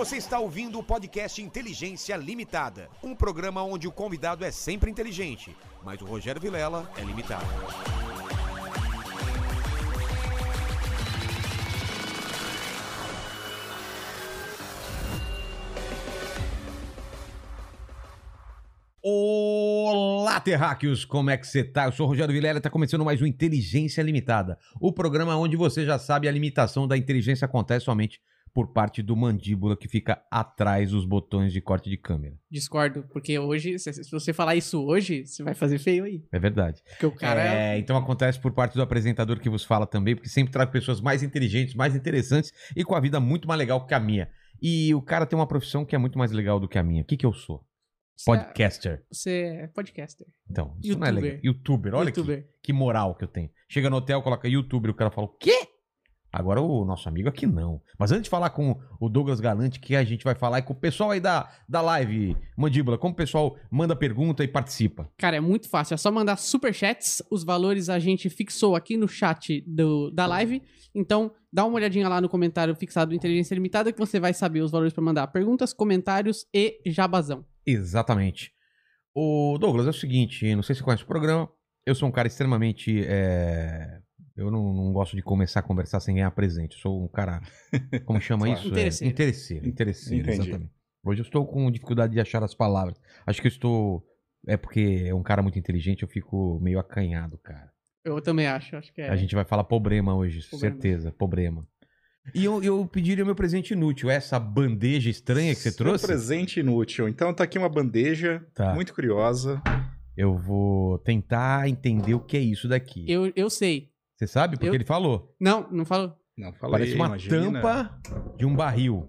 Você está ouvindo o podcast Inteligência Limitada, um programa onde o convidado é sempre inteligente, mas o Rogério Vilela é limitado. Olá, terráqueos! Como é que você tá? Eu sou o Rogério Vilela e está começando mais um Inteligência Limitada. O programa onde você já sabe a limitação da inteligência acontece somente por parte do mandíbula que fica atrás dos botões de corte de câmera. Discordo, porque hoje, se se você falar isso hoje, você vai fazer feio aí. É verdade. Porque o cara é... É, então acontece por parte do apresentador que vos fala também, porque sempre trago pessoas mais inteligentes, mais interessantes e com a vida muito mais legal que a minha. E o cara tem uma profissão que é muito mais legal do que a minha. O que, que eu sou? É- Podcaster. Você é podcaster. Então, isso não é Youtuber. legal. Youtuber, olha que, Youtuber. que moral que eu tenho. Chega no hotel, coloca youtuber, o cara fala, o quê? Agora o nosso amigo aqui não. Mas antes de falar com o Douglas Galante, que a gente vai falar é com o pessoal aí da, da live, Mandíbula, como o pessoal manda pergunta e participa. Cara, é muito fácil. É só mandar superchats. Os valores a gente fixou aqui no chat do, da live. Então, dá uma olhadinha lá no comentário fixado do Inteligência Limitada que você vai saber os valores para mandar perguntas, comentários e jabazão. Exatamente. O Douglas, é o seguinte, não sei se você conhece o programa, eu sou um cara extremamente... é, Eu não, não gosto de começar a conversar sem ganhar presente. Eu sou um cara, como chama Claro. isso? É, Interesseiro. interesseiro. Interesseiro, Entendi. exatamente. Hoje eu estou com dificuldade de achar as palavras. Acho que eu estou... É porque é um cara muito inteligente, eu fico meio acanhado, cara. Eu também acho. Acho que é. A gente vai falar problema hoje, Problema. certeza, problema. E eu, eu pediria meu presente inútil, essa bandeja estranha que você Seu trouxe. presente inútil. Então tá aqui uma bandeja Tá. muito curiosa. Eu vou tentar entender o que é isso daqui. Eu, eu sei. Você sabe? Porque Eu- ele falou. Não, não falo. Não, falei, Parece uma imagina. tampa de um barril.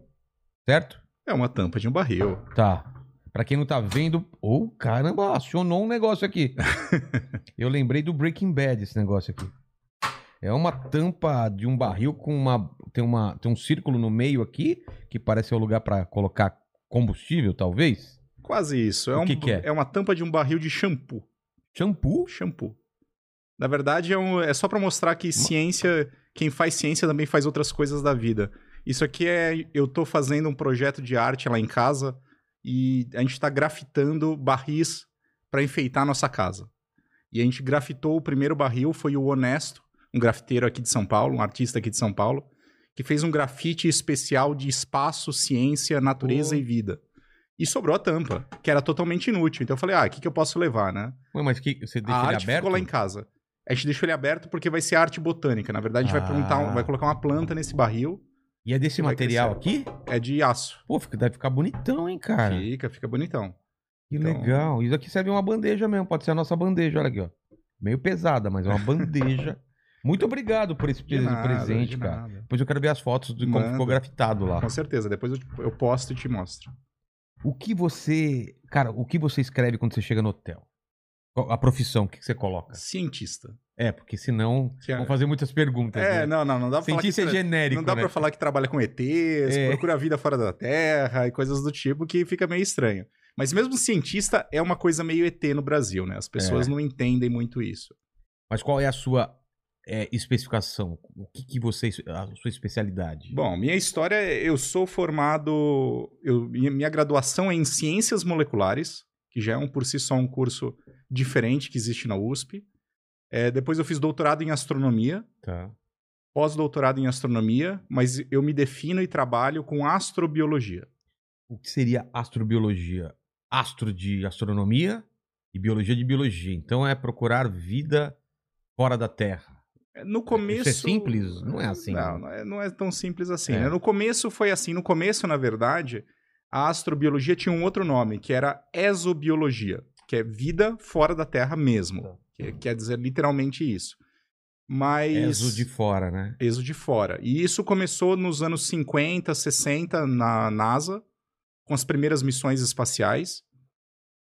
Certo? É uma tampa de um barril. Tá. Pra quem não tá vendo. Oh, caramba, acionou um negócio aqui. eu lembrei do Breaking Bad esse negócio aqui. É uma tampa de um barril com uma. Tem, uma, tem um círculo no meio aqui, que parece ser o lugar pra colocar combustível, talvez. Quase isso. É, O um, que que é? uma tampa de um barril de shampoo. Shampoo? Shampoo. Na verdade, é, um- é só pra mostrar que ciência, quem faz ciência também faz outras coisas da vida. Isso aqui é. Eu tô fazendo um projeto de arte lá em casa e a gente tá grafitando barris pra enfeitar a nossa casa. E a gente grafitou o primeiro barril, foi o Honesto, um grafiteiro aqui de São Paulo, um artista aqui de São Paulo, que fez um grafite especial de espaço, ciência, natureza Pô. e vida. E sobrou a tampa, que era totalmente inútil. Então eu falei, ah, o que, que eu posso levar, né? Ué, mas que, você deixa a ele arte aberto? ficou lá em casa. A gente deixou ele aberto porque vai ser arte botânica. Na verdade, a gente vai, Ah. um- vai colocar uma planta nesse barril. E é desse Vai material aqui? É de aço. Pô, fica- deve ficar bonitão, hein, cara? Fica, fica bonitão. Que Então- legal. Isso aqui serve uma bandeja mesmo. Pode ser a nossa bandeja, olha aqui, ó. Meio pesada, mas é uma bandeja. Muito obrigado por esse nada, presente, cara. Depois eu quero ver as fotos de como ficou grafitado lá. Com certeza. Depois eu, eu posto e te mostro. O que você. Cara, o que você escreve quando você chega no hotel? A profissão, o que que você coloca? Cientista. É, porque senão Que é- vão fazer muitas perguntas. É, né? não, não, não dá pra falar que Cientista é tra- genérico. Não dá né? pra falar que trabalha com ETs, É. procura vida fora da Terra e coisas do tipo que fica meio estranho. Mas mesmo cientista é uma coisa meio ET no Brasil, né? As pessoas É. não entendem muito isso. Mas qual é a sua é, especificação? O que, que você. A sua especialidade? Bom, minha história, é- eu sou formado. Eu, minha graduação é em Ciências Moleculares, que já é um por si só um curso diferente que existe na USP. É, depois eu fiz doutorado em astronomia, Tá. pós-doutorado em astronomia, mas eu me defino e trabalho com astrobiologia. O que seria astrobiologia? Astro de astronomia e biologia de biologia. Então é procurar vida fora da Terra. No começo. Isso é simples? Não é assim. Não, não é, não é tão simples assim. É. né? No começo foi assim. No começo, na verdade, a astrobiologia tinha um outro nome, que era exobiologia, que é vida fora da Terra mesmo. Tá. Que quer dizer literalmente isso. Mas. Exo de fora, né? Exo de fora. E isso começou nos anos 50, 60 na NASA, com as primeiras missões espaciais,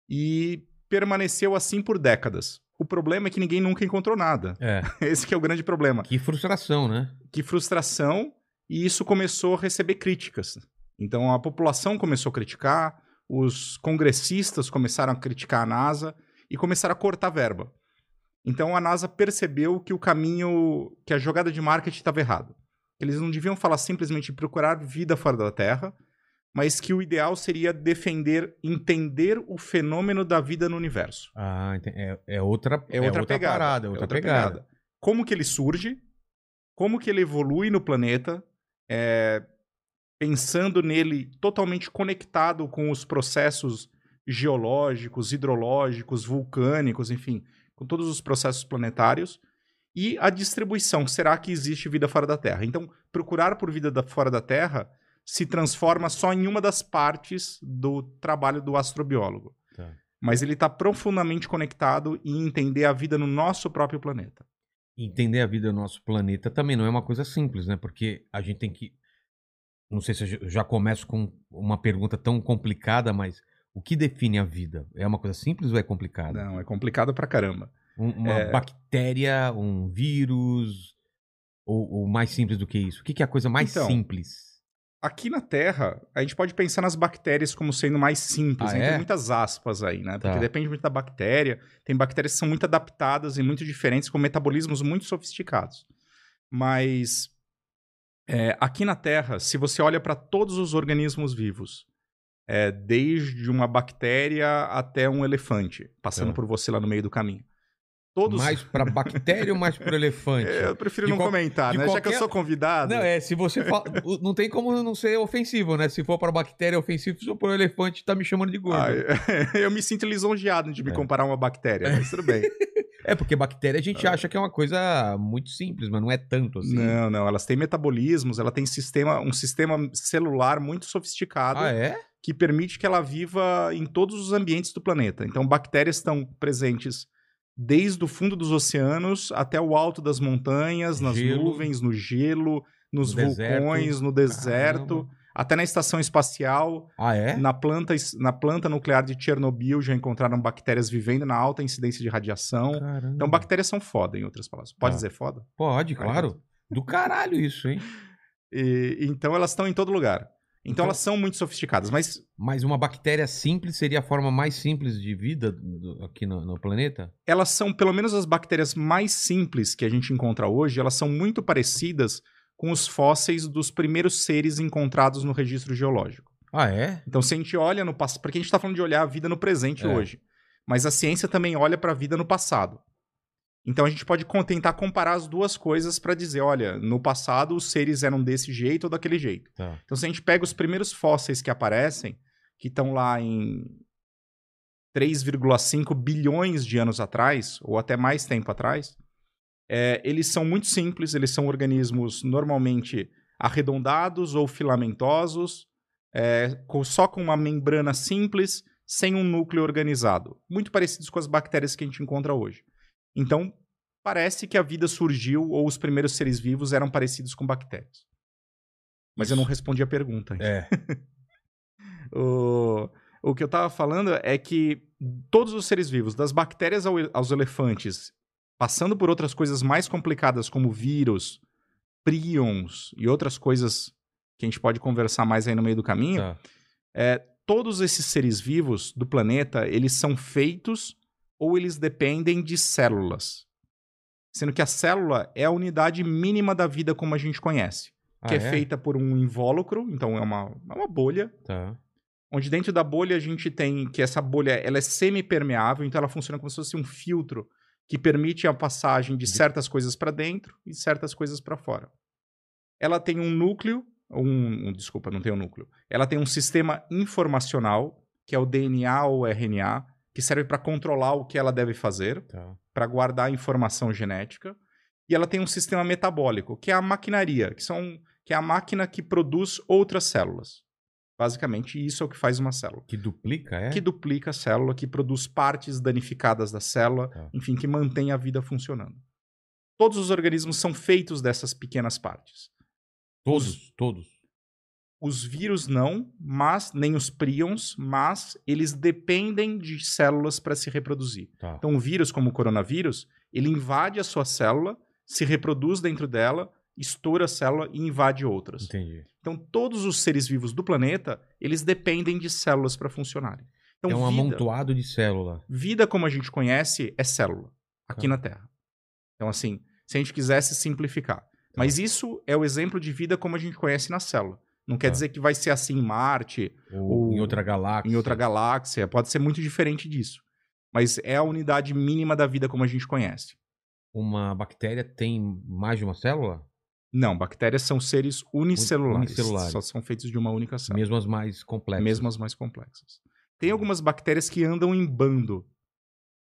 e permaneceu assim por décadas. O problema é que ninguém nunca encontrou nada. É. Esse que é o grande problema. Que frustração, né? Que frustração, e isso começou a receber críticas. Então a população começou a criticar, os congressistas começaram a criticar a NASA e começaram a cortar verba. Então a NASA percebeu que o caminho, que a jogada de marketing estava errado. Eles não deviam falar simplesmente em procurar vida fora da Terra, mas que o ideal seria defender, entender o fenômeno da vida no universo. Ah, é, é outra, É outra, pegada. parada, é é outra, pegada. Como que ele surge, como que ele evolui no planeta, é, pensando nele totalmente conectado com os processos geológicos, hidrológicos, vulcânicos, enfim, com todos os processos planetários. E a distribuição, será que existe vida fora da Terra? Então, procurar por vida da- fora da Terra se transforma só em uma das partes do trabalho do astrobiólogo. Tá. Mas ele está profundamente conectado em entender a vida no nosso próprio planeta. Entender a vida do nosso planeta também não é uma coisa simples, né? Porque a gente tem que. Não sei se eu já- começo com uma pergunta tão complicada, mas o que define a vida? É uma coisa simples ou é complicada? Não, é complicado pra caramba. Um- uma É. bactéria, um vírus, ou, ou mais simples do que isso? O que, que é a coisa mais Então, simples? Aqui na Terra, a gente pode pensar nas bactérias como sendo mais simples, Ah, entre é? muitas aspas aí, né? Porque Tá. depende muito da bactéria. Tem bactérias que são muito adaptadas e muito diferentes, com metabolismos muito sofisticados. Mas é, aqui na Terra, se você olha para todos os organismos vivos, é, desde uma bactéria até um elefante, passando Tá. por você lá no meio do caminho. Todos. Mais pra bactéria ou mais pro elefante? É, eu prefiro De não qual- comentar, de né? Já que eu qualquer- sou convidado. Não, é, se você fala. Não tem como não ser ofensivo, né? Se for pra bactéria é ofensivo, se for pro elefante, tá me chamando de gordo. Ah, eu me sinto lisonjeado de me É. comparar a uma bactéria, mas tudo bem. É, porque bactéria a gente acha que é uma coisa muito simples, mas não é tanto assim. Não, não, elas têm metabolismos, ela tem sistema, um sistema celular muito sofisticado Ah, é? que permite que ela viva em todos os ambientes do planeta. Então, bactérias estão presentes desde o fundo dos oceanos até o alto das montanhas, nas Gelo. nuvens, no gelo, nos No deserto. vulcões, no deserto, Caramba. Até na estação espacial. Ah, é? Na planta, na planta nuclear de Chernobyl já encontraram bactérias vivendo na alta incidência de radiação. Caramba. Então, bactérias são foda, em outras palavras. Pode Tá. dizer foda? Pode, claro. Do caralho isso, hein? E- então, elas estão em todo lugar. Então, Então- elas são muito sofisticadas. Mas Mas uma bactéria simples seria a forma mais simples de vida do- aqui no, no planeta? elas são, pelo menos as bactérias mais simples que a gente encontra hoje, elas são muito parecidas com os fósseis dos primeiros seres encontrados no registro geológico. Ah, é? Então, se a gente olha no passado... Porque a gente está falando de olhar a vida no presente É. hoje. Mas a ciência também olha para a vida no passado. Então, a gente pode tentar comparar as duas coisas para dizer, olha, no passado os seres eram desse jeito ou daquele jeito. Tá. Então, se a gente pega os primeiros fósseis que aparecem, que estão lá em 3,5 bilhões de anos atrás, ou até mais tempo atrás, é, eles são muito simples, eles são organismos normalmente arredondados ou filamentosos, é, com- só com uma membrana simples, sem um núcleo organizado. Muito parecidos com as bactérias que a gente encontra hoje. Então, parece que a vida surgiu, ou os primeiros seres vivos eram parecidos com bactérias. Mas eu não respondi a pergunta. É. O, o que eu tava falando é que todos os seres vivos, das bactérias ao- aos elefantes, passando por outras coisas mais complicadas como vírus, prions e outras coisas que a gente pode conversar mais aí no meio do caminho, Tá. é, todos esses seres vivos do planeta, eles são feitos ou eles dependem de células. Sendo que a célula é a unidade mínima da vida como a gente conhece, que Ah, é, feita por um invólucro, então é uma, é uma bolha, Tá. onde dentro da bolha a gente tem que essa bolha ela é semi-permeável, então ela funciona como se fosse um filtro que permite a passagem de certas coisas para dentro e certas coisas para fora. Ela tem um núcleo, um, um- desculpa, não tem um núcleo. Ela tem um sistema informacional, que é o DNA ou RNA, que serve para controlar o que ela deve fazer, Tá. para guardar informação genética. E ela tem um sistema metabólico, que é a maquinaria, que, são, que é a máquina que produz outras células. Basicamente, isso é o que faz uma célula. Que duplica, é? Que duplica a célula, que produz partes danificadas da célula, Tá. enfim, que mantém a vida funcionando. Todos os organismos são feitos dessas pequenas partes. Todos, todos. Os vírus não, mas nem os prions, mas eles dependem de células para se reproduzir. Tá. Então, um vírus como o coronavírus, ele invade a sua célula, se reproduz dentro dela, estoura a célula e invade outras. Entendi. Então, todos os seres vivos do planeta, eles dependem de células para funcionarem. Então, é um vida, amontoado de célula. vida como a gente conhece é célula, aqui Tá. na Terra. Então, assim, se a gente quisesse simplificar. Mas isso é o exemplo de vida como a gente conhece na célula. Não quer Tá. dizer que vai ser assim em Marte, Ou, Ou em outra galáxia. em outra galáxia. Pode ser muito diferente disso. Mas é a unidade mínima da vida como a gente conhece. Uma bactéria tem mais de uma célula? Não, bactérias são seres unicelulares. unicelulares. Só são feitos de uma única célula. Mesmo as mais complexas. Mesmo as mais complexas. Tem algumas bactérias que andam em bando.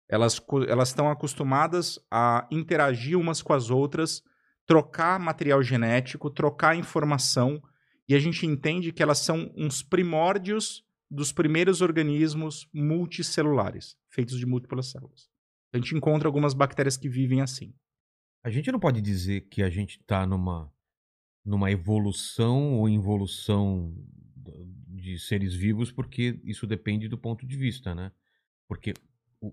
Elas elas estão acostumadas a interagir umas com as outras, trocar material genético, trocar informação, e a gente entende que elas são uns primórdios dos primeiros organismos multicelulares, feitos de múltiplas células. A gente encontra algumas bactérias que vivem assim. A gente não pode dizer que a gente tá numa, numa evolução ou involução de seres vivos, porque isso depende do ponto de vista, né? Porque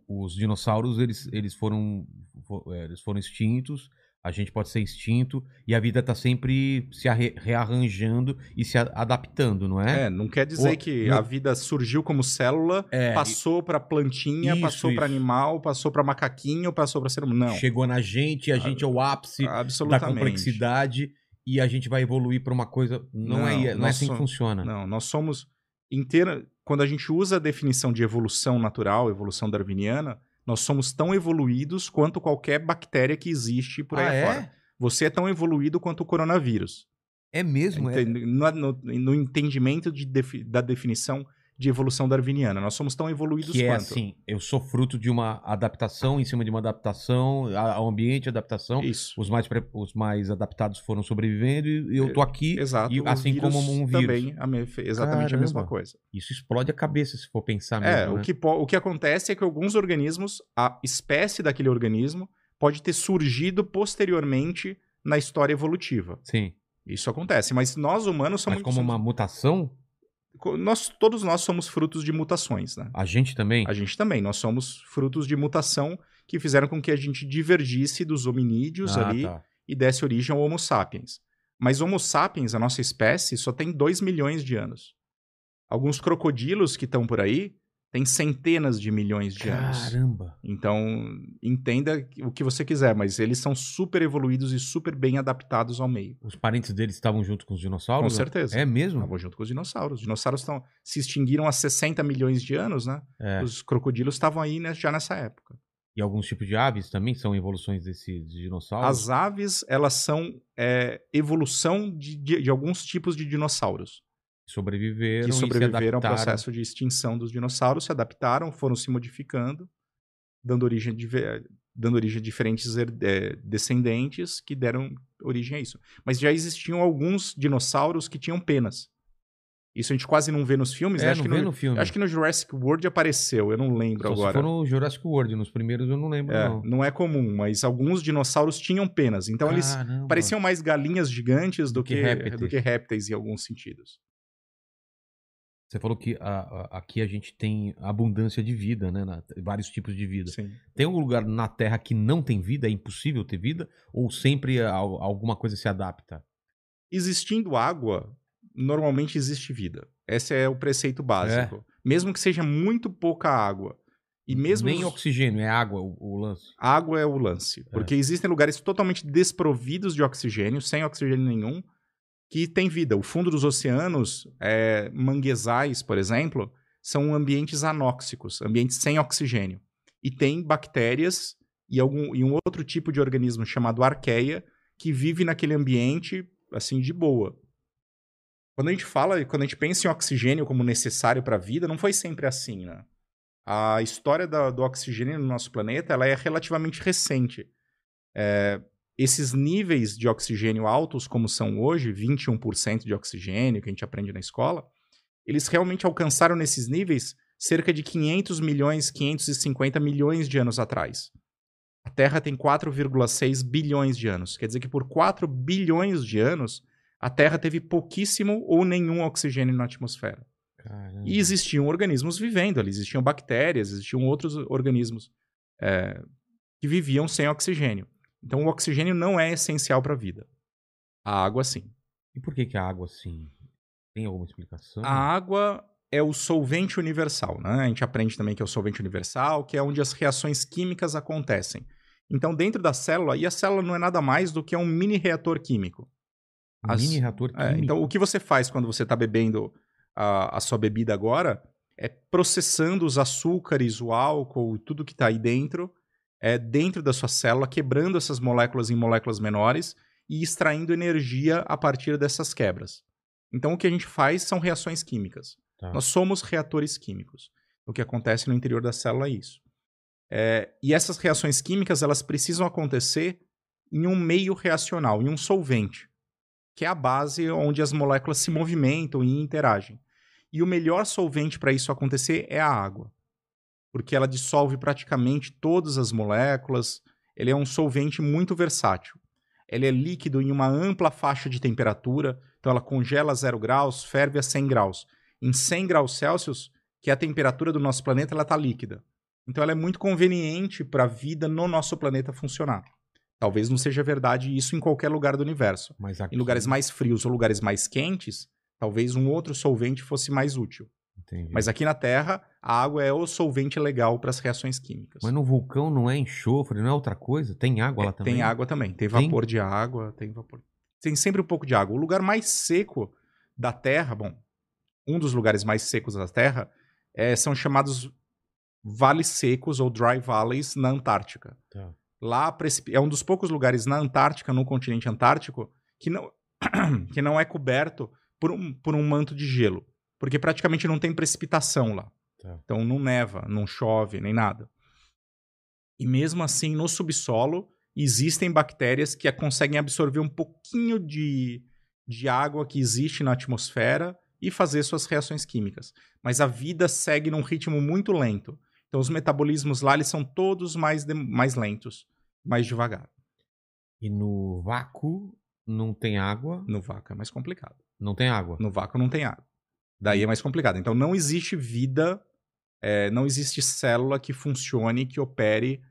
os dinossauros, eles, eles, foram, fo- é, eles foram extintos, a gente pode ser extinto, e a vida tá sempre se rearranjando e se a- adaptando, não é? É, não quer dizer que a vida surgiu como célula, É, passou para plantinha, Isso, passou para animal, passou para macaquinho, passou para ser humano. Não. Chegou na gente, a gente é o ápice da complexidade e a gente vai evoluir para uma coisa. Não, Não, é, não é assim que funciona. Não, nós somos inteira. Quando a gente usa a definição de evolução natural, evolução darwiniana, nós somos tão evoluídos quanto qualquer bactéria que existe por aí ah, afora. é? Você é tão evoluído quanto o coronavírus. É mesmo, é. Entende? No, no- no entendimento de defi- da definição de evolução darwiniana. Nós somos tão evoluídos Que é quanto. assim, eu sou fruto de uma adaptação em cima de uma adaptação, ao ambiente, adaptação. Isso. Os mais, os mais adaptados foram sobrevivendo e eu tô aqui. Exato. e assim como um vírus. Também, a me- exatamente a mesma Caramba. coisa. Isso explode a cabeça se for pensar mesmo. É, né? o, que o que acontece é que alguns organismos, a espécie daquele organismo, pode ter surgido posteriormente na história evolutiva. Sim. Isso acontece, mas nós humanos somos. Mas como uma mutação, nós, todos nós somos frutos de mutações, né? a gente também. A gente também, nós somos frutos de mutação que fizeram com que a gente divergisse dos hominídeos Ah, ali tá. e desse origem ao Homo sapiens. Mas Homo sapiens, a nossa espécie, só tem 2 milhões de anos. Alguns crocodilos que estão por aí têm centenas de milhões de anos. Caramba. Então, entenda o que você quiser, mas eles são super evoluídos e super bem adaptados ao meio. Os parentes deles estavam junto com os Com dinossauros? certeza. É mesmo? Estavam junto com os dinossauros. Os dinossauros estão, se extinguiram há 60 milhões de anos, né? É. Os crocodilos estavam aí né, já nessa época. E alguns tipos de aves também são evoluções desses dinossauros? As aves, elas são é, evolução de, de- de alguns tipos de dinossauros. Sobreviveram que se sobreviveram ao processo de extinção dos dinossauros, se adaptaram, foram se modificando, dando origem, dando origem a diferentes eh, descendentes que deram origem a isso. Mas já existiam alguns dinossauros que tinham penas. Isso a gente quase não vê nos filmes, né? É, Acho, não que vê no, no filme. acho que no Jurassic World apareceu, eu não lembro Só se agora. for no Jurassic World, nos primeiros eu não lembro, É, não. não é comum, mas alguns dinossauros tinham penas. Então eles Caramba. pareciam mais galinhas gigantes do, Do que que, répteis. do que répteis em alguns sentidos. Você falou que a- a- aqui a gente tem abundância de vida, né? na- vários tipos de vida. Sim. Tem um lugar na Terra que não tem vida? É impossível ter vida? Ou sempre al- alguma coisa se adapta? existindo água, normalmente existe vida. Esse é o preceito básico. Mesmo que seja muito pouca água. E mesmo Nem os- oxigênio, é água o, o lance. água é o lance. Porque existem lugares totalmente desprovidos de oxigênio, sem oxigênio nenhum, que tem vida. O fundo dos oceanos, é, manguezais, por exemplo, são ambientes anóxicos, ambientes sem oxigênio. E tem bactérias e, algum, e um outro tipo de organismo chamado arqueia que vive naquele ambiente assim de boa. Quando a gente fala, quando a gente pensa em oxigênio como necessário para a vida, não foi sempre assim, né? A história da- do oxigênio no nosso planeta ela é relativamente recente. É, esses níveis de oxigênio altos, como são hoje, 21% de oxigênio, que a gente aprende na escola, eles realmente alcançaram nesses níveis cerca de 500 milhões, 550 milhões de anos atrás. A Terra tem 4,6 bilhões de anos. Quer dizer que por 4 bilhões de anos, a Terra teve pouquíssimo ou nenhum oxigênio na atmosfera. Caramba. E existiam organismos vivendo ali, existiam bactérias, existiam outros organismos é, que viviam sem oxigênio. Então o oxigênio não é essencial para a vida. A água, sim. E por que, que a água assim? Tem alguma explicação? A água é o solvente universal, né? A gente aprende também que é o solvente universal, que é onde as reações químicas acontecem. Então, dentro da célula, e a célula não é nada mais do que um mini reator químico. As- Mini reator É, químico. então, o que você faz quando você está bebendo a, a sua bebida agora é processando os açúcares, o álcool, tudo que está aí dentro, é, dentro da sua célula, quebrando essas moléculas em moléculas menores e extraindo energia a partir dessas quebras. Então, o que a gente faz são reações químicas. Tá. Nós somos reatores químicos. O que acontece no interior da célula é isso. É, e essas reações químicas elas precisam acontecer em um meio reacional, em um solvente que é a base onde as moléculas se movimentam e interagem. E o melhor solvente para isso acontecer é a água, porque ela dissolve praticamente todas as moléculas. Ele é um solvente muito versátil. Ele é líquido em uma ampla faixa de temperatura, então ela congela a 0 graus, ferve a 100 graus. Em 100 graus Celsius, que é a temperatura do nosso planeta, ela está líquida. Então ela é muito conveniente para a vida no nosso planeta funcionar. Talvez não seja verdade isso em qualquer lugar do universo. Mas aqui, Em lugares mais frios ou lugares mais quentes, talvez um outro solvente fosse mais útil. Entendi. Mas aqui na Terra, a água é o solvente legal para as reações químicas. Mas no vulcão não é enxofre, não é outra coisa? Tem água É, lá também? Tem água também. Tem Tem? vapor de água, tem vapor. Tem sempre um pouco de água. O lugar mais seco da Terra, bom, um dos lugares mais secos da Terra é, são chamados vales secos ou dry valleys na Antártica. Tá. Lá é um dos poucos lugares na Antártica, no continente antártico, que não, que não é coberto por um, por um manto de gelo. Porque praticamente não tem precipitação lá. Tá. Então não neva, não chove, nem nada. E mesmo assim, no subsolo, existem bactérias que conseguem absorver um pouquinho de, de água que existe na atmosfera e fazer suas reações químicas. Mas a vida segue num ritmo muito lento. Então os metabolismos lá eles são todos mais, de- mais lentos, mais devagar. E no vácuo não tem água? No vácuo é mais complicado. Não tem água. No vácuo não tem água. Daí é mais complicado. Então não existe vida, é, não existe célula que funcione, que opere,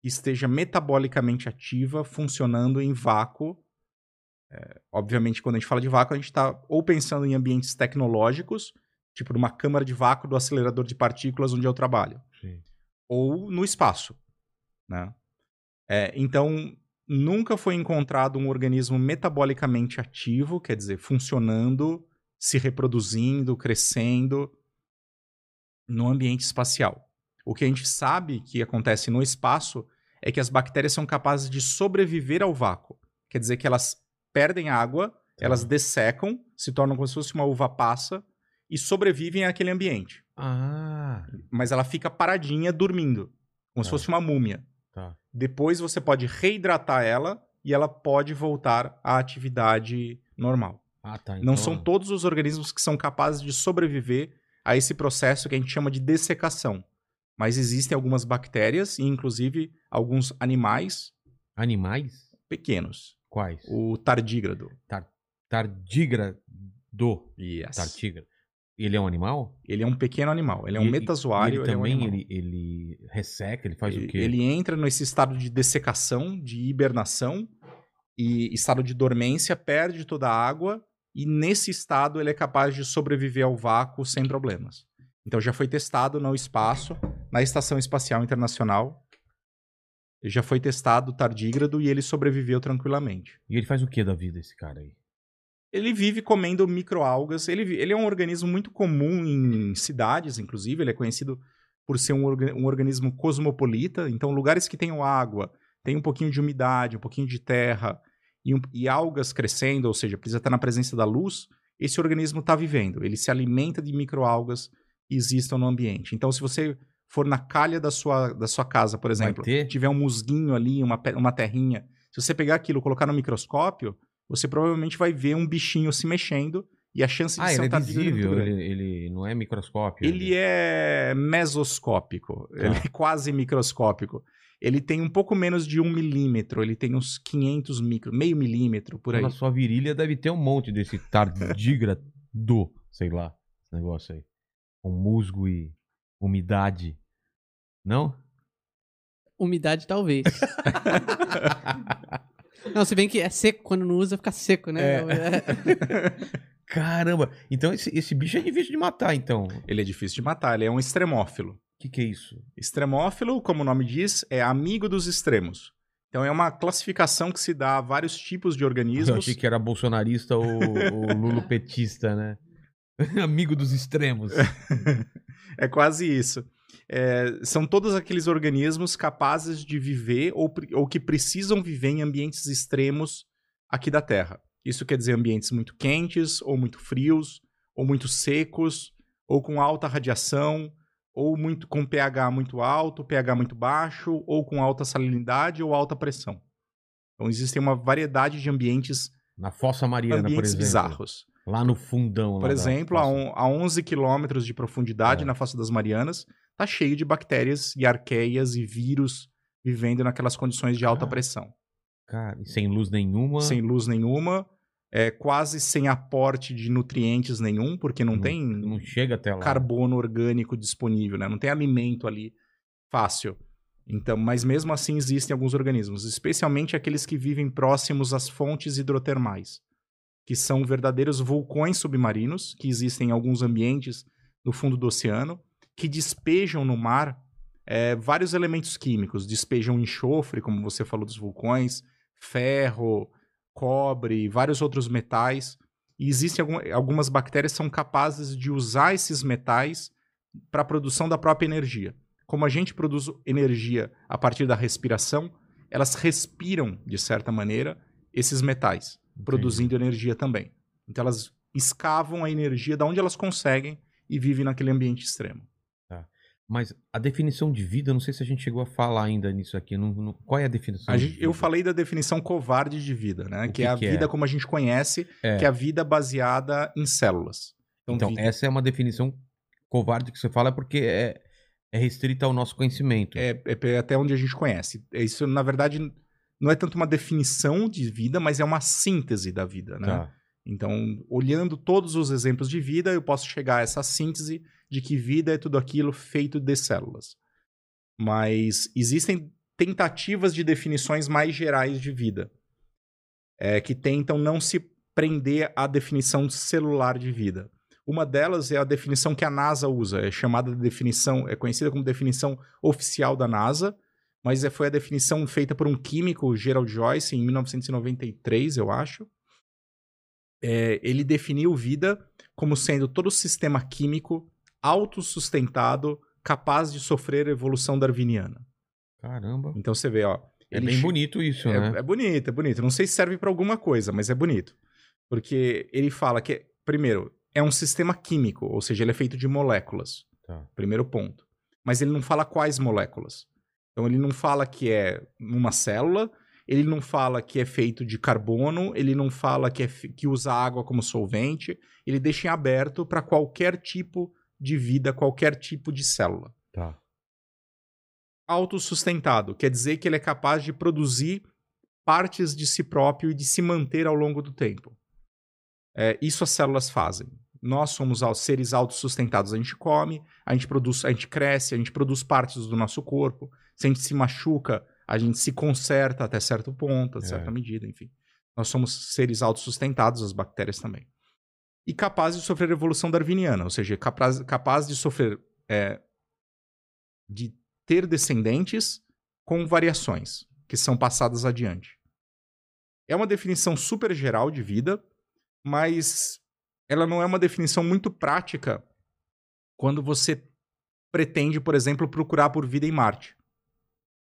que esteja metabolicamente ativa, funcionando em vácuo. É, obviamente, quando a gente fala de vácuo, a gente está ou pensando em ambientes tecnológicos, tipo numa câmara de vácuo do acelerador de partículas onde eu trabalho. Sim. ou no espaço. Né? É, então, nunca foi encontrado um organismo metabolicamente ativo, quer dizer, funcionando, se reproduzindo, crescendo no ambiente espacial. O que a gente sabe que acontece no espaço é que as bactérias são capazes de sobreviver ao vácuo. Quer dizer que elas perdem água, elas dessecam, se tornam como se fosse uma uva passa e sobrevivem àquele ambiente Ah, mas ela fica paradinha dormindo, como se Tá. fosse uma múmia. tá. Depois você pode reidratar ela e ela pode voltar à atividade normal. Ah, tá. Não então- são todos os organismos que são capazes de sobreviver a esse processo que a gente chama de dessecação. Mas existem algumas bactérias e, inclusive, alguns animais Animais? pequenos. Quais? O tardígrado. Tardígrado. Yes. Tartígrado. Ele é um animal? Ele é um pequeno animal. Ele é um metazoário. Ele ele é um também, ele, ele resseca, ele faz ele, o quê? ele entra nesse estado de dessecação, de hibernação e estado de dormência, perde toda a água e nesse estado ele é capaz de sobreviver ao vácuo sem problemas. Então já foi testado no espaço, na Estação Espacial Internacional. Já foi testado o tardígrado e ele sobreviveu tranquilamente. E ele faz o que da vida, esse cara aí? Ele vive comendo microalgas. Ele, ele é um organismo muito comum em cidades, inclusive. Ele é conhecido por ser um, orga- um organismo cosmopolita. Então, lugares que tenham água, tem um pouquinho de umidade, um pouquinho de terra e, um- e algas crescendo, ou seja, precisa estar na presença da luz, esse organismo está vivendo. Ele se alimenta de microalgas que existam no ambiente. Então, se você for na calha da sua, da sua casa, por exemplo, tiver um musguinho ali, uma, uma terrinha, se você pegar aquilo e colocar no microscópio, você provavelmente vai ver um bichinho se mexendo e a chance de Ah, ser ele é é visível, ele, ele não é microscópio. Ele é mesoscópico, ele é quase microscópico. Ele tem um pouco menos de um milímetro, ele tem uns 500 micro, meio milímetro por aí. Na sua virilha deve ter um monte desse tardígrado, sei lá, esse negócio aí. Com musgo e umidade. Não? Umidade, talvez. não, se bem que é seco, quando não usa, fica seco, né? É. Caramba! Então esse, esse bicho é difícil de matar, então. Ele é difícil de matar, ele é um extremófilo. Que, que é isso? Extremófilo, como o nome diz, é amigo dos extremos. Então é uma classificação que se dá a vários tipos de Eu organismos. achei que era bolsonarista ou, ou lulopetista, né? Amigo dos extremos. é quase isso. É, são todos aqueles organismos capazes de viver ou, ou que precisam viver em ambientes extremos aqui da Terra. Isso quer dizer ambientes muito quentes, ou muito frios, ou muito secos, ou com alta radiação, ou muito com pH muito alto, pH muito baixo, ou com alta salinidade ou alta pressão. Então existem uma variedade de ambientes, Na Fossa Mariana, por exemplo. bizarros. Lá no fundão. Por exemplo, a, on- a 11 quilômetros de profundidade É. na Fossa das Marianas, tá cheio de bactérias e arqueias e vírus vivendo naquelas condições de alta Ah. pressão. Cara, e sem luz nenhuma. Sem luz nenhuma, é, quase sem aporte de nutrientes nenhum, porque não, Não- tem Não chega até lá. carbono orgânico disponível, né? Não tem alimento ali fácil. Então, mas mesmo assim existem alguns organismos, especialmente aqueles que vivem próximos às fontes hidrotermais, que são verdadeiros vulcões submarinos que existem em alguns ambientes no fundo do oceano, que despejam no mar eh, vários elementos químicos, despejam enxofre, como você falou dos vulcões, ferro, cobre, vários outros metais. E existem algum- algumas bactérias que são capazes de usar esses metais para a produção da própria energia. Como a gente produz energia a partir da respiração, elas respiram, de certa maneira, esses metais, Entendi. produzindo energia também. Então elas escavam a energia da onde elas conseguem e vivem naquele ambiente extremo. Mas a definição de vida, não sei se a gente chegou a falar ainda nisso aqui. não- não- qual é a definição? A de gente- vida? eu falei da definição covarde de vida, né? Que, que é a que é? vida como a gente conhece, É. que é a vida baseada em células. Então, vida- essa é uma definição covarde que você fala porque é, é restrita ao nosso conhecimento. é, é até onde a gente conhece. Isso, na verdade, não é tanto uma definição de vida, mas é uma síntese da vida, né? Tá. Então, olhando todos os exemplos de vida, eu posso chegar a essa síntese de que vida é tudo aquilo feito de células. Mas existem tentativas de definições mais gerais de vida, é, que tentam não se prender à definição celular de vida. Uma delas é a definição que a NASA usa, é chamada de definição, é conhecida como definição oficial da NASA, mas é- foi a definição feita por um químico, Gerald Joyce, em 1993, eu acho é, ele definiu vida como sendo todo o sistema químico autossustentado capaz de sofrer evolução darwiniana. Caramba. Então você vê, ó. É ele bem bonito isso, É, né? é bonito, é bonito. Não sei se serve para alguma coisa, mas é bonito. Porque ele fala que, primeiro, é um sistema químico, ou seja, ele é feito de moléculas. Tá. Primeiro ponto. Mas ele não fala quais moléculas. Então ele não fala que é uma célula, ele não fala que é feito de carbono, ele não fala que, é, que usa água como solvente, ele deixa em aberto para qualquer tipo de vida, qualquer tipo de célula. Tá. Autossustentado quer dizer que ele é capaz de produzir partes de si próprio e de se manter ao longo do tempo. É, isso as células fazem. Nós somos seres autossustentados. A gente come, a gente produz, a gente cresce, a gente produz partes do nosso corpo. Se a gente se machuca, a gente se conserta até certo ponto, até É. certa medida, enfim. Nós somos seres autossustentados, as bactérias também. E capazes de sofrer evolução darwiniana, ou seja, capaz, capaz de sofrer, é, de ter descendentes com variações que são passadas adiante. É uma definição super geral de vida, mas ela não é uma definição muito prática quando você pretende, por exemplo, procurar por vida em Marte.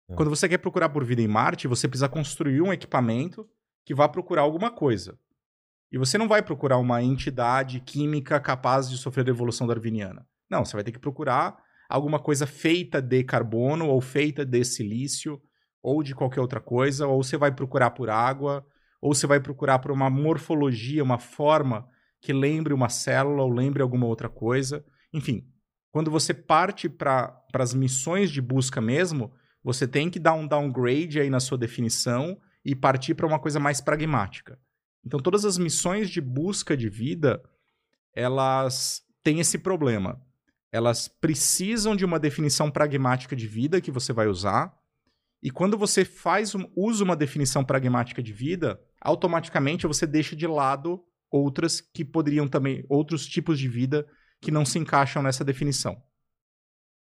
Tá. Quando você quer procurar por vida em Marte, você precisa construir um equipamento que vá procurar alguma coisa. E você não vai procurar uma entidade química capaz de sofrer evolução darwiniana. Não, você vai ter que procurar alguma coisa feita de carbono, ou feita de silício, ou de qualquer outra coisa, ou você vai procurar por água, ou você vai procurar por uma morfologia, uma forma que lembre uma célula ou lembre alguma outra coisa. Enfim, quando você parte para as missões de busca mesmo, você tem que dar um downgrade aí na sua definição e partir para uma coisa mais pragmática. Então, todas as missões de busca de vida, elas têm esse problema. Elas precisam de uma definição pragmática de vida que você vai usar. E quando você faz um, usa uma definição pragmática de vida, automaticamente você deixa de lado outras que poderiam também, outros tipos de vida que não se encaixam nessa definição.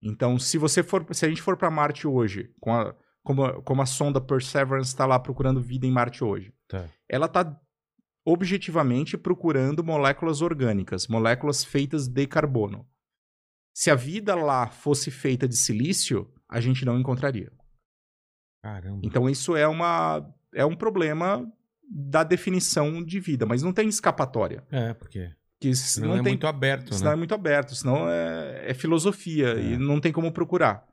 Então, se você for, se a gente for para Marte hoje, com, a- como, como a sonda Perseverance está lá procurando vida em Marte hoje. Tá. Ela está objetivamente procurando moléculas orgânicas, moléculas feitas de carbono. Se a vida lá fosse feita de silício, a gente não encontraria. Caramba. Então isso é uma é um problema da definição de vida, mas não tem escapatória. É, porque Que senão não é tem muito aberto, senão né? é muito aberto, senão é, é filosofia É. e não tem como procurar.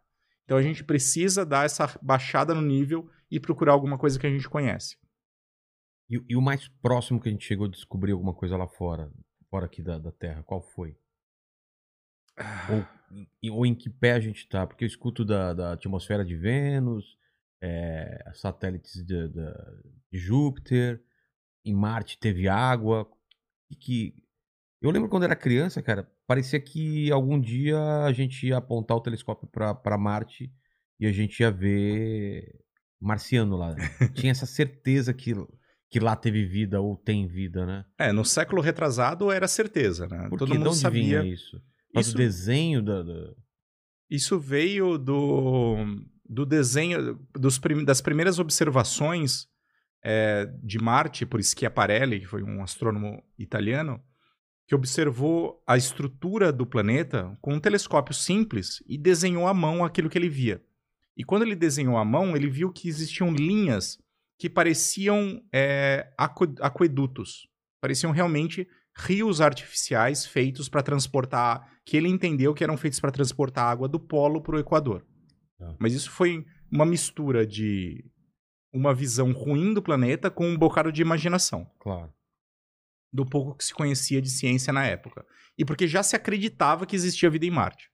Então a gente precisa dar essa baixada no nível e procurar alguma coisa que a gente conhece. E, e o mais próximo que a gente chegou a descobrir alguma coisa lá fora, fora aqui da, da Terra, qual foi? Ou, em- ou em que pé a gente tá? Porque eu escuto da, da atmosfera de Vênus, é, satélites de, da- de Júpiter, em Marte teve água. E que. Eu lembro quando era criança, cara, parecia que algum dia a gente ia apontar o telescópio pra Marte e a gente ia ver marciano lá. Tinha essa certeza que, que lá teve vida ou tem vida, né? É, no século retrasado era certeza, né? Por Todo? De mundo onde sabia. vinha isso? Causa Isso- do desenho da. da- Isso veio do, do desenho, dos prim- das primeiras observações é, de Marte por Schiaparelli, que foi um astrônomo italiano, que observou a estrutura do planeta com um telescópio simples e desenhou à mão aquilo que ele via. E quando ele desenhou à mão, ele viu que existiam linhas que pareciam é, aque- aquedutos, pareciam realmente rios artificiais feitos para transportar, que ele entendeu que eram feitos para transportar água do polo para o Equador. Tá. Mas isso foi uma mistura de uma visão ruim do planeta com um bocado de imaginação, Claro. Do pouco que se conhecia de ciência na época. E porque já se acreditava que existia vida em Marte.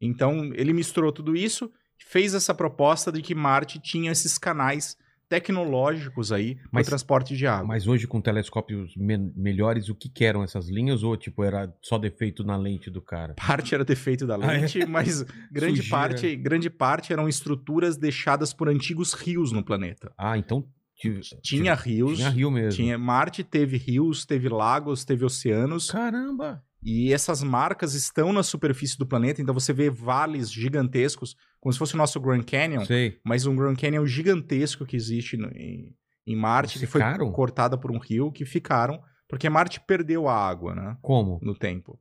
Então, ele misturou tudo isso, fez essa proposta de que Marte tinha esses canais tecnológicos aí para transporte de água. Mas hoje, com telescópios me- melhores, o que, que eram essas linhas? Ou, tipo, era só defeito na lente do cara? parte era defeito da Ah, é? lente, mas grande parte, grande parte eram estruturas deixadas por antigos rios no planeta. Ah, então. Tive- Tinha rios, Tinha rio mesmo. tinha Marte teve rios, teve lagos, teve oceanos, Caramba! e essas marcas estão na superfície do planeta, então você vê vales gigantescos, como se fosse o nosso Grand Canyon, Sei. mas um Grand Canyon gigantesco que existe no- em, em Marte, que foi Ficaram? cortada por um rio, que ficaram, porque Marte perdeu a água, né? Como? no tempo.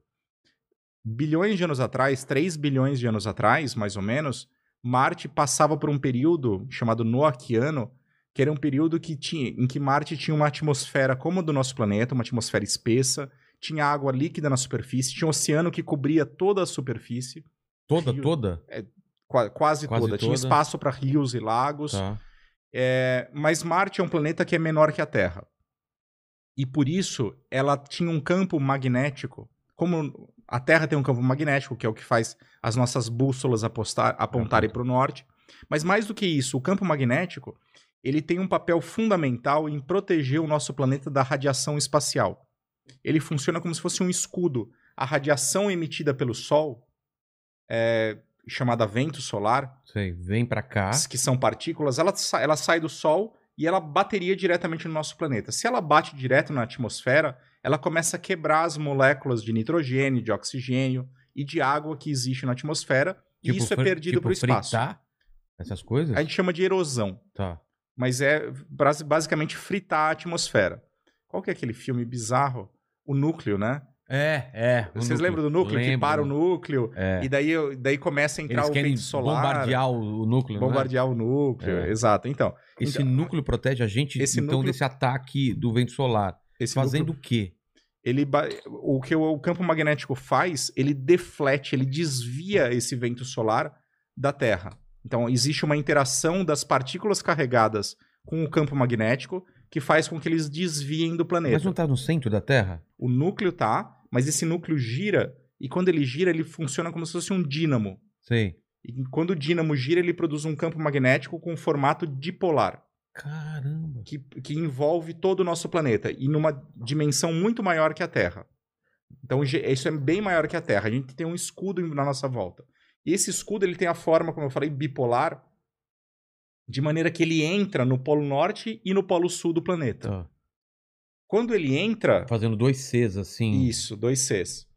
Bilhões de anos atrás, 3 bilhões de anos atrás, mais ou menos, Marte passava por um período chamado Noaquiano, que era um período que tinha, em que Marte tinha uma atmosfera como a do nosso planeta, uma atmosfera espessa, tinha água líquida na superfície, tinha um oceano que cobria toda a superfície, Toda, Rio. toda? qua- quase, Quase toda. Tinha toda. espaço para rios e lagos. Tá. É, mas Marte é um planeta que é menor que a Terra. E por isso ela tinha um campo magnético. Como a Terra tem um campo magnético, que é o que faz as nossas bússolas apostar- apontarem para o norte. Mas mais do que isso, o campo magnético ele tem um papel fundamental em proteger o nosso planeta da radiação espacial. Ele funciona como se fosse um escudo. A radiação emitida pelo Sol, é, chamada vento solar, Sei. Vem pra cá. que são partículas, ela, sa- ela sai do Sol e ela bateria diretamente no nosso planeta. Se ela bate direto na atmosfera, ela começa a quebrar as moléculas de nitrogênio, de oxigênio e de água que existe na atmosfera, e isso é perdido tipo, para o espaço. fritar essas coisas? A gente chama de erosão, Tá. Mas é basicamente fritar a atmosfera. Qual que é aquele filme bizarro? O núcleo, né? É, é. Vocês lembram do núcleo? Que Lembro. para o núcleo É. e daí, daí começa a entrar Eles o vento solar. bombardear o, núcleo, é? bombardear o núcleo, É. exato. Então, Esse Então- núcleo protege a gente, então, núcleo- desse ataque do vento solar. esse Fazendo núcleo- o quê? ele o que o campo magnético faz, ele deflete, ele desvia esse vento solar da Terra. Então existe uma interação das partículas carregadas com o campo magnético que faz com que eles desviem do planeta. Mas não tá no centro da Terra? O núcleo tá, mas esse núcleo gira e quando ele gira, ele funciona como se fosse um dínamo. Sei. E quando o dínamo gira, ele produz um campo magnético com formato dipolar. Caramba. que, que envolve todo o nosso planeta e numa dimensão muito maior que a Terra. Então isso é bem maior que a Terra. A gente tem um escudo na nossa volta. E esse escudo ele tem a forma, como eu falei, bipolar, de maneira que ele entra no polo norte e no polo sul do planeta. Tá. Quando ele entra, Fazendo dois Cs assim. isso, dois Cs.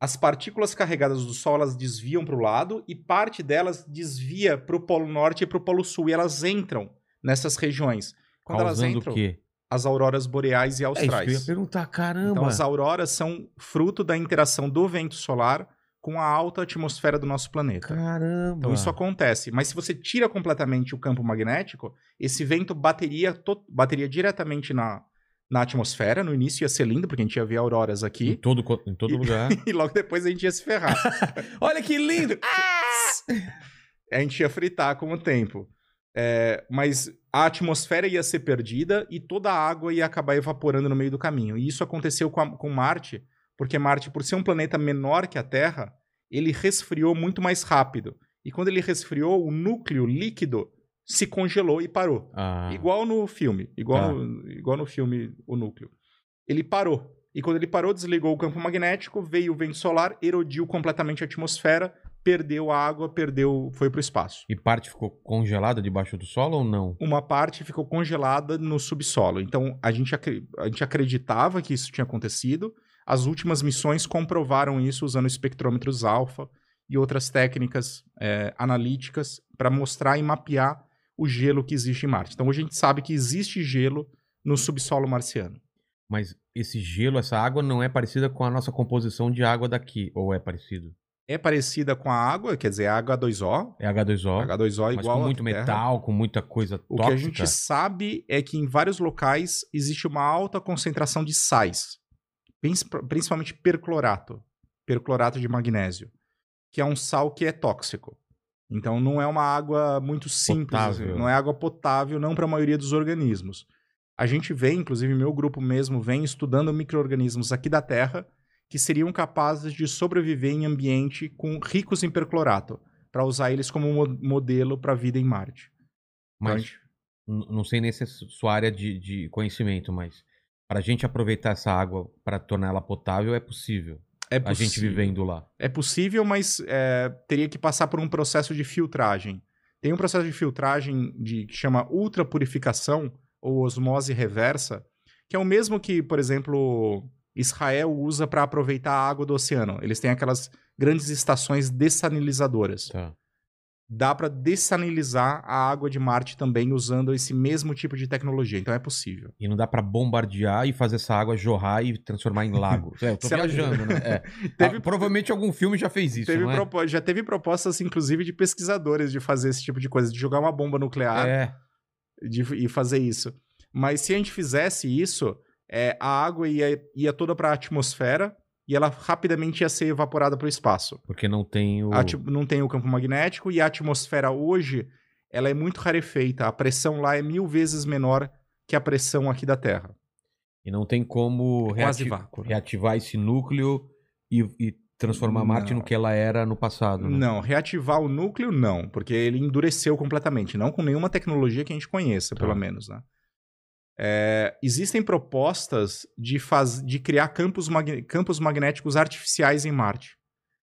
as partículas carregadas do Sol elas desviam para o lado e parte delas desvia para o Polo Norte e para o Polo Sul. E elas entram nessas regiões. Quando elas Causando entram, o quê? as auroras boreais e É isso que eu ia austrais. perguntar, caramba. então, as auroras são fruto da interação do vento solar com a alta atmosfera do nosso planeta. Caramba. Então isso acontece. Mas se você tira completamente o campo magnético, esse vento bateria, bateria diretamente na, na atmosfera. No início ia ser lindo, porque a gente ia ver auroras Em aqui. todo, co- em todo lugar. E logo depois a gente ia se ferrar. Olha que lindo! a gente ia fritar com o tempo. É, mas a atmosfera ia ser perdida e toda a água ia acabar evaporando no meio do caminho. E isso aconteceu com, a- com Marte, porque Marte, por ser um planeta menor que a Terra, ele resfriou muito mais rápido. E quando ele resfriou, o núcleo líquido se congelou e parou. Ah, Igual no filme. Igual, Tá. no, igual no filme, o núcleo. Ele parou. E quando ele parou, desligou o campo magnético, veio o vento solar, erodiu completamente a atmosfera, perdeu a água, perdeu, foi para o espaço. E parte ficou congelada debaixo do solo ou não? Uma parte ficou congelada no subsolo. Então, a gente, a gente acreditava que isso tinha acontecido. As últimas missões comprovaram isso usando espectrômetros alfa e outras técnicas é, analíticas para mostrar e mapear o gelo que existe em Marte. Então, hoje a gente sabe que existe gelo no subsolo marciano. Mas esse gelo, essa água não é parecida com a nossa composição de água daqui, ou é parecido? É parecida com a água, quer dizer, a É H2O. H2O, H2O mas igual com muito metal, com muita coisa O tóxica. que a gente sabe é que em vários locais existe uma alta concentração de sais, principalmente perclorato, perclorato de magnésio, que é um sal que é tóxico. Então não é uma água muito simples, Potável. assim, não é água potável não para a maioria dos organismos. A gente vem, inclusive meu grupo mesmo vem estudando micro-organismos aqui da Terra que seriam capazes de sobreviver em ambiente com ricos em perclorato, para usar eles como mo- modelo para a vida em Marte. Então, Mas gente- n- não sei nem se é sua área de, de conhecimento, mas para a gente aproveitar essa água para torná-la potável é possível. É A gente possível. vivendo lá. É possível, mas é, teria que passar por um processo de filtragem. Tem um processo de filtragem de, que chama ultrapurificação ou osmose reversa, que é o mesmo que, por exemplo, Israel usa para aproveitar a água do oceano. Eles têm aquelas grandes estações dessalinizadoras. Tá. Dá para dessalinizar a água de Marte também usando esse mesmo tipo de tecnologia. Então é possível. E não dá para bombardear e fazer essa água jorrar e transformar em lago. É, eu tô Se ela- viajando, né? É. Teve- Ah, provavelmente algum filme já fez isso, Teve é? propo- Já teve propostas, inclusive, de pesquisadores de fazer esse tipo de coisa, de jogar uma bomba nuclear É. de, e fazer isso. Mas se a gente fizesse isso, é, a água ia, ia toda para a atmosfera e ela rapidamente ia ser evaporada para o espaço. Porque não tem o. A não tem o campo magnético e a atmosfera hoje ela é muito rarefeita. A pressão lá é mil vezes menor que a pressão aqui da Terra. E não tem como É reati- vácuo, né? reativar esse núcleo e, e transformar Marte Não. no que ela era no passado. Né? Não, reativar o núcleo não, porque ele endureceu completamente, não com nenhuma tecnologia que a gente conheça, Tá. pelo menos, né? É, existem propostas de, faz... de criar campos, campos magnéticos artificiais em Marte.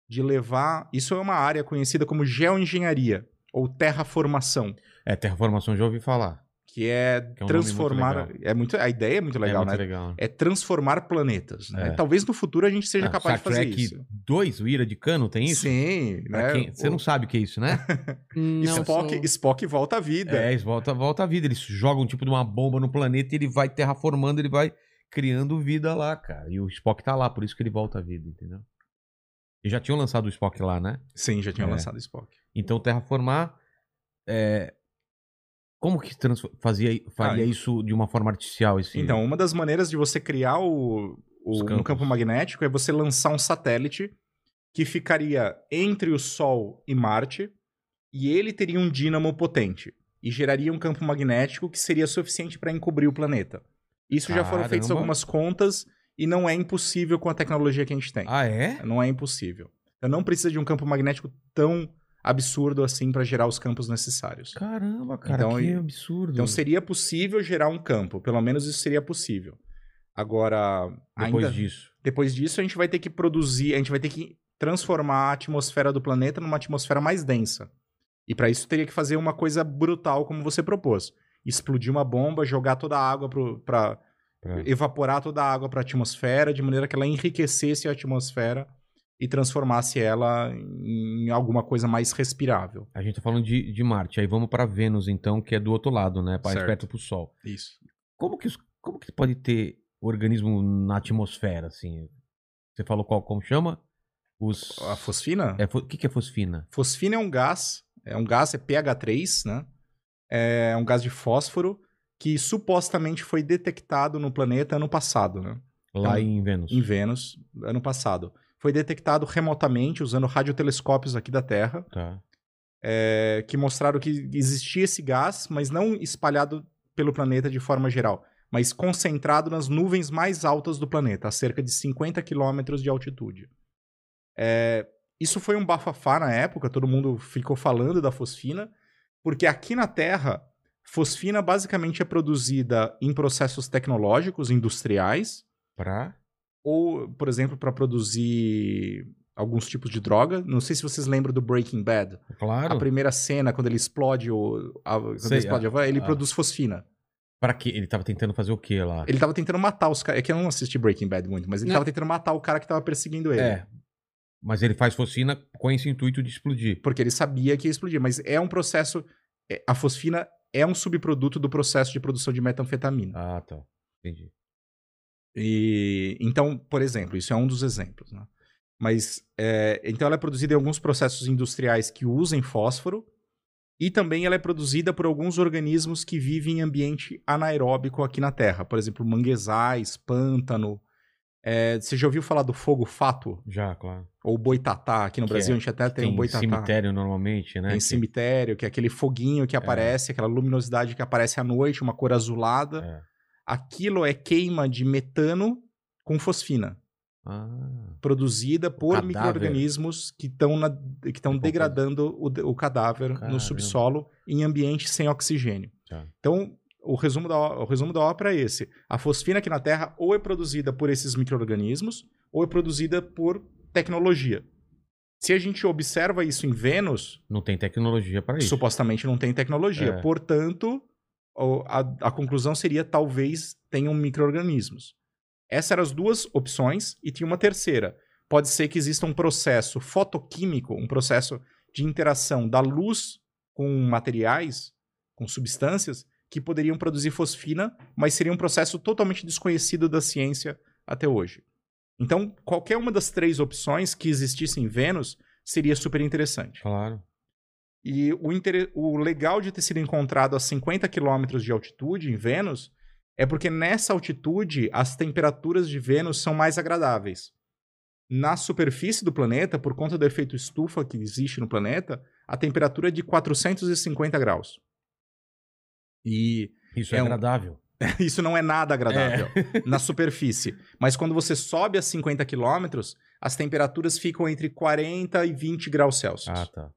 De levar. Isso é uma área conhecida como geoengenharia ou terraformação, É, terraformação já ouvi falar. Que é, Que é um transformar. é muito, a ideia é muito legal, é muito né? legal. É transformar planetas. né? É. Talvez no futuro a gente seja Ah, capaz Star de fazer Trek isso. 2, o Ira de Cano, tem isso? Sim, né? quem- Você O- não sabe o que é isso, né? Não, Spock, sou- Spock volta à vida. É, volta, volta a vida. Eles jogam tipo de uma bomba no planeta e ele vai terraformando, ele vai criando vida lá, cara. E o Spock tá lá, por isso que ele volta à vida, entendeu? E já tinham lançado o Spock lá, né? Sim, já tinha É. lançado Spock. Então terraformar. é, Como que fazia, faria Ah, isso de uma forma artificial? Esse... Então, uma das maneiras de você criar o, o um campo magnético é você lançar um satélite que ficaria entre o Sol e Marte e ele teria um dínamo potente e geraria um campo magnético que seria suficiente para encobrir o planeta. Isso já foram feitas Caramba. algumas contas e não é impossível com a tecnologia que a gente tem. Ah, é? Não é impossível. Então não precisa de um campo magnético tão absurdo assim para gerar os campos necessários. Caramba, cara, Então, que absurdo. Então seria possível gerar um campo, pelo menos isso seria possível. Agora, Depois ainda, disso. depois disso a gente vai ter que produzir, a gente vai ter que transformar a atmosfera do planeta numa atmosfera mais densa. E para isso teria que fazer uma coisa brutal como você propôs. Explodir uma bomba, jogar toda a água para Pra- evaporar toda a água para a atmosfera, de maneira que ela enriquecesse a atmosfera e transformasse ela em alguma coisa mais respirável. A gente tá falando de, de Marte. Aí vamos pra Vênus, então, que é do outro lado, né? Mais Certo. perto pro Sol. Isso. Como que, como que pode ter organismo na atmosfera, assim? Você falou qual, como chama? Os... A fosfina? É, o que, que é fosfina? Fosfina é um gás, é um gás, é pH3, né? É um gás de fósforo que supostamente foi detectado no planeta ano passado, né? Lá Então, em Vênus. Em Vênus, ano passado. Foi detectado remotamente usando radiotelescópios aqui da Terra, Tá. é, que mostraram que existia esse gás, mas não espalhado pelo planeta de forma geral, mas concentrado nas nuvens mais altas do planeta, a cerca de 50 quilômetros de altitude. É, isso foi um bafafá na época, todo mundo ficou falando da fosfina, porque aqui na Terra, fosfina basicamente é produzida em processos tecnológicos, industriais, Pra... ou, por exemplo, para produzir alguns tipos de droga. Não sei se vocês lembram do Breaking Bad. Claro. A primeira cena, quando ele explode o. A, quando Sei, ele explode a van, ele a- produz fosfina. Pra quê? Ele tava tentando fazer o quê lá? Ele tava tentando matar os caras. É que eu não assisti Breaking Bad muito, mas ele Não. tava tentando matar o cara que tava perseguindo ele. É. Mas ele faz fosfina com esse intuito de explodir. Porque ele sabia que ia explodir. Mas é um processo. é- A fosfina é um subproduto do processo de produção de metanfetamina. Ah, tá. Entendi. E então, por exemplo, isso é um dos exemplos, né? Mas é, então ela é produzida em alguns processos industriais que usem fósforo e também ela é produzida por alguns organismos que vivem em ambiente anaeróbico aqui na Terra, por exemplo, manguezais, pântano. É, você já ouviu falar do fogo fato Já, claro. ou boitatá? Aqui no Que Brasil é- a gente até tem, um boitatá. cemitério normalmente, né? Tem Que- cemitério, que é aquele foguinho que aparece, aquela luminosidade que aparece à noite, uma cor azulada. Aquilo é queima de metano com fosfina Ah, produzida por micro-organismos que estão degradando o, o cadáver Caramba. no subsolo em ambiente sem oxigênio. Tá. Então, o resumo, da, o resumo da ópera é esse. A fosfina aqui na Terra ou é produzida por esses micro-organismos ou é produzida por tecnologia. Se a gente observa isso em Vênus, não tem tecnologia para isso. supostamente não tem tecnologia. É. Portanto, a, a conclusão seria talvez tenham micro-organismos. Essas eram as duas opções e tinha uma terceira. Pode ser que exista um processo fotoquímico, um processo de interação da luz com materiais, com substâncias, que poderiam produzir fosfina, mas seria um processo totalmente desconhecido da ciência até hoje. Então, qualquer uma das três opções que existisse em Vênus seria super interessante. Claro. E o, inter- o legal de ter sido encontrado a 50 quilômetros de altitude em Vênus é porque nessa altitude as temperaturas de Vênus são mais agradáveis. Na superfície do planeta, por conta do efeito estufa que existe no planeta, a temperatura é de 450 graus. E Isso É é, um- agradável. isso não é nada agradável na superfície. Mas quando você sobe a 50 quilômetros, as temperaturas ficam entre 40 e 20 graus Celsius Ah, tá.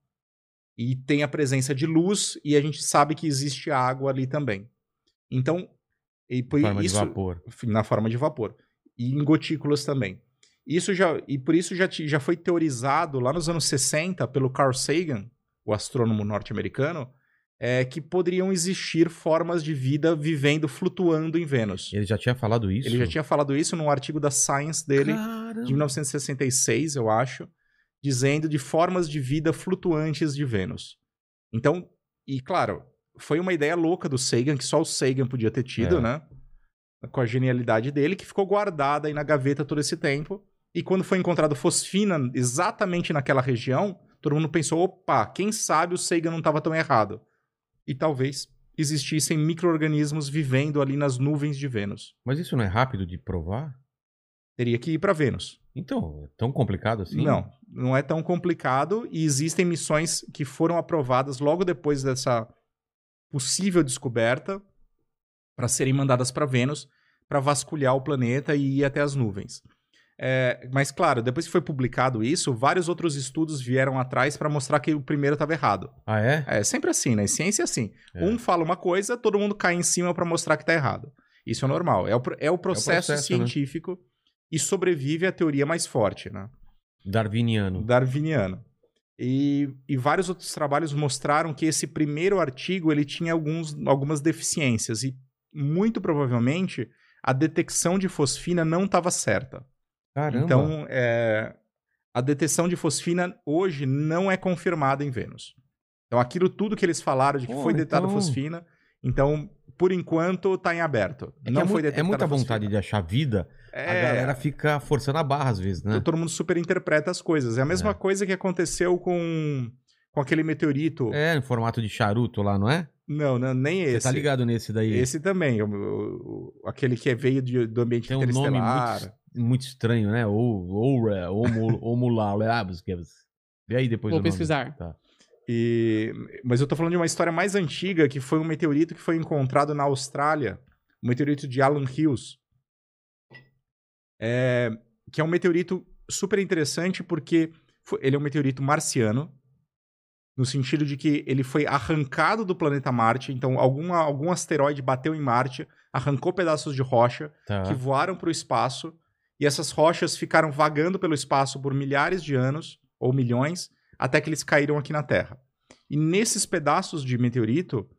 E tem a presença de luz e a gente sabe que existe água ali também. Então, e por Forma isso de vapor. na forma de vapor e em gotículas também. Isso já e por isso já, já foi teorizado lá nos anos 60 pelo Carl Sagan, o astrônomo norte-americano, é, que poderiam existir formas de vida vivendo flutuando em Vênus. Ele já tinha falado isso? Ele já tinha falado isso num artigo da Science dele Caramba. de 1966, eu acho, dizendo de formas de vida flutuantes de Vênus. Então, e claro, foi uma ideia louca do Sagan, que só o Sagan podia ter tido, É. né? Com a genialidade dele, que ficou guardada aí na gaveta todo esse tempo. E quando foi encontrado fosfina exatamente naquela região, todo mundo pensou: opa, quem sabe o Sagan não estava tão errado. E talvez existissem micro-organismos vivendo ali nas nuvens de Vênus. Mas isso não é rápido de provar? Teria que ir para Vênus. Então, é tão complicado assim? Não, não é tão complicado e existem missões que foram aprovadas logo depois dessa possível descoberta para serem mandadas para Vênus para vasculhar o planeta e ir até as nuvens. É, mas claro, depois que foi publicado isso, vários outros estudos vieram atrás para mostrar que o primeiro estava errado. Ah, é? É sempre assim, né? Ciência é assim. É. Um fala uma coisa, todo mundo cai em cima para mostrar que tá errado. Isso é normal. É o, pro- é o processo, processo, né? E sobrevive a teoria mais forte, né? Darwiniano. darwiniano. E, e vários outros trabalhos mostraram que esse primeiro artigo ele tinha alguns, algumas deficiências e muito provavelmente a detecção de fosfina não estava certa. Caramba. Então, é, a detecção de fosfina hoje não é confirmada em Vênus. Então, aquilo tudo que eles falaram de que Pô, foi detectada então- fosfina, então, por enquanto, está em aberto. É, não é, foi é detectada muita fosfina. vontade de achar vida. É, A galera fica forçando a barra às vezes, né? todo mundo superinterpreta as coisas. É a mesma É. coisa que aconteceu com, com aquele meteorito. É, em formato de charuto lá, não é? Não, não, nem esse. Você tá ligado nesse daí? Esse também, o- o- o- aquele que veio de- do ambiente Tem um nome muito, muito estranho, né? Ou Oura, Omulalabs. Vê aí depois Vou pesquisar. Tá. E, mas eu tô falando de uma história mais antiga, que foi um meteorito que foi encontrado na Austrália, o meteorito de Allen Hills. É, que é um meteorito super interessante porque ele é um meteorito marciano, no sentido de que ele foi arrancado do planeta Marte, então alguma, algum asteroide bateu em Marte, arrancou pedaços de rocha, Tá. que voaram para o espaço e essas rochas ficaram vagando pelo espaço por milhares de anos ou milhões até que eles caíram aqui na Terra. E nesses pedaços de meteorito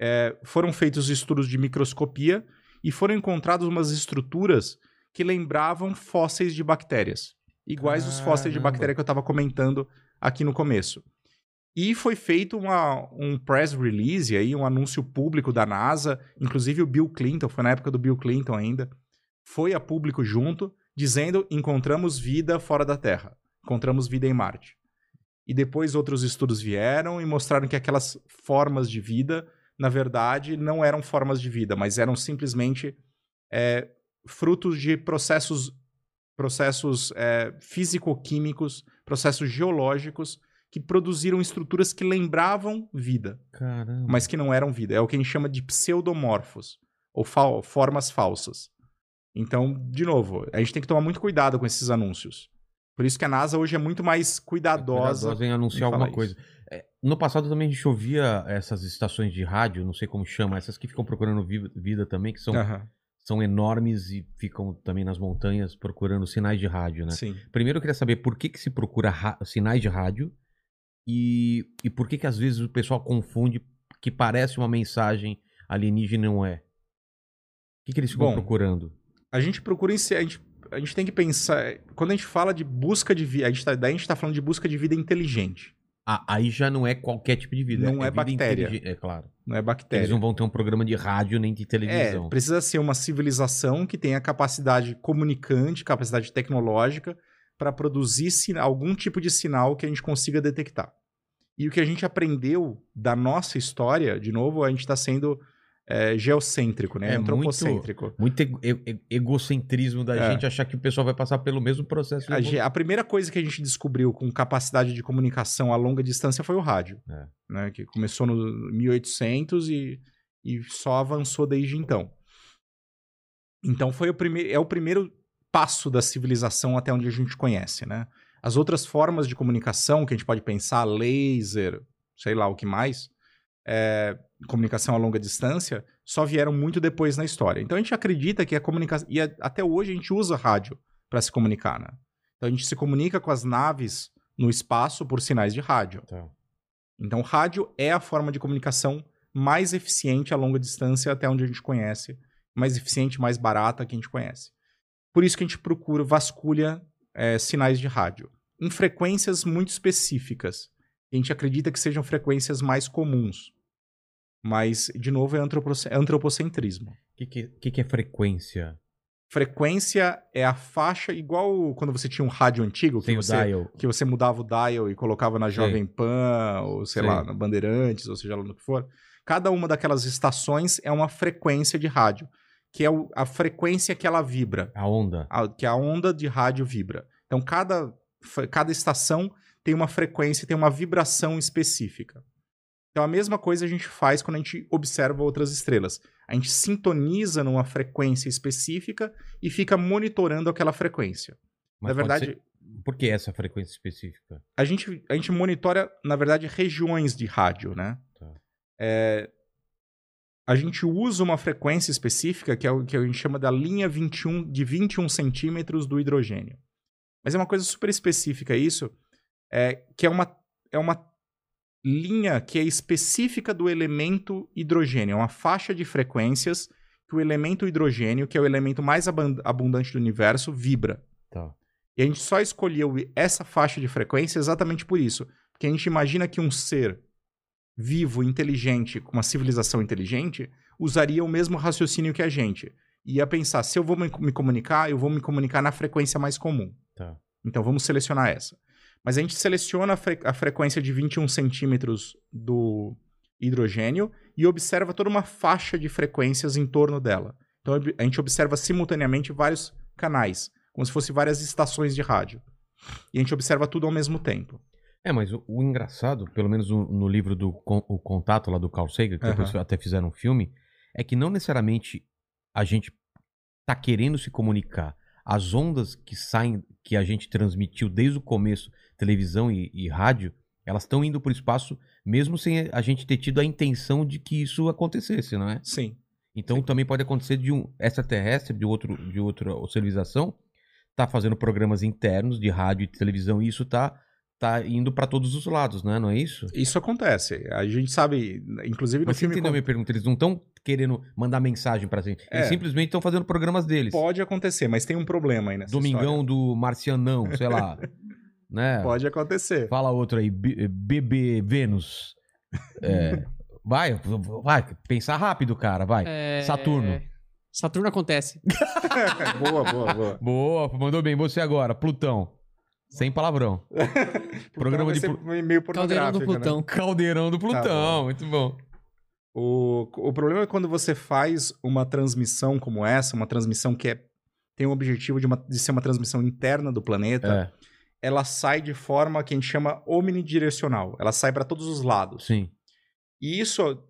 é, foram feitos estudos de microscopia e foram encontradas umas estruturas que lembravam fósseis de bactérias, iguais os fósseis de Caramba. bactéria que eu estava comentando aqui no começo. E foi feito uma- um press release aí, um anúncio público da NASA, inclusive o Bill Clinton, foi na época do Bill Clinton ainda, foi a público junto, dizendo encontramos vida fora da Terra, encontramos vida em Marte. E depois outros estudos vieram e mostraram que aquelas formas de vida, na verdade, não eram formas de vida, mas eram simplesmente é, frutos de processos, processos é, físico-químicos, processos geológicos que produziram estruturas que lembravam vida, Caramba. mas que não eram vida. É o que a gente chama de pseudomorfos, ou fal- formas falsas. Então, de novo, a gente tem que tomar muito cuidado com esses anúncios. Por isso que a NASA hoje é muito mais cuidadosa. Cuidadosa em anunciar em alguma coisa. É, no passado também a gente ouvia essas estações de rádio, não sei como chama, essas que ficam procurando vi- vida também, que são, são enormes e ficam também nas montanhas procurando sinais de rádio, né? Sim. Primeiro eu queria saber por que, que se procura ra- sinais de rádio e, e por que, que às vezes o pessoal confunde que parece uma mensagem alienígena e não é. O que, que eles ficam Bom, procurando? A gente procura em si- a gente, a gente tem que pensar. Quando a gente fala de busca de vida, a gente tá, gente tá falando de busca de vida inteligente. Ah, aí já não é qualquer tipo de vida. Não é vida bactéria. É claro. Não é Eles bactéria. não vão ter um programa de rádio nem de televisão. É, precisa ser uma civilização que tenha capacidade comunicante, capacidade tecnológica para produzir algum tipo de sinal que a gente consiga detectar. E o que a gente aprendeu da nossa história, de novo, a gente está sendo é, geocêntrico, né? É Antropocêntrico. Muito e- egocentrismo da É. gente achar que o pessoal vai passar pelo mesmo processo. A, a primeira coisa que a gente descobriu com capacidade de comunicação a longa distância foi o rádio, É. né? Que começou no 1800 e, e só avançou desde então. Então foi o primeiro, é o primeiro passo da civilização até onde a gente conhece, né? As outras formas de comunicação que a gente pode pensar, laser, sei lá o que mais, é, comunicação a longa distância, só vieram muito depois na história. Então a gente acredita que a comunicação. E a- até hoje a gente usa rádio para se comunicar, né? Então a gente se comunica com as naves no espaço por sinais de rádio. Tá. Então rádio é a forma de comunicação mais eficiente a longa distância até onde a gente conhece, mais eficiente, mais barata que a gente conhece. Por isso que a gente procura, vasculha é, sinais de rádio em frequências muito específicas. A gente acredita que sejam frequências mais comuns. Mas, de novo, é é antropocentrismo. O que, que, que é frequência? Frequência é a faixa, igual quando você tinha um rádio antigo, que você, dial. que você mudava o dial e colocava na. Jovem Pan, ou sei Sei. lá, na Bandeirantes, ou seja lá no que for. Cada uma daquelas estações é uma frequência de rádio, que é a frequência que ela vibra, A onda. a- que a onda de rádio vibra. Então, cada, cada estação tem uma frequência, tem uma vibração específica. Então, a mesma coisa a gente faz quando a gente observa outras estrelas. A gente sintoniza numa frequência específica e fica monitorando aquela frequência. Mas Na verdade, ser- Por que essa frequência específica? a gente, a gente monitora, na verdade, regiões de rádio, né? Tá. É, a gente usa uma frequência específica, que é o que a gente chama da linha 21, de 21 centímetros do hidrogênio. Mas é uma coisa super específica isso, é, que é uma, é uma linha que é específica do elemento hidrogênio. É uma faixa de frequências que o elemento hidrogênio, que é o elemento mais abundante do universo, vibra. Tá. E a gente só escolheu essa faixa de frequência exatamente por isso. Porque a gente imagina que um ser vivo, inteligente, com uma civilização inteligente, usaria o mesmo raciocínio que a gente. Ia pensar, se eu vou me me comunicar, eu vou me comunicar na frequência mais comum. Tá. Então vamos selecionar essa. Mas a gente seleciona a, fre- a frequência de 21 centímetros do hidrogênio e observa toda uma faixa de frequências em torno dela. Então a gente observa simultaneamente vários canais, como se fossem várias estações de rádio. E a gente observa tudo ao mesmo tempo. É, mas o, o engraçado, pelo menos no, no livro do o Contato lá do Carl Sagan, que depois Aham. até fizeram um filme, é que não necessariamente a gente tá querendo se comunicar. As ondas que saem, que a gente transmitiu desde o começo, televisão e, e rádio, elas estão indo para o espaço mesmo sem a gente ter tido a intenção de que isso acontecesse, não é? Sim. Então também pode acontecer de um extraterrestre, de outro, de outra civilização, tá fazendo programas internos de rádio e televisão e isso tá, tá indo para todos os lados, né? Não é isso? Isso acontece. A gente sabe, inclusive no Mas você filme entendeu a con- minha pergunta? Eles não estão querendo mandar mensagem pra gente. Eles É. simplesmente estão fazendo programas deles. pode acontecer, mas tem um problema aí nessa Domingão do Marcianão, sei lá. né? Pode acontecer. Fala outro aí, B- BB Vênus. É, vai, vai, pensar rápido, cara, vai. É, Saturno. Saturno acontece. boa, boa, boa. Boa, mandou bem. Você agora, Plutão. Sem palavrão. Programa de meio Caldeirão do né? Plutão. Caldeirão do Plutão. bom. muito bom. O, o problema é quando você faz uma transmissão como essa, uma transmissão que é, tem o objetivo de, uma- de ser uma transmissão interna do planeta, É, ela sai de forma que a gente chama omnidirecional. Ela sai para todos os lados. sim. E isso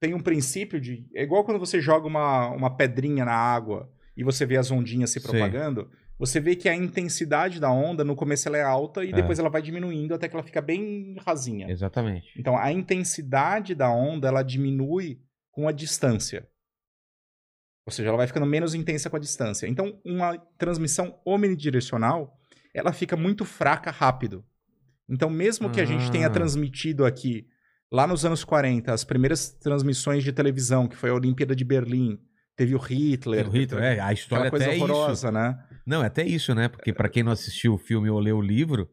tem um princípio de. É igual quando você joga uma, uma pedrinha na água e você vê as ondinhas se propagando. Você vê que a intensidade da onda, no começo ela é alta e É. depois ela vai diminuindo até que ela fica bem rasinha. Exatamente. Então a intensidade da onda ela diminui com a distância. Ou seja, ela vai ficando menos intensa com a distância. Então uma transmissão omnidirecional ela fica muito fraca rápido. Então mesmo que a gente tenha Ah. transmitido aqui lá nos anos 40 as primeiras transmissões de televisão, que foi a Olimpíada de Berlim, teve o Hitler, O Hitler, é, a história coisa até é isso. horrorosa, né? Não, é até isso, né? Porque pra quem não assistiu o filme ou leu o livro,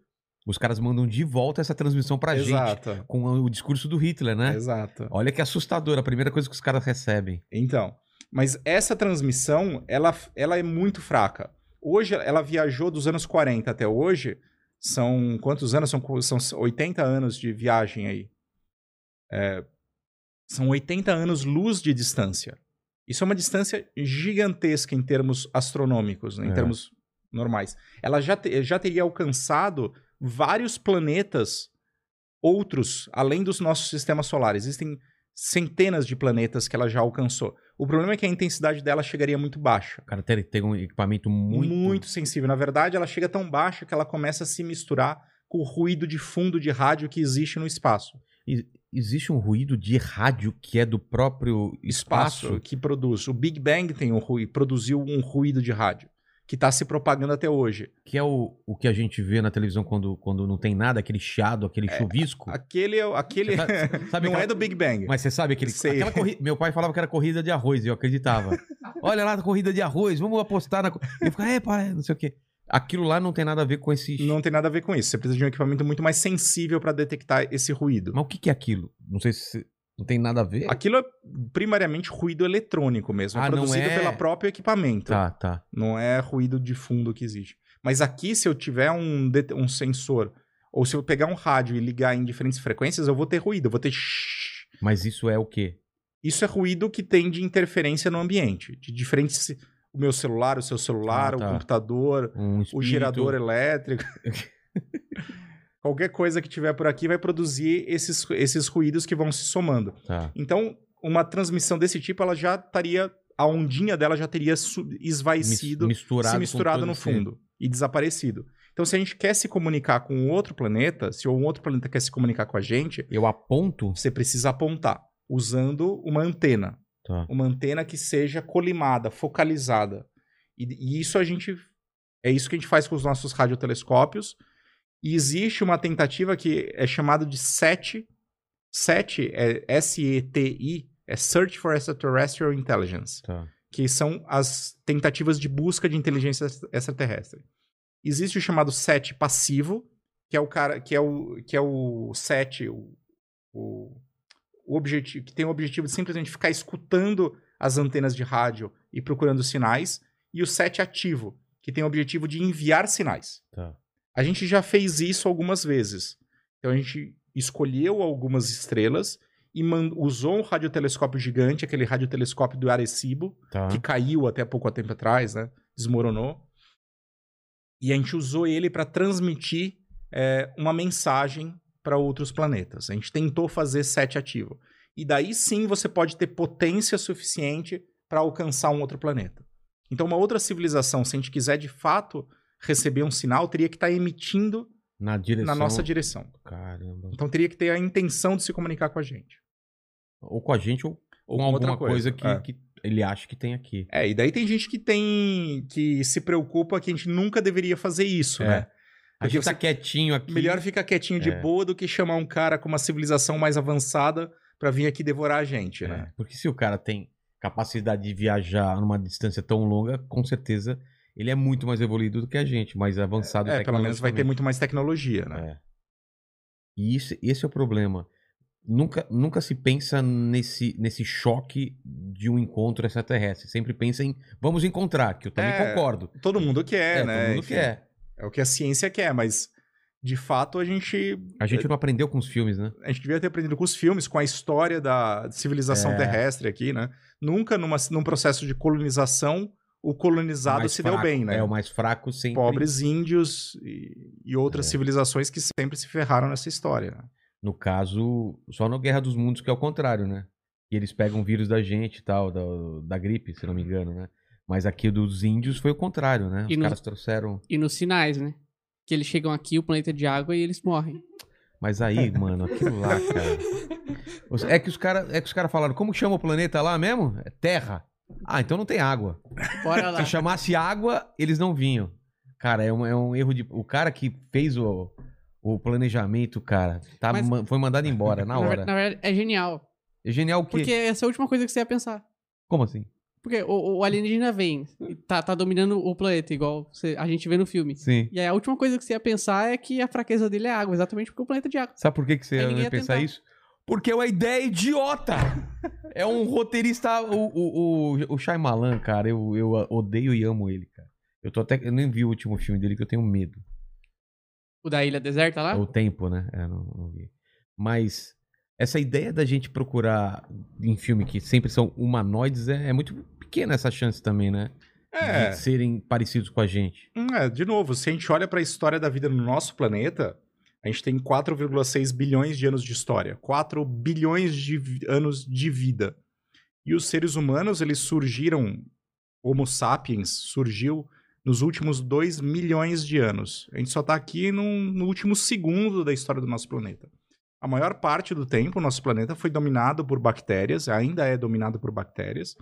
os caras mandam de volta essa transmissão pra gente. Exato. Com o discurso do Hitler, né? Exato. Olha que assustador, a primeira coisa que os caras recebem. Então, mas essa transmissão, ela, ela é muito fraca. Hoje, ela viajou dos anos 40 até hoje. São quantos anos? São, são 80 anos de viagem aí. É, são 80 anos luz de distância. Isso é uma distância gigantesca em termos astronômicos, né, em É. termos normais. Ela já, te- já teria alcançado vários planetas outros, além dos nossos sistemas solares. Existem centenas de planetas que ela já alcançou. O problema é que a intensidade dela chegaria muito baixa. Cara tem, tem um equipamento muito. Muito... sensível. Na verdade, ela chega tão baixa que ela começa a se misturar com o ruído de fundo de rádio que existe no espaço. Existe um ruído de rádio que é do próprio espaço. Espaço que produz. O Big Bang tem um ruído, produziu um ruído de rádio que está se propagando até hoje. Que é o, o que a gente vê na televisão quando, quando não tem nada, aquele chiado, aquele chuvisco. Aquele, é- aquele tá- sabe não aquela- é do Big Bang. Mas você sabe aquele, Sei. corrida. Meu pai falava que era corrida de arroz, e eu acreditava. Olha lá a corrida de arroz, vamos apostar na. co-" Eu ficava, é, pai, não sei o quê. Aquilo lá não tem nada a ver com esse. Não tem nada a ver com isso. Você precisa de um equipamento muito mais sensível para detectar esse ruído. Mas o que, que é aquilo? Não sei se. Não tem nada a ver. Aquilo é primariamente ruído eletrônico mesmo. Ah, é produzido é- pelo próprio equipamento. Tá, tá. Não é ruído de fundo que existe. Mas aqui, se eu tiver um, um sensor, ou se eu pegar um rádio e ligar em diferentes frequências, eu vou ter ruído, eu vou ter. Mas isso é o quê? Isso é ruído que tem de interferência no ambiente. De diferentes. O meu celular, o seu celular, Ah, tá. o computador, Um o gerador elétrico. Qualquer coisa que tiver por aqui vai produzir esses, esses ruídos que vão se somando. Tá. Então, uma transmissão desse tipo, ela já estaria. A ondinha dela já teria esvaecido, Mis- misturado se misturado no fundo e desaparecido. Então, se a gente quer se comunicar com um outro planeta, se um outro planeta quer se comunicar com a gente, Eu aponto. você precisa apontar usando uma antena. Tá. Uma antena que seja colimada, focalizada. E, e isso a gente. É isso que a gente faz com os nossos radiotelescópios. E existe uma tentativa que é chamada de SETI. SETI é S-E-T-I, é Search for Extraterrestrial Intelligence Tá. que são as tentativas de busca de inteligência extraterrestre. Existe o chamado set passivo, que é o cara que é o que é o set, o, o, o objetivo que tem o objetivo de simplesmente ficar escutando as antenas de rádio e procurando sinais, e o set ativo, que tem o objetivo de enviar sinais. Tá. A gente já fez isso algumas vezes. Então a gente escolheu algumas estrelas e usou um radiotelescópio gigante, aquele radiotelescópio do Arecibo, Tá. que caiu até pouco tempo atrás, né? Desmoronou. E a gente usou ele para transmitir é, uma mensagem para outros planetas. A gente tentou fazer set ativo. E daí sim você pode ter potência suficiente para alcançar um outro planeta. Então, uma outra civilização, se a gente quiser de fato receber um sinal, teria que estar emitindo Na direção. na nossa direção. Caramba. Então, teria que ter a intenção de se comunicar com a gente. Ou com a gente ou Ou com alguma coisa, coisa, que, é. que ele acha que tem aqui. É, e daí tem gente que tem. que se preocupa que a gente nunca deveria fazer isso, É. né? A gente tá quietinho aqui. Melhor ficar quietinho de É. boa do que chamar um cara com uma civilização mais avançada pra vir aqui devorar a gente, né? É, porque se o cara tem capacidade de viajar numa distância tão longa, com certeza ele é muito mais evoluído do que a gente, mais avançado É, pelo menos vai ter muito mais tecnologia, né? É. E isso, esse é o problema. Nunca, nunca se pensa nesse, nesse choque de um encontro extraterrestre. Sempre pensa em vamos encontrar, que eu também É, concordo. Todo mundo quer, É, né? todo mundo Enfim, quer. É o que a ciência quer, mas de fato a gente. A gente não aprendeu com os filmes, né? A gente devia ter aprendido com os filmes, com a história da civilização É. terrestre aqui, né? Nunca numa, num processo de colonização o colonizado Mais se fraco, deu bem, né? É, o mais fraco sempre. Pobres índios e, e outras É. civilizações que sempre se ferraram nessa história. né? No caso, só no Guerra dos Mundos que é o contrário, né? E eles pegam vírus da gente e tal, da, da gripe, se não me engano, né? Mas aqui dos índios foi o contrário, né? Os E no- caras trouxeram. E nos sinais, né? Que eles chegam aqui, o planeta é de água, e eles morrem. Mas aí, mano, aquilo lá, cara. É que os caras é que os cara falaram, como chama o planeta lá mesmo? É Terra. Ah, então não tem água. Bora lá. Se chamasse água, eles não vinham. Cara, é um, é um erro de. O cara que fez o, o planejamento, cara, tá, Mas- ma- foi mandado embora na Na, ver- hora. na verdade, é genial. É genial o quê? Porque essa é a última coisa que você ia pensar. Como assim? Porque o, o alienígena vem, e tá, tá dominando o planeta, igual você- a gente vê no filme. Sim. E aí a última coisa que você ia pensar é que a fraqueza dele é água, exatamente porque o planeta é de água. Sabe por que, que você Aí ia ia pensar tentar. isso? Porque é uma ideia idiota! é um roteirista. O, o, o, o Shyamalan, cara, eu, eu odeio e amo ele, cara. Eu, tô até, eu nem vi o último filme dele que eu tenho medo. O da ilha deserta lá? O tempo, né? É, não, não vi. Mas essa ideia da gente procurar em filme que sempre são humanoides é, é muito pequena essa chance também, né? É, De serem parecidos com a gente. hum, é, de novo, se a gente olha para a história da vida no nosso planeta, a gente tem 4,6 bilhões de anos de história, 4 bilhões de anos de vida. E os seres humanos, eles surgiram, Homo sapiens surgiu nos últimos 2 milhões de anos. A gente só está aqui num- no último segundo da história do nosso planeta. A maior parte do tempo, o nosso planeta foi dominado por bactérias, ainda é dominado por bactérias.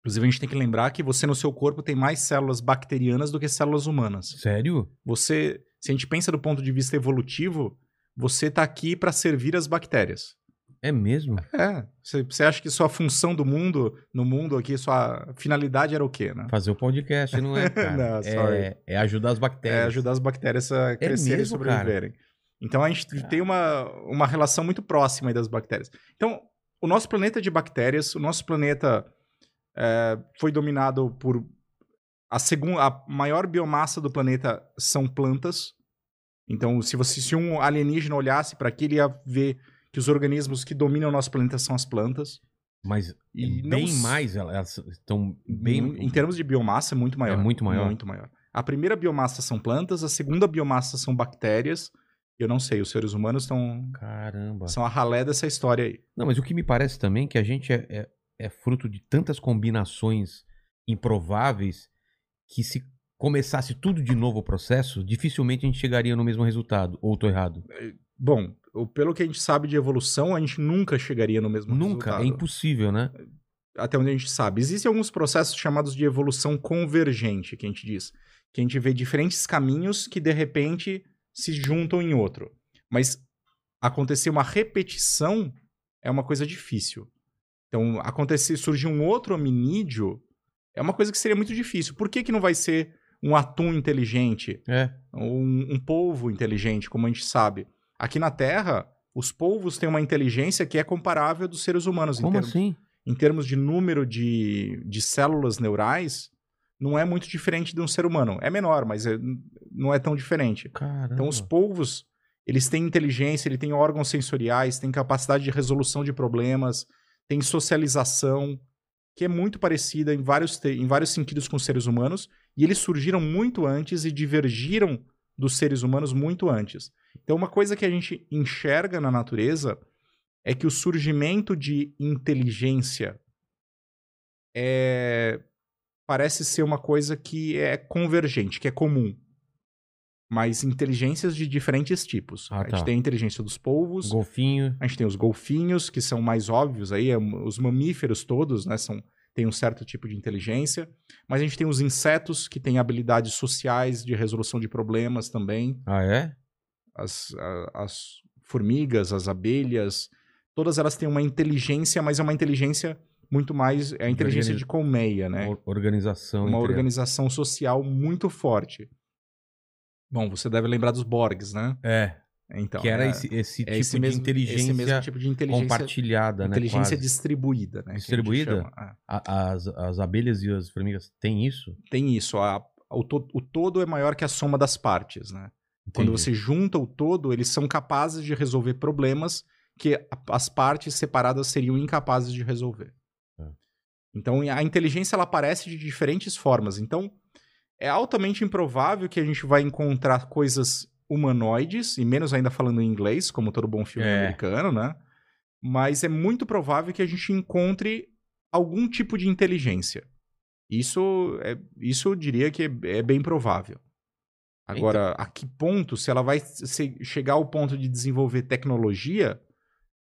Inclusive, a gente tem que lembrar que você no seu corpo tem mais células bacterianas do que células humanas. Sério? Você, se a gente pensa do ponto de vista evolutivo, você está aqui para servir as bactérias. É mesmo? É. Você, acha que sua função do mundo, no mundo aqui, sua finalidade era o quê, né? Fazer o podcast, não é, cara? Não, é, é ajudar as bactérias. É ajudar as bactérias a crescerem e mesmo, sobreviverem. Então a gente tem uma, uma relação muito próxima das bactérias. Então, o nosso planeta é de bactérias, o nosso planeta é, foi dominado por. A, segunda, a maior biomassa do planeta são plantas. Então, se, você, se um alienígena olhasse para aqui, ele ia ver que os organismos que dominam o nosso planeta são as plantas. Mas E não bem s- mais, elas estão bem. Em termos de biomassa, é muito maior. É muito maior? Muito maior. A primeira biomassa são plantas, a segunda biomassa são bactérias. Eu não sei, os seres humanos estão Caramba. são a ralé dessa história aí. Não, mas o que me parece também é que a gente é, é, é fruto de tantas combinações improváveis que se começasse tudo de novo o processo, dificilmente a gente chegaria no mesmo resultado. Ou tô errado? Bom, o- pelo que a gente sabe de evolução, a gente nunca chegaria no mesmo Nunca. resultado. É impossível, né? Até onde a gente sabe. Existem alguns processos chamados de evolução convergente, que a gente diz. Que a gente vê diferentes caminhos que, de repente, se juntam em outro. Mas acontecer uma repetição é uma coisa difícil. Então, acontecer, surgir um outro hominídeo é uma coisa que seria muito difícil. Por que, que não vai ser um atum inteligente, É. um, um polvo inteligente, como a gente sabe. Aqui na Terra, os polvos têm uma inteligência que é comparável dos seres humanos em Como termos, assim? em termos de número de, de células neurais. Não é muito diferente de um ser humano. É menor, mas é- não é tão diferente. Caramba. Então, os polvos, eles têm inteligência, eles têm órgãos sensoriais, têm capacidade de resolução de problemas, têm socialização, que é muito parecida em vários, em vários sentidos com os seres humanos, e eles surgiram muito antes e divergiram dos seres humanos muito antes. Então, uma coisa que a gente enxerga na natureza é que o surgimento de inteligência é parece ser uma coisa que é convergente, que é comum. Mas inteligências de diferentes tipos. Ah, a gente tá. tem a inteligência dos polvos, Golfinho. a gente tem os golfinhos, que são mais óbvios aí, é, os mamíferos todos, né, são, têm um certo tipo de inteligência. Mas a gente tem os insetos, que têm habilidades sociais de resolução de problemas também. Ah, é? As, a- as formigas, as abelhas, todas elas têm uma inteligência, mas é uma inteligência muito mais... É a inteligência organiza- de colmeia, né? Or- Organização. uma organização social muito forte. Bom, você deve lembrar dos Borgs, né? É. Então, que era é, esse, esse é tipo esse de mesmo, inteligência esse mesmo tipo de inteligência, compartilhada, né? inteligência quase. distribuída, né? a Distribuída? É. A- As, as abelhas e as formigas têm isso? Tem isso, a- o, to- o todo é maior que a soma das partes, né? Quando Entendi. você junta o todo, eles são capazes de resolver problemas que as partes separadas seriam incapazes de resolver. É. Então, a inteligência ela aparece de diferentes formas. Então, é altamente improvável que a gente vai encontrar coisas humanoides, e menos ainda falando em inglês, como todo bom filme É. americano, né? Mas é muito provável que a gente encontre algum tipo de inteligência. Isso, é, isso eu diria que é, é bem provável. Agora, a que ponto, se ela vai se- chegar ao ponto de desenvolver tecnologia,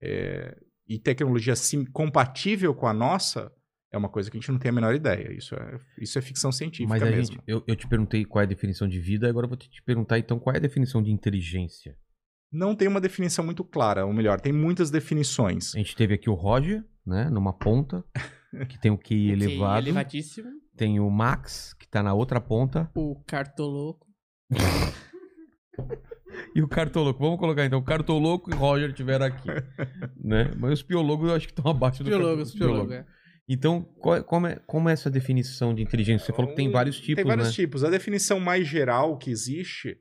é, e tecnologia sim, compatível com a nossa, é uma coisa que a gente não tem a menor ideia. Isso é, isso é ficção científica Mas a mesmo. gente, eu, eu te perguntei qual é a definição de vida, agora eu vou te perguntar então qual é a definição de inteligência. Não tem uma definição muito clara, ou melhor, tem muitas definições. A gente teve aqui o Roger, né, numa ponta, que tem o QI elevado. elevadíssimo. Tem o Max, que tá na outra ponta. O cartoloco. E o Cartoloco. Vamos colocar então, o Cartoloco e o Roger tiveram aqui. né? Mas os piologos eu acho que estão abaixo do Biólogo, Cartoloco. biólogo, é. Então, qual é- como, é, como é essa definição de inteligência? Você falou que tem Um- vários tipos, Tem vários né? tipos. A definição mais geral que existe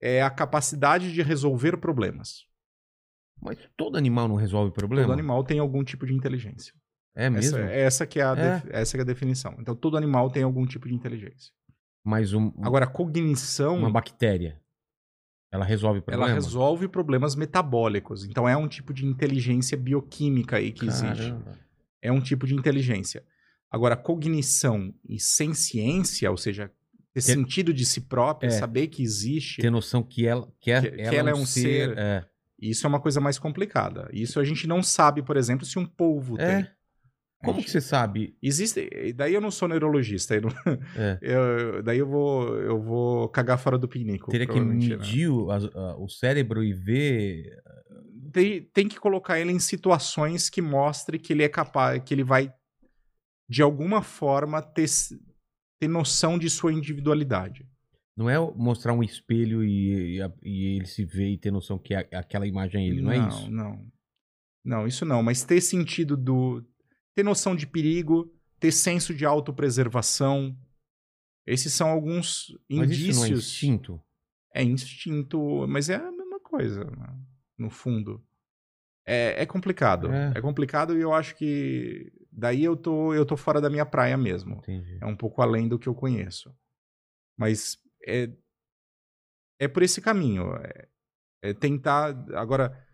é a capacidade de resolver problemas. Mas todo animal não resolve problema? Todo animal tem algum tipo de inteligência. É mesmo? Essa, essa, que é a É. def- essa que é a definição. Então, todo animal tem algum tipo de inteligência. Mas um- Agora, a cognição, uma bactéria, ela resolve ela problema? resolve problemas metabólicos. Então, é um tipo de inteligência bioquímica aí que existe. É um tipo de inteligência. Agora, cognição e ciência, ou seja, ter Ter- sentido de si própria, É. saber que existe, Ter noção que ela, que, é- Que- que ela, ela é um ser... ser- é. isso é uma coisa mais complicada. Isso a gente não sabe, por exemplo, se um polvo É. tem. Como que você sabe? Existe. Daí eu não sou neurologista. eu não- É. eu- daí eu vou, eu vou cagar fora do pinico. Teria que né? medir o, as- a- o cérebro e ver... Tem, tem que colocar ele em situações que mostre que ele é capaz, que ele vai, de alguma forma, ter, ter noção de sua individualidade. Não é mostrar um espelho e, e e ele se vê e ter noção que a- aquela imagem é ele, não, é isso? Não, não. isso não. Mas ter sentido do. Ter noção de perigo, ter senso de autopreservação. Esses são alguns Mas indícios. isso não é instinto? É instinto, mas é a mesma coisa, né? No fundo. É, é complicado. É. É. complicado e eu acho que daí eu tô, eu tô fora da minha praia mesmo. Entendi. É um pouco além do que eu conheço. Mas é, é por esse caminho. É, é tentar. Agora,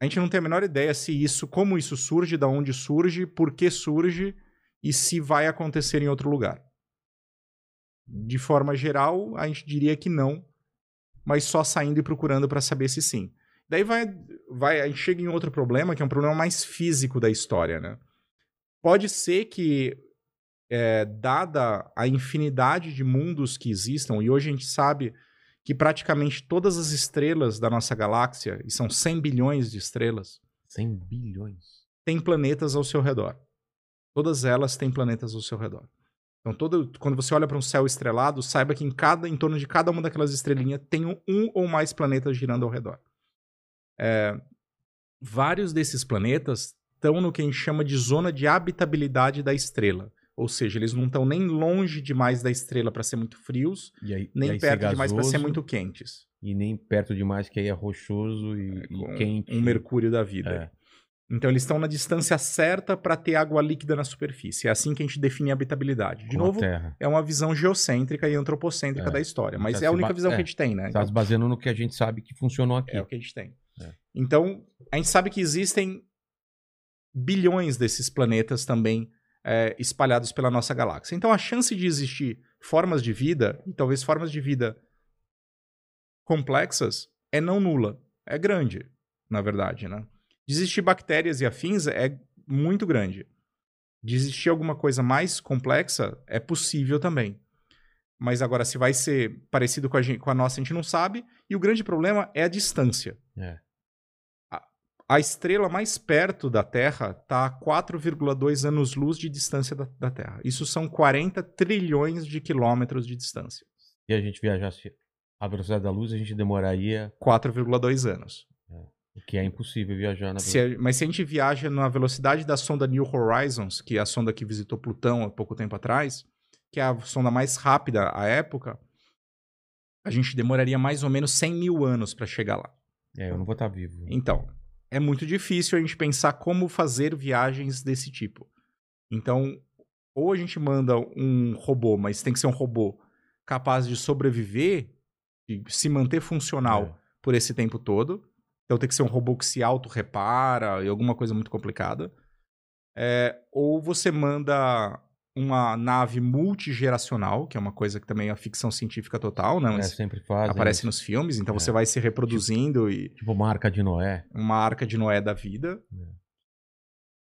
a gente não tem a menor ideia se isso, como isso surge, da onde surge, por que surge e se vai acontecer em outro lugar. De forma geral, a gente diria que não, mas só saindo e procurando para saber se sim. Daí vai, vai, a gente chega em outro problema, que é um problema mais físico da história, né? Pode ser que é, dada a infinidade de mundos que existam, e hoje a gente sabe que praticamente todas as estrelas da nossa galáxia, e são 100 bilhões de estrelas, 100 bilhões. têm planetas ao seu redor. Todas elas têm planetas ao seu redor. Então, todo, quando você olha para um céu estrelado, saiba que em, cada, em torno de cada uma daquelas estrelinhas tem um, ou mais planetas girando ao redor. É, vários desses planetas estão no que a gente chama de zona de habitabilidade da estrela. Ou seja, eles não estão nem longe demais da estrela para ser muito frios, E aí, nem e perto demais para ser muito quentes. E nem perto demais, que aí é rochoso e, e com quente. Um mercúrio da vida. Então eles estão na distância certa para ter água líquida na superfície. É assim que a gente define a habitabilidade. De novo, é uma visão geocêntrica e antropocêntrica É. da história. Mas Tá é a única visão é. que a gente tem, né? Tá se baseando no que a gente sabe que funcionou aqui. É o que a gente tem. É. Então, a gente sabe que existem bilhões desses planetas também é, espalhados pela nossa galáxia. Então, a chance de existir formas de vida, e talvez formas de vida complexas, é não nula. É grande, na verdade, né? De existir bactérias e afins é muito grande. De existir alguma coisa mais complexa é possível também. Mas agora, se vai ser parecido com a, gente, com a nossa, a gente não sabe. E o grande problema é a distância. É. A, a estrela mais perto da Terra está a 4,2 anos-luz de distância da, da Terra. Isso são 40 trilhões de quilômetros de distância. Se a gente viajasse à velocidade da luz, a gente demoraria, 4,2 anos. Que é impossível viajar na Se a- mas se a gente viaja na velocidade da sonda New Horizons, que é a sonda que visitou Plutão há pouco tempo atrás, que é a sonda mais rápida à época, a gente demoraria mais ou menos 100 mil anos para chegar lá. É, eu não vou estar vivo. Então, é muito difícil a gente pensar como fazer viagens desse tipo. Então, ou a gente manda um robô, mas tem que ser um robô capaz de sobreviver, de se manter funcional É. por esse tempo todo. Então tem que ser um robô que se auto-repara e alguma coisa muito complicada. É, ou você manda uma nave multigeracional, que é uma coisa que também é ficção científica total, né? É, Mas sempre fazem. aparece isso. nos filmes, então É. você vai se reproduzindo e Tipo marca de Noé. uma arca de Noé da vida. É.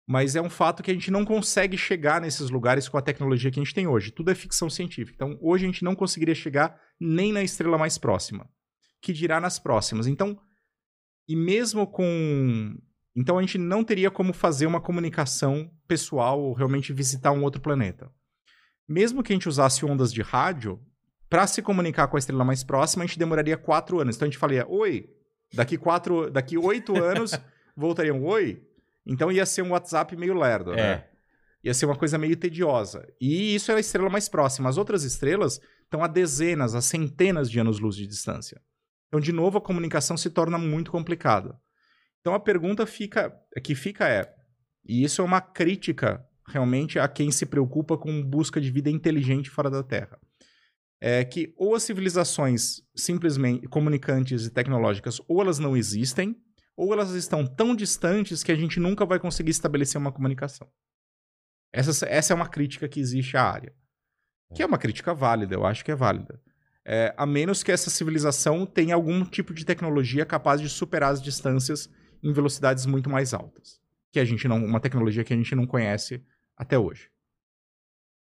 Mas é um fato que a gente não consegue chegar nesses lugares com a tecnologia que a gente tem hoje. Tudo é ficção científica. Então, hoje a gente não conseguiria chegar nem na estrela mais próxima. Que dirá nas próximas. Então, e mesmo com. Então, a gente não teria como fazer uma comunicação pessoal ou realmente visitar um outro planeta. Mesmo que a gente usasse ondas de rádio, para se comunicar com a estrela mais próxima, a gente demoraria quatro anos. Então, a gente falaria: Oi, daqui quatro, daqui oito anos voltariam oi. Então ia ser um WhatsApp meio lerdo, né? É. Ia ser uma coisa meio tediosa. E isso é a estrela mais próxima. As outras estrelas estão a dezenas, a centenas de anos-luz de distância. Então, de novo, a comunicação se torna muito complicada. Então, a pergunta fica, que fica é, e isso é uma crítica realmente a quem se preocupa com busca de vida inteligente fora da Terra. É que ou as civilizações simplesmente comunicantes e tecnológicas, ou elas não existem, ou elas estão tão distantes que a gente nunca vai conseguir estabelecer uma comunicação. Essa, essa é uma crítica que existe à área. Que é uma crítica válida, eu acho que é válida. É, a menos que essa civilização tenha algum tipo de tecnologia capaz de superar as distâncias em velocidades muito mais altas. Que a gente não. Uma tecnologia que a gente não conhece até hoje.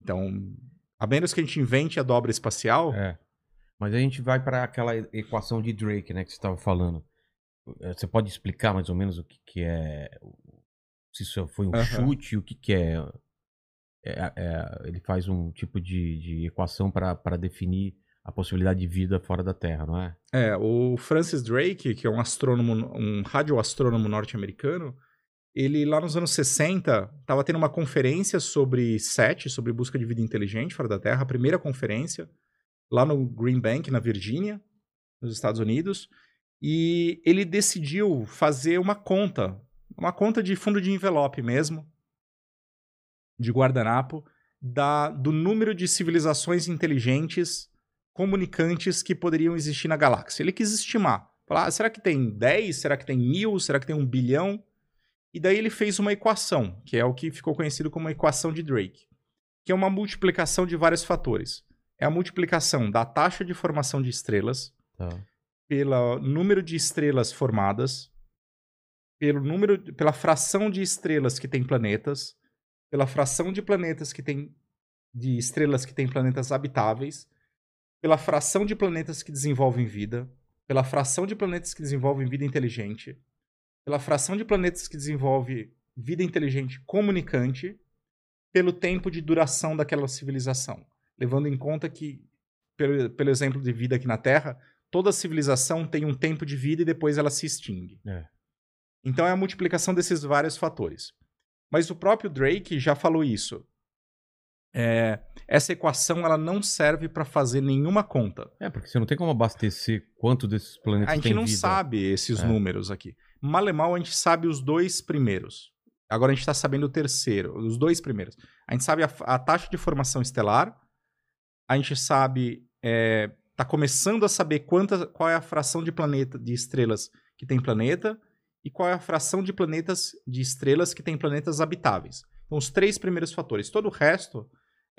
Então, a menos que a gente invente a dobra espacial, É. Mas a gente vai para aquela equação de Drake, né, que você estava falando. Eh, Você pode explicar mais ou menos o que, que é. Se isso foi um chute, o que, que é. É- é- ele faz um tipo de, de equação para definir a possibilidade de vida fora da Terra, não é? É, o Francis Drake, que é um astrônomo, um radioastrônomo norte-americano, ele lá nos anos 60 estava tendo uma conferência sobre SET, sobre busca de vida inteligente fora da Terra, a primeira conferência, lá no Green Bank, na Virgínia, nos Estados Unidos, e ele decidiu fazer uma conta, uma conta de fundo de envelope mesmo, de guardanapo, da, do número de civilizações inteligentes comunicantes que poderiam existir na galáxia. Ele quis estimar. Falar, ah, será que tem 10? Será que tem mil? Será que tem um bilhão? E daí ele fez uma equação, que é o que ficou conhecido como a equação de Drake, que é uma multiplicação de vários fatores. É a multiplicação da taxa de formação de estrelas Tá. pelo número de estrelas formadas, pelo número, pela fração de estrelas que tem planetas, pela fração de planetas que tem de estrelas que têm planetas habitáveis, pela fração de planetas que desenvolvem vida, pela fração de planetas que desenvolvem vida inteligente, pela fração de planetas que desenvolve vida inteligente comunicante pelo tempo de duração daquela civilização. Levando em conta que, pelo, pelo exemplo de vida aqui na Terra, toda civilização tem um tempo de vida e depois ela se extingue. É. Então é a multiplicação desses vários fatores. Mas o próprio Drake já falou isso. É, essa equação ela não serve para fazer nenhuma conta. É, porque você não tem como abastecer quanto desses planetas A gente não vida. sabe esses É. números aqui. Mal e mal, a gente sabe os dois primeiros. Agora a gente está sabendo o terceiro, os dois primeiros. A gente sabe a, a taxa de formação estelar. A gente sabe. É, tá começando a saber quanta, qual é a fração de planeta de estrelas que tem planeta e qual é a fração de planetas de estrelas que tem planetas habitáveis. Então, os três primeiros fatores. Todo o resto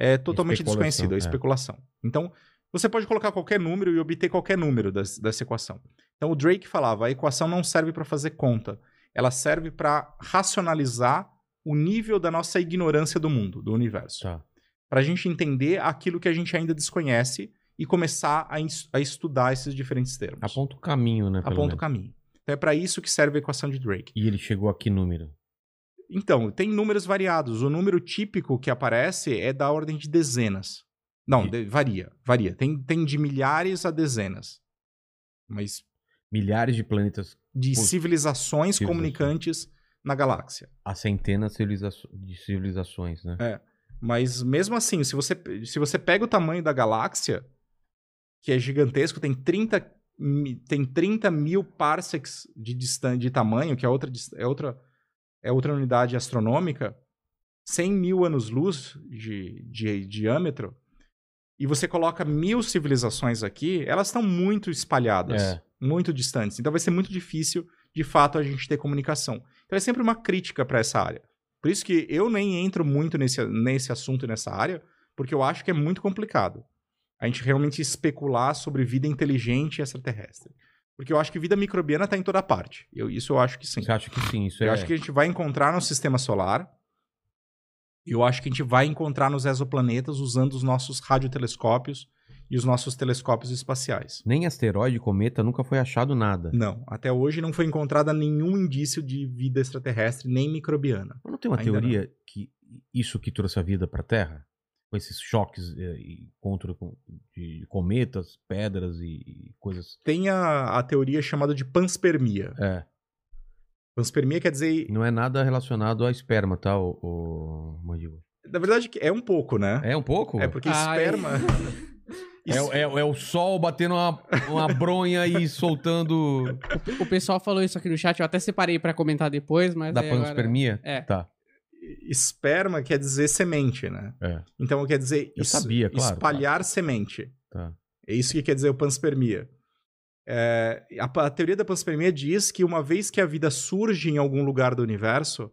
é totalmente desconhecido, é é. especulação. Então, você pode colocar qualquer número e obter qualquer número das- dessa equação. Então, o Drake falava: a equação não serve para fazer conta, ela serve para racionalizar o nível da nossa ignorância do mundo, do universo. Tá. Para a gente entender aquilo que a gente ainda desconhece e começar a, a estudar esses diferentes termos. Aponta o caminho, né? Aponta o caminho. Então, é para isso que serve a equação de Drake. E ele chegou a que número? Então, tem números variados. O número típico que aparece é da ordem de dezenas. Não, de- varia, varia. Tem, tem de milhares a dezenas. Mas Milhares de planetas, de civilizações comunicantes na galáxia. a centenas de civilizações, né? Mas mesmo assim, se você, se você pega o tamanho da galáxia, que é gigantesco, tem 30, mi- tem 30 mil parsecs de, distan de tamanho, que é outra, é, outra, é outra unidade astronômica, 100 mil anos-luz de, de diâmetro, e você coloca mil civilizações aqui, elas estão muito espalhadas, É. muito distantes. Então vai ser muito difícil, de fato, a gente ter comunicação. Então é sempre uma crítica para essa área. Por isso que eu nem entro muito nesse, nesse assunto nessa área, porque eu acho que é muito complicado. A gente realmente especular sobre vida inteligente e extraterrestre. Porque eu acho que vida microbiana está em toda parte. Eu, isso eu acho que sim. Você acha que sim? Isso Eu é... acho que a gente vai encontrar no sistema solar. Eu acho que a gente vai encontrar nos exoplanetas usando os nossos radiotelescópios e os nossos telescópios espaciais. Nem asteroide, cometa, nunca foi achado nada. Não, até hoje não foi encontrada nenhum indício de vida extraterrestre, nem microbiana. Mas não tem uma Ainda teoria que isso que trouxe a vida para a Terra? Com esses choques eh, e encontro com- de cometas, pedras e, coisas. Tem a, a teoria chamada de panspermia. É. Panspermia quer dizer, Não é nada relacionado a esperma, tá, o, o Mandíbula? na verdade, é um pouco, né? É um pouco? É porque Ai. esperma. É, é- é o sol batendo uma, uma bronha e soltando O pessoal falou isso aqui no chat, eu até separei pra comentar depois, mas da aí agora- panspermia? É. Tá. Esperma quer dizer semente, né? É. Então quer dizer es- sabia, claro, espalhar semente. Tá. É isso que quer dizer o panspermia. É, a, a teoria da panspermia diz que uma vez que a vida surge em algum lugar do universo,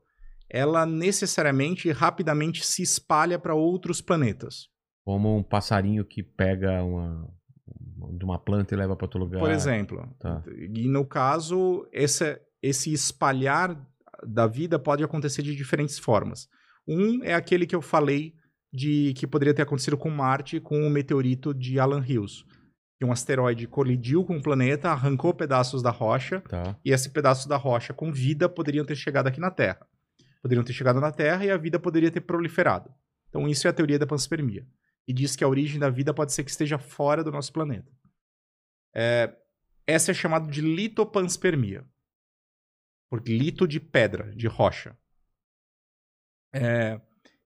ela necessariamente e rapidamente se espalha para outros planetas. Como um passarinho que pega uma, uma- de uma planta e leva para outro lugar. Por exemplo. Tá. E no caso, esse, esse espalhar da vida pode acontecer de diferentes formas. Um é aquele que eu falei de que poderia ter acontecido com Marte com o meteorito de Alan Hills. Que um asteroide colidiu com o planeta, arrancou pedaços da rocha, Tá. e esse pedaço da rocha com vida poderiam ter chegado aqui na Terra. Poderiam ter chegado na Terra e a vida poderia ter proliferado. Então isso é a teoria da panspermia. E diz que a origem da vida pode ser que esteja fora do nosso planeta. É, essa é chamada de litopanspermia. Porque lito de pedra, de rocha. É,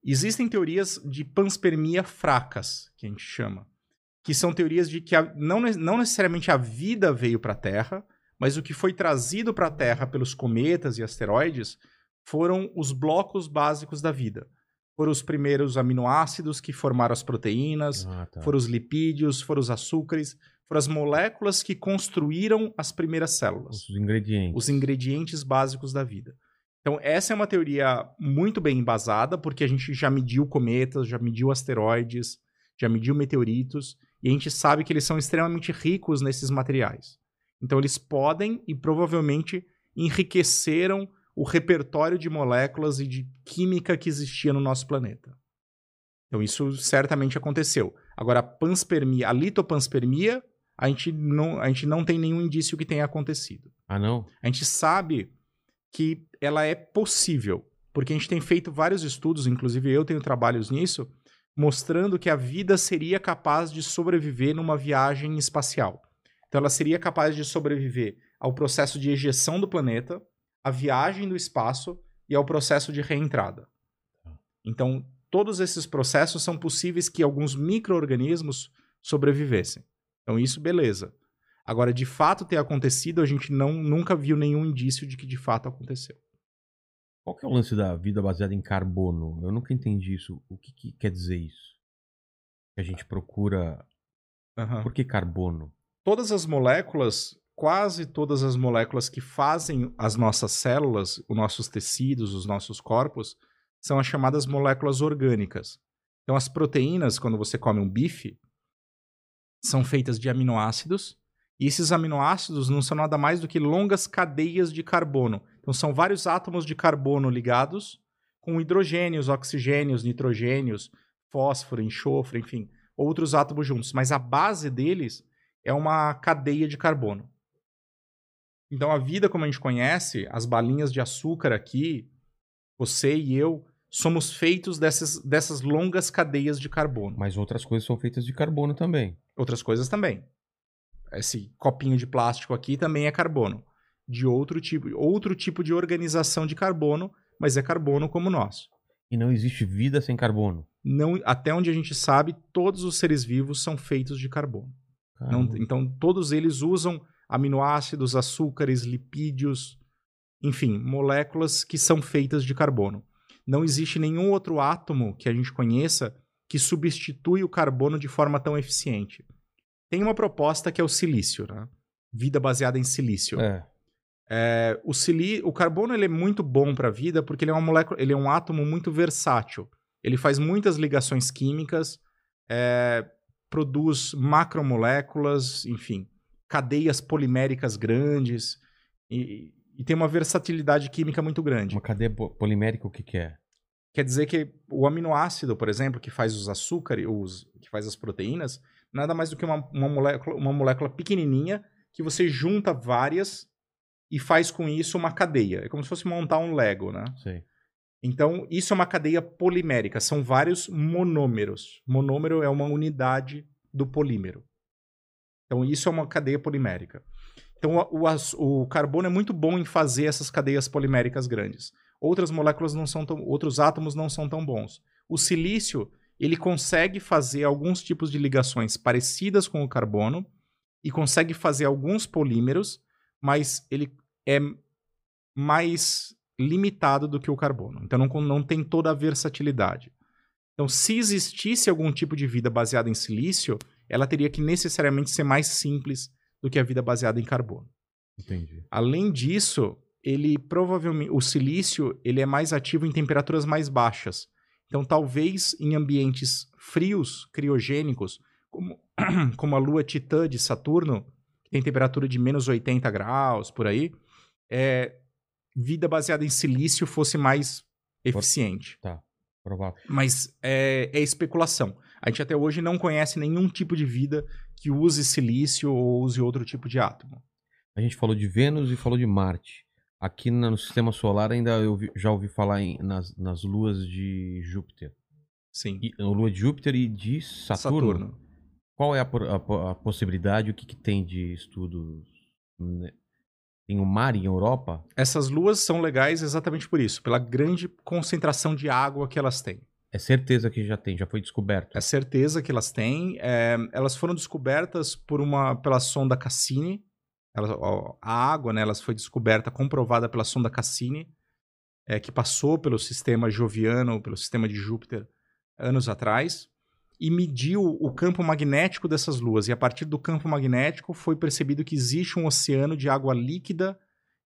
existem teorias de panspermia fracas, que a gente chama. Que são teorias de que a- não, não necessariamente a vida veio para a Terra, mas o que foi trazido para a Terra pelos cometas e asteroides foram os blocos básicos da vida. Foram os primeiros aminoácidos que formaram as proteínas, Ah, tá. foram os lipídios, foram os açúcares, foram as moléculas que construíram as primeiras células, Os ingredientes. os ingredientes básicos da vida. Então, essa é uma teoria muito bem embasada, porque a gente já mediu cometas, já mediu asteroides, já mediu meteoritos, e a gente sabe que eles são extremamente ricos nesses materiais. Então, eles podem e provavelmente enriqueceram o repertório de moléculas e de química que existia no nosso planeta. Então, isso certamente aconteceu. Agora, a panspermia, a litopanspermia, a gente não, a gente não tem nenhum indício que tenha acontecido. Ah, não? A gente sabe que ela é possível. porque a gente tem feito vários estudos, inclusive eu tenho trabalhos nisso, mostrando que a vida seria capaz de sobreviver numa viagem espacial. Então, ela seria capaz de sobreviver ao processo de ejeção do planeta, à viagem do espaço e ao processo de reentrada. Então, todos esses processos são possíveis que alguns micro-organismos sobrevivessem. Então, isso, beleza. Agora, de fato ter acontecido, a gente não, nunca viu nenhum indício de que de fato aconteceu. Qual que é o lance da vida baseada em carbono? Eu nunca entendi isso. O que, que quer dizer isso? Que a gente procura. Aham. Por que carbono? Todas as moléculas, quase todas as moléculas que fazem as nossas células, os nossos tecidos, os nossos corpos, são as chamadas moléculas orgânicas. Então, as proteínas, quando você come um bife, são feitas de aminoácidos, e esses aminoácidos não são nada mais do que longas cadeias de carbono. Então, são vários átomos de carbono ligados com hidrogênios, oxigênios, nitrogênios, fósforo, enxofre, enfim, outros átomos juntos. Mas a base deles é uma cadeia de carbono. Então, a vida como a gente conhece, as balinhas de açúcar aqui, você e eu, somos feitos dessas, dessas longas cadeias de carbono. Mas outras coisas são feitas de carbono também. Outras coisas também. Esse copinho de plástico aqui também é carbono. De outro tipo, outro tipo de organização de carbono, mas é carbono como o nosso. E não existe vida sem carbono. Não, até onde a gente sabe, todos os seres vivos são feitos de carbono. Não- então, todos eles usam aminoácidos, açúcares, lipídios, enfim, moléculas que são feitas de carbono. Não existe nenhum outro átomo que a gente conheça que substitui o carbono de forma tão eficiente. Tem uma proposta que é o silício, né? Vida baseada em silício. É. É, o, sili... o carbono ele é muito bom para a vida porque ele é uma molécula, ele é um átomo muito versátil. Ele faz muitas ligações químicas, é, produz macromoléculas, enfim, cadeias poliméricas grandes e, e tem uma versatilidade química muito grande. Uma cadeia po- polimérica, o que, que é? Quer dizer que o aminoácido, por exemplo, que faz os açúcares, os, que faz as proteínas, nada mais do que uma, uma, molécula, uma molécula pequenininha que você junta várias e faz com isso uma cadeia. É como se fosse montar um Lego, né? Sei. Então, isso é uma cadeia polimérica, são vários monômeros. Monômero é uma unidade do polímero. Então, isso é uma cadeia polimérica. Então, o, o o carbono é muito bom em fazer essas cadeias poliméricas grandes. Outras moléculas não são tão, outros átomos não são tão bons. O silício, ele consegue fazer alguns tipos de ligações parecidas com o carbono e consegue fazer alguns polímeros, mas ele é mais limitado do que o carbono. Então não, não tem toda a versatilidade. Então, se existisse algum tipo de vida baseada em silício, ela teria que necessariamente ser mais simples do que a vida baseada em carbono. Entendi. Além disso, ele provavelmente o silício ele é mais ativo em temperaturas mais baixas. Então, talvez em ambientes frios, criogênicos, como, como a Lua Titã de Saturno, que tem temperatura de menos 80 graus por aí, é, vida baseada em silício fosse mais eficiente. Provável. Mas é, é especulação. A gente até hoje não conhece nenhum tipo de vida que use silício ou use outro tipo de átomo. A gente falou de Vênus e falou de Marte. Aqui no sistema solar ainda eu vi- já ouvi falar em- nas, nas luas de Júpiter. Sim. E, a lua de Júpiter e de Saturno. Qual é a, a a possibilidade? O que, que tem de estudos? né? Tem o mar em Europa? Essas luas são legais exatamente por isso, pela grande concentração de água que elas têm. É certeza que já tem, já foi descoberto. É certeza que elas têm. é, elas foram descobertas por uma pela sonda Cassini. Ó, a água, né, elas foi descoberta, comprovada pela sonda Cassini, é, que passou pelo sistema joviano, pelo sistema de Júpiter, anos atrás, e mediu o campo magnético dessas luas. E a partir do campo magnético foi percebido que existe um oceano de água líquida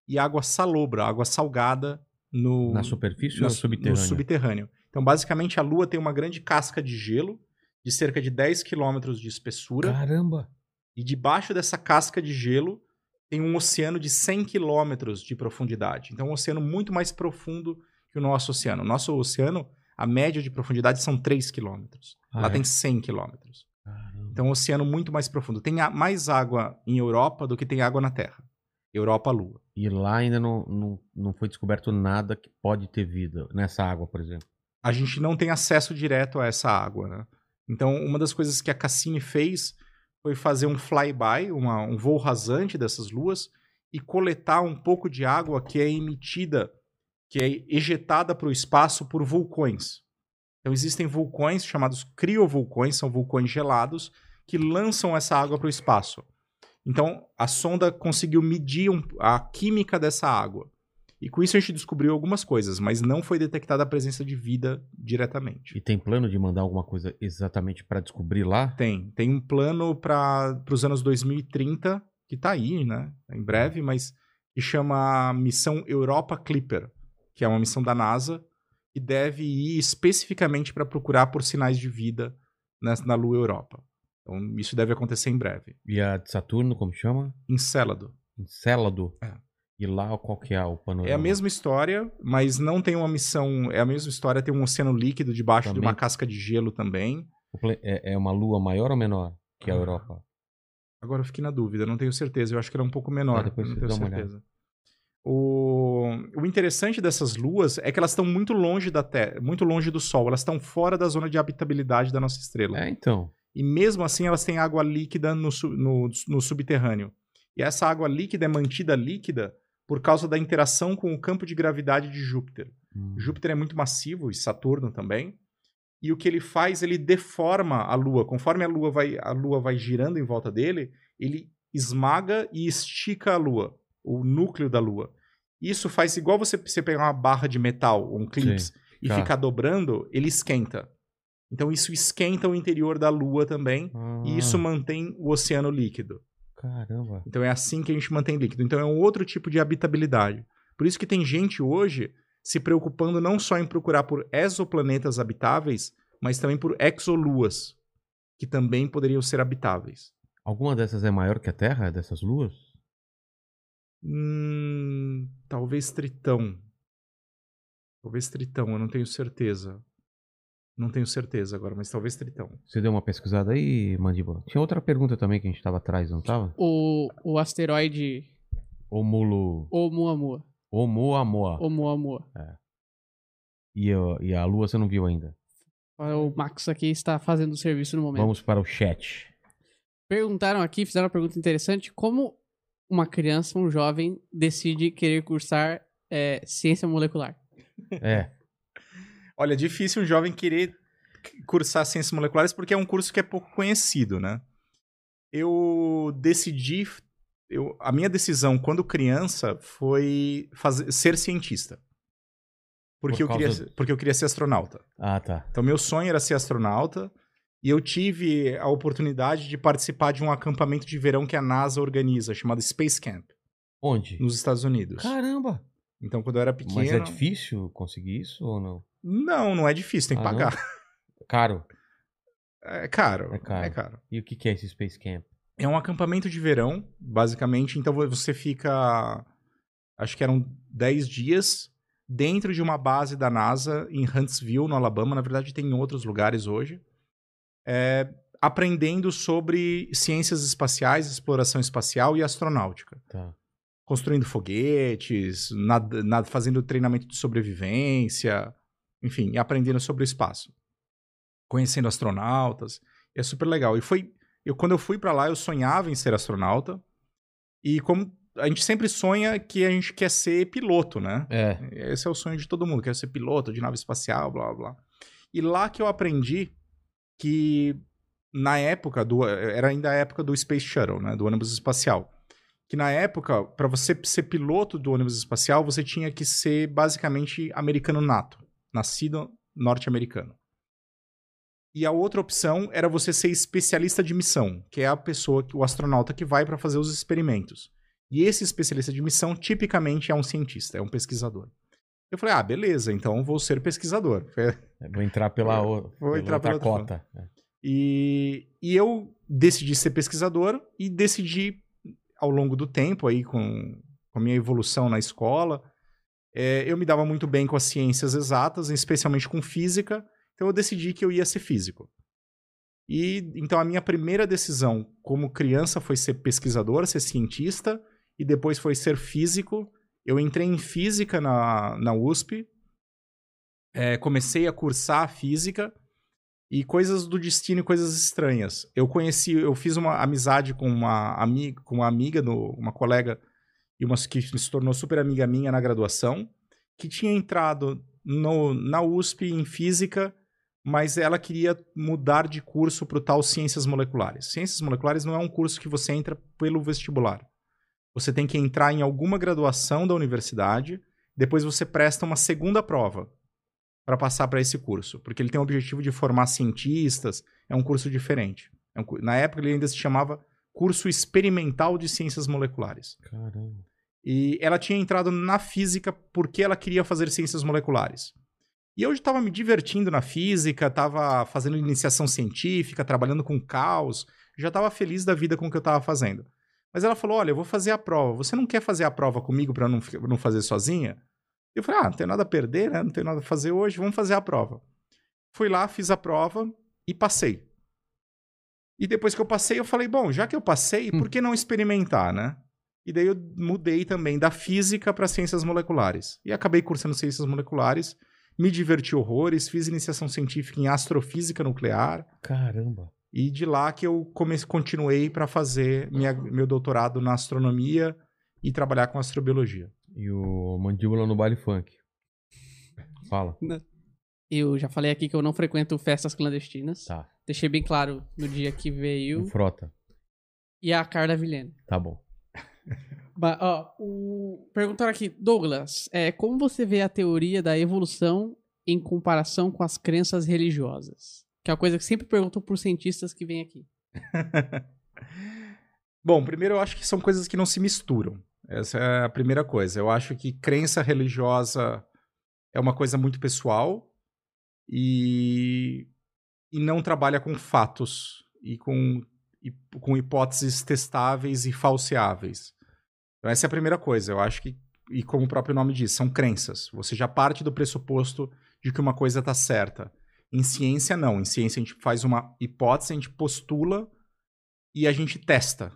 e água salobra, água salgada no, Na superfície na ou su- subterrâneo? no subterrâneo. Então, basicamente, a Lua tem uma grande casca de gelo de cerca de 10 quilômetros de espessura. Caramba! E debaixo dessa casca de gelo tem um oceano de 100 quilômetros de profundidade. Então, é um oceano muito mais profundo que o nosso oceano. O nosso oceano, a média de profundidade são 3 quilômetros. Ah, Lá é? tem 100 quilômetros. Então, é um oceano muito mais profundo. Tem mais água em Europa do que tem água na Terra. Europa Lua. E lá ainda não, não, não foi descoberto nada que pode ter vida nessa água, por exemplo. A gente não tem acesso direto a essa água, né? Então, uma das coisas que a Cassini fez foi fazer um flyby, uma, um voo rasante dessas luas e coletar um pouco de água que é emitida, que é ejetada para o espaço por vulcões. Então, existem vulcões chamados criovulcões, são vulcões gelados, que lançam essa água para o espaço. Então, a sonda conseguiu medir um, a química dessa água. E com isso a gente descobriu algumas coisas, mas não foi detectada a presença de vida diretamente. E tem plano de mandar alguma coisa exatamente para descobrir lá? Tem. Tem um plano para os anos 2030, que está aí, né? Em breve, mas que chama Missão Europa Clipper, que é uma missão da NASA e deve ir especificamente para procurar por sinais de vida na, na Lua Europa. Então, isso deve acontecer em breve. E a de Saturno, como chama? Encélado. Encélado? É. E lá qual que é o panorama? É a mesma história, mas não tem uma missão. É a mesma história, tem um oceano líquido debaixo Também. de uma casca de gelo também. É, é uma lua maior ou menor que a Ah. Europa? Agora eu fiquei na dúvida, não tenho certeza. Eu acho que ela é um pouco menor. Ah, depois não tenho certeza. O... o interessante dessas luas é que elas estão muito longe da Terra, muito longe do Sol. Elas estão fora da zona de habitabilidade da nossa estrela. É, então. E mesmo assim elas têm água líquida no, su- no- no subterrâneo. E essa água líquida é mantida líquida por causa da interação com o campo de gravidade de Júpiter. Hum. Júpiter é muito massivo e Saturno também. E o que ele faz, ele deforma a Lua. Conforme a Lua vai, a Lua vai girando em volta dele, ele esmaga e estica a Lua, o núcleo da Lua. Isso faz igual você, você pegar uma barra de metal, um clips, e tá. ficar dobrando, ele esquenta. Então isso esquenta o interior da Lua também, e isso Ah, mantém o oceano líquido. Caramba. Então é assim que a gente mantém líquido. Então é um outro tipo de habitabilidade. Por isso que tem gente hoje se preocupando não só em procurar por exoplanetas habitáveis, mas também por exoluas, que também poderiam ser habitáveis. Alguma dessas é maior que a Terra, dessas luas? Hum, talvez Tritão. Talvez Tritão, eu não tenho certeza. Não tenho certeza agora, mas talvez Tritão. Você deu uma pesquisada aí, Mandíbula? Tinha outra pergunta também que a gente tava atrás, não tava? O, o asteroide Omulo... Oumuamua. Oumuamua. Oumuamua. E, a- e a Lua você não viu ainda? O Max aqui está fazendo o serviço no momento. Vamos para o chat. Perguntaram aqui, fizeram uma pergunta interessante: como uma criança, um jovem, decide querer cursar é, ciência molecular? É. Olha, é difícil um jovem querer cursar ciências moleculares porque é um curso que é pouco conhecido, né? Eu decidi, eu, a minha decisão quando criança foi fazer, ser cientista. Porque, Por eu queria, ser- porque eu queria ser astronauta. Ah, tá. Então, meu sonho era ser astronauta e eu tive a oportunidade de participar de um acampamento de verão que a NASA organiza, chamado Space Camp, Onde? nos Estados Unidos. Caramba! Então, quando eu era pequeno... Mas é difícil conseguir isso ou não? Não, não é difícil, tem que Ah, não? pagar. Caro. É caro. É caro. É caro. E o que é esse Space Camp? É um acampamento de verão, basicamente. Então você fica. Acho que eram 10 dias dentro de uma base da NASA em Huntsville, no Alabama. Na verdade, tem em outros lugares hoje. é, aprendendo sobre ciências espaciais, exploração espacial e astronáutica. Tá. Construindo foguetes, nada, nada- fazendo treinamento de sobrevivência, enfim, e aprendendo sobre o espaço. Conhecendo astronautas. É super legal. E foi. Eu, quando eu fui pra lá, eu sonhava em ser astronauta. E como a gente sempre sonha que a gente quer ser piloto, né? É. Esse é o sonho de todo mundo, quer ser piloto de nave espacial, blá blá blá. E lá que eu aprendi que na época do era ainda a época do Space Shuttle, né, do ônibus espacial. Que na época, para você ser piloto do ônibus espacial, você tinha que ser basicamente americano nato, nascido norte-americano. E a outra opção era você ser especialista de missão, que é a pessoa, o astronauta que vai para fazer os experimentos. E esse especialista de missão tipicamente é um cientista, é um pesquisador. Eu falei, ah, beleza, então vou ser pesquisador. É, Vou entrar pela, Vou pela entrar outra pela cota. É. E, e eu decidi ser pesquisador e decidi, ao longo do tempo, aí com, com a minha evolução na escola, é, eu me dava muito bem com as ciências exatas, especialmente com física, então eu decidi que eu ia ser físico. E então a minha primeira decisão como criança foi ser pesquisador, ser cientista, e depois foi ser físico. Eu entrei em física na, na USP, é, comecei a cursar física e coisas do destino e coisas estranhas. Eu conheci, eu fiz uma amizade com uma amiga, com uma amiga, uma colega e uma que se tornou super amiga minha na graduação, que tinha entrado no, na USP em física, mas ela queria mudar de curso para o tal ciências moleculares. Ciências moleculares não é um curso que você entra pelo vestibular. Você tem que entrar em alguma graduação da universidade, depois você presta uma segunda prova para passar para esse curso, porque ele tem o objetivo de formar cientistas, é um curso diferente. É um, na época ele ainda se chamava Curso Experimental de Ciências Moleculares. Caramba. E ela tinha entrado na física porque ela queria fazer ciências moleculares. E eu estava me divertindo na física, estava fazendo iniciação científica, trabalhando com caos, já estava feliz da vida com o que eu estava fazendo. Mas ela falou: Olha, eu vou fazer a prova. Você não quer fazer a prova comigo para não, não fazer sozinha? Eu falei, ah, não tenho nada a perder, né? Não tenho nada a fazer hoje, vamos fazer a prova. Fui lá, fiz a prova e passei. E depois que eu passei, eu falei, bom, já que eu passei, por que não experimentar, né? E daí eu mudei também da física para ciências moleculares. E acabei cursando ciências moleculares, me diverti horrores, fiz iniciação científica em astrofísica nuclear. Caramba. E de lá que eu comecei, continuei para fazer minha, meu doutorado na astronomia e trabalhar com astrobiologia. E o mandíbula no baile funk. Fala. Eu já falei aqui que eu não frequento festas clandestinas. Tá. Deixei bem claro no dia que veio. O frota. E a Carla Vilhena. Tá bom. Ba- ó, o... Perguntaram aqui, Douglas, é, como você vê a teoria da evolução em comparação com as crenças religiosas? Que é uma coisa que sempre perguntam por cientistas que vêm aqui. Bom, primeiro eu acho que são coisas que não se misturam. Essa é a primeira coisa. Eu acho que crença religiosa é uma coisa muito pessoal e, e não trabalha com fatos e com, e com hipóteses testáveis e falseáveis. Então, essa é a primeira coisa. Eu acho que, e como o próprio nome diz, são crenças. Você já parte do pressuposto de que uma coisa está certa. Em ciência, não. Em ciência, a gente faz uma hipótese, a gente postula e a gente testa.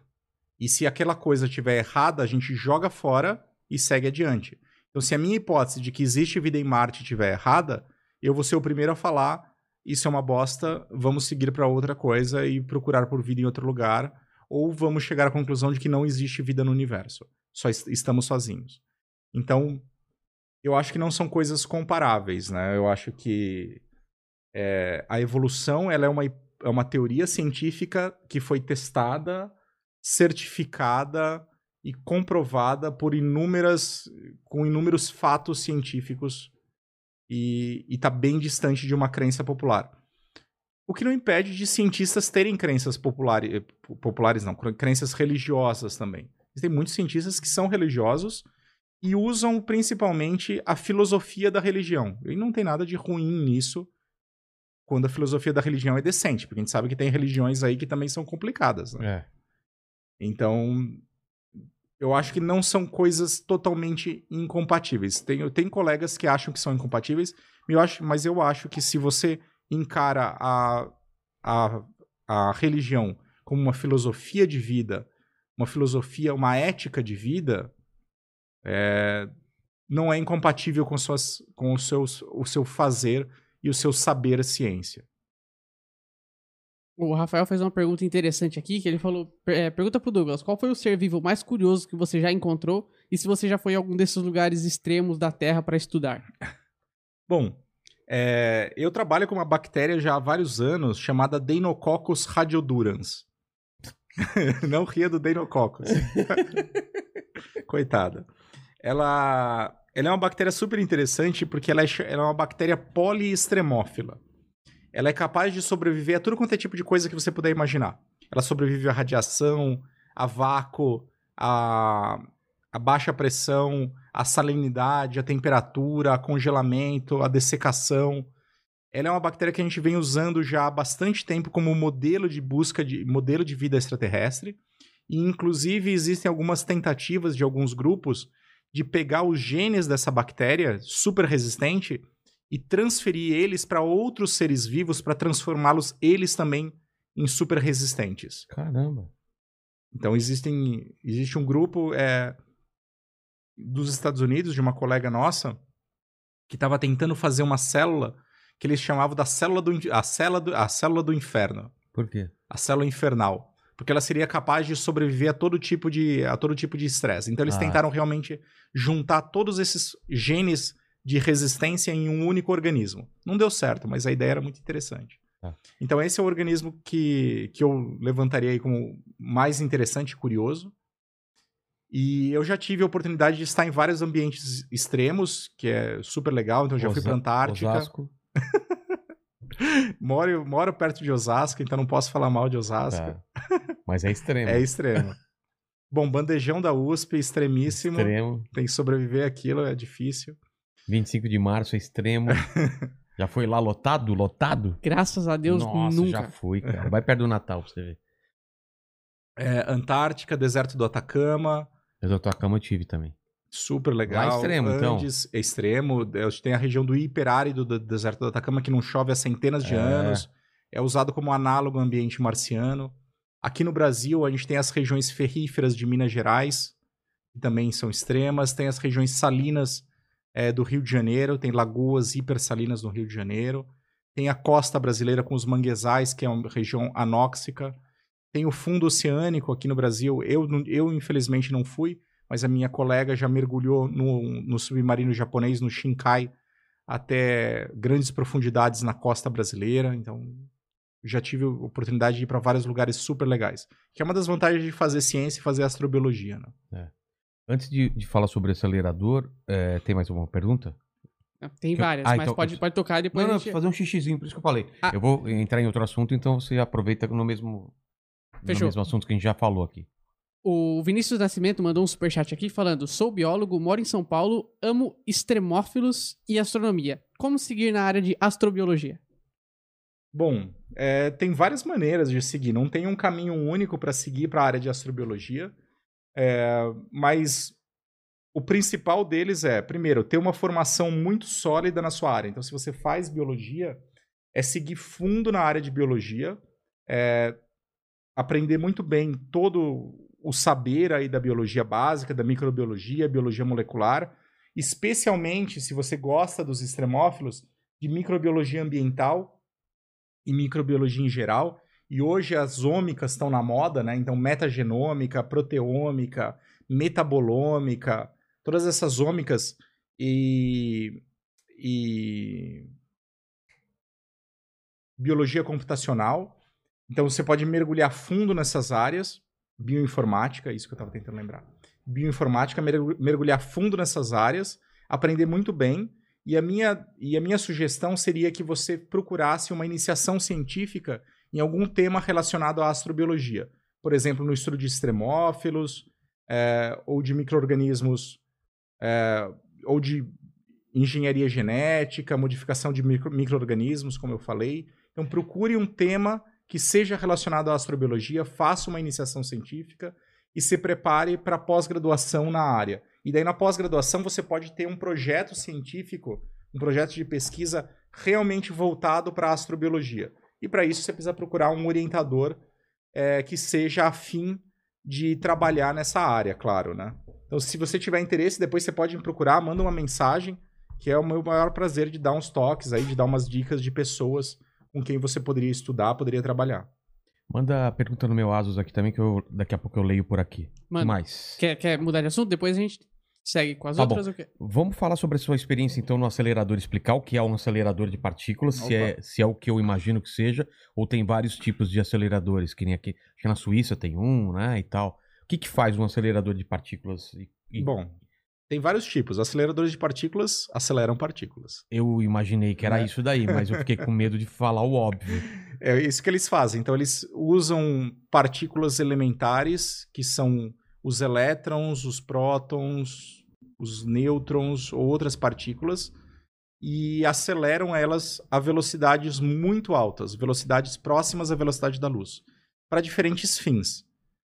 E se aquela coisa estiver errada, a gente joga fora e segue adiante. Então, se a minha hipótese de que existe vida em Marte estiver errada, eu vou ser o primeiro a falar: isso é uma bosta, vamos seguir para outra coisa e procurar por vida em outro lugar, ou vamos chegar à conclusão de que não existe vida no universo, só est- estamos sozinhos. Então, eu acho que não são coisas comparáveis, né? Eu acho que é, a evolução ela é uma, é uma teoria científica que foi testada certificada e comprovada por inúmeras com inúmeros fatos científicos e está bem distante de uma crença popular. O que não impede de cientistas terem crenças populares, populares não, crenças religiosas também. Existem muitos cientistas que são religiosos e usam principalmente a filosofia da religião. E não tem nada de ruim nisso quando a filosofia da religião é decente, porque a gente sabe que tem religiões aí que também são complicadas. Né? É. Então, eu acho que não são coisas totalmente incompatíveis. Tem, tem colegas que acham que são incompatíveis, eu acho, mas eu acho que se você encara a, a, a religião como uma filosofia de vida, uma filosofia, uma ética de vida, é, não é incompatível com, suas, com os seus, o seu fazer e o seu saber ciência. O Rafael fez uma pergunta interessante aqui, que ele falou, é, pergunta pro Douglas, qual foi o ser vivo mais curioso que você já encontrou e se você já foi em algum desses lugares extremos da Terra para estudar? Bom, é, eu trabalho com uma bactéria já há vários anos chamada Deinococcus radiodurans. Não ria do Deinococcus. Coitada. Ela, ela é uma bactéria super interessante porque ela é, ela é uma bactéria poliextremófila. Ela é capaz de sobreviver a tudo quanto é tipo de coisa que você puder imaginar. Ela sobrevive à radiação, a vácuo, a, a baixa pressão, a salinidade, a temperatura, a congelamento, a dessecação. Ela é uma bactéria que a gente vem usando já há bastante tempo como modelo de busca de modelo de vida extraterrestre. E inclusive existem algumas tentativas de alguns grupos de pegar os genes dessa bactéria super resistente e transferir eles para outros seres vivos para transformá-los eles também em super resistentes. Caramba. Então existem, existe um grupo é, dos Estados Unidos, de uma colega nossa, que estava tentando fazer uma célula que eles chamavam da célula do, a célula do, a célula do inferno, Por quê? a célula infernal, porque ela seria capaz de sobreviver a todo tipo de a todo tipo de estresse. Então eles Ah. tentaram realmente juntar todos esses genes de resistência em um único organismo. Não deu certo, mas a ideia era muito interessante. Tá. Então esse é o organismo que, que eu levantaria aí como mais interessante e curioso. E eu já tive a oportunidade de estar em vários ambientes extremos, que é super legal. Então eu já fui Osa- para Antártica. Osasco. Moro, moro perto de Osasco, então não posso falar mal de Osasco. Tá. Mas é extremo. É extremo. Bom, bandejão da USP, extremíssimo. Extremo. Tem que sobreviver aquilo, é difícil. 25 de março é extremo. já foi lá lotado? Lotado? Graças a Deus, Nossa, nunca. já fui, cara. Vai perto do Natal pra você ver. É, Antártica, deserto do Atacama, Eu da tua cama eu tive também. super legal. Lá extremo, então. Andes, é extremo. A gente tem a região do hiperárido do deserto do Atacama, que não chove há centenas de É. anos. É usado como análogo ao ambiente marciano. Aqui no Brasil, a gente tem as regiões ferríferas de Minas Gerais, que também são extremas. Tem as regiões salinas é, do Rio de Janeiro, tem lagoas hipersalinas no Rio de Janeiro. Tem a costa brasileira com os manguezais, que é uma região anóxica. Tem o fundo oceânico aqui no Brasil. Eu, eu infelizmente, não fui, mas a minha colega já mergulhou no, no submarino japonês, no Shinkai, até grandes profundidades na costa brasileira. Então, já tive a oportunidade de ir para vários lugares super legais. Que é uma das vantagens de fazer ciência e fazer astrobiologia, né? Antes de, de falar sobre acelerador, é, tem mais alguma pergunta? Tem Que- várias, Ah, mas então- pode, pode tocar e depois não, gente... vou fazer um xixizinho, por isso que eu falei. Ah. Eu vou entrar em outro assunto, então você aproveita no mesmo, Fechou. no mesmo assunto que a gente já falou aqui. O Vinícius Nascimento mandou um superchat aqui falando: Sou biólogo, moro em São Paulo, amo extremófilos e astronomia. Como seguir na área de astrobiologia? Bom, é, tem várias maneiras de seguir. Não tem um caminho único para seguir para a área de astrobiologia. É, mas o principal deles é, primeiro, ter uma formação muito sólida na sua área. Então, se você faz biologia, é seguir fundo na área de biologia, é, aprender muito bem todo o saber aí da biologia básica, da microbiologia, biologia molecular, especialmente se você gosta dos extremófilos, de microbiologia ambiental e microbiologia em geral. E hoje as ômicas estão na moda, né? Então, metagenômica, proteômica, metabolômica, todas essas ômicas e, e biologia computacional. Então, você pode mergulhar fundo nessas áreas. Bioinformática, isso que eu estava tentando lembrar. Bioinformática, mergu- mergulhar fundo nessas áreas, aprender muito bem. E a minha, e a minha sugestão seria que você procurasse uma iniciação científica em algum tema relacionado à astrobiologia. Por exemplo, no estudo de extremófilos, eh, ou de micro-organismos, eh, ou de engenharia genética, modificação de micro- micro-organismos, como eu falei. Então, procure um tema que seja relacionado à astrobiologia, faça uma iniciação científica e se prepare para pós-graduação na área. E daí, na pós-graduação, você pode ter um projeto científico, um projeto de pesquisa realmente voltado para a astrobiologia. E para isso, você precisa procurar um orientador eh, que seja afim de trabalhar nessa área, claro, né? Então, se você tiver interesse, depois você pode me procurar, manda uma mensagem, que é o meu maior prazer de dar uns toques aí, de dar umas dicas de pessoas com quem você poderia estudar, poderia trabalhar. Manda a pergunta no meu Asus aqui também, que eu, daqui a pouco eu leio por aqui. Mano, Mais. quer, quer mudar de assunto? Depois a gente segue com as Tá outras ou quê? Vamos falar sobre a sua experiência, então, no acelerador, explicar o que é um acelerador de partículas, se é, se é o que eu imagino que seja, ou tem vários tipos de aceleradores, que nem aqui. Acho que na Suíça tem um, né, e tal. O que, que faz um acelerador de partículas? E, e Bom, tem vários tipos. Aceleradores de partículas aceleram partículas. eu imaginei que era Né? isso daí, mas eu fiquei com medo de falar o óbvio. É isso que eles fazem. Então, eles usam partículas elementares, que são os elétrons, os prótons, os nêutrons ou outras partículas, e aceleram elas a velocidades muito altas, velocidades próximas à velocidade da luz, para diferentes fins.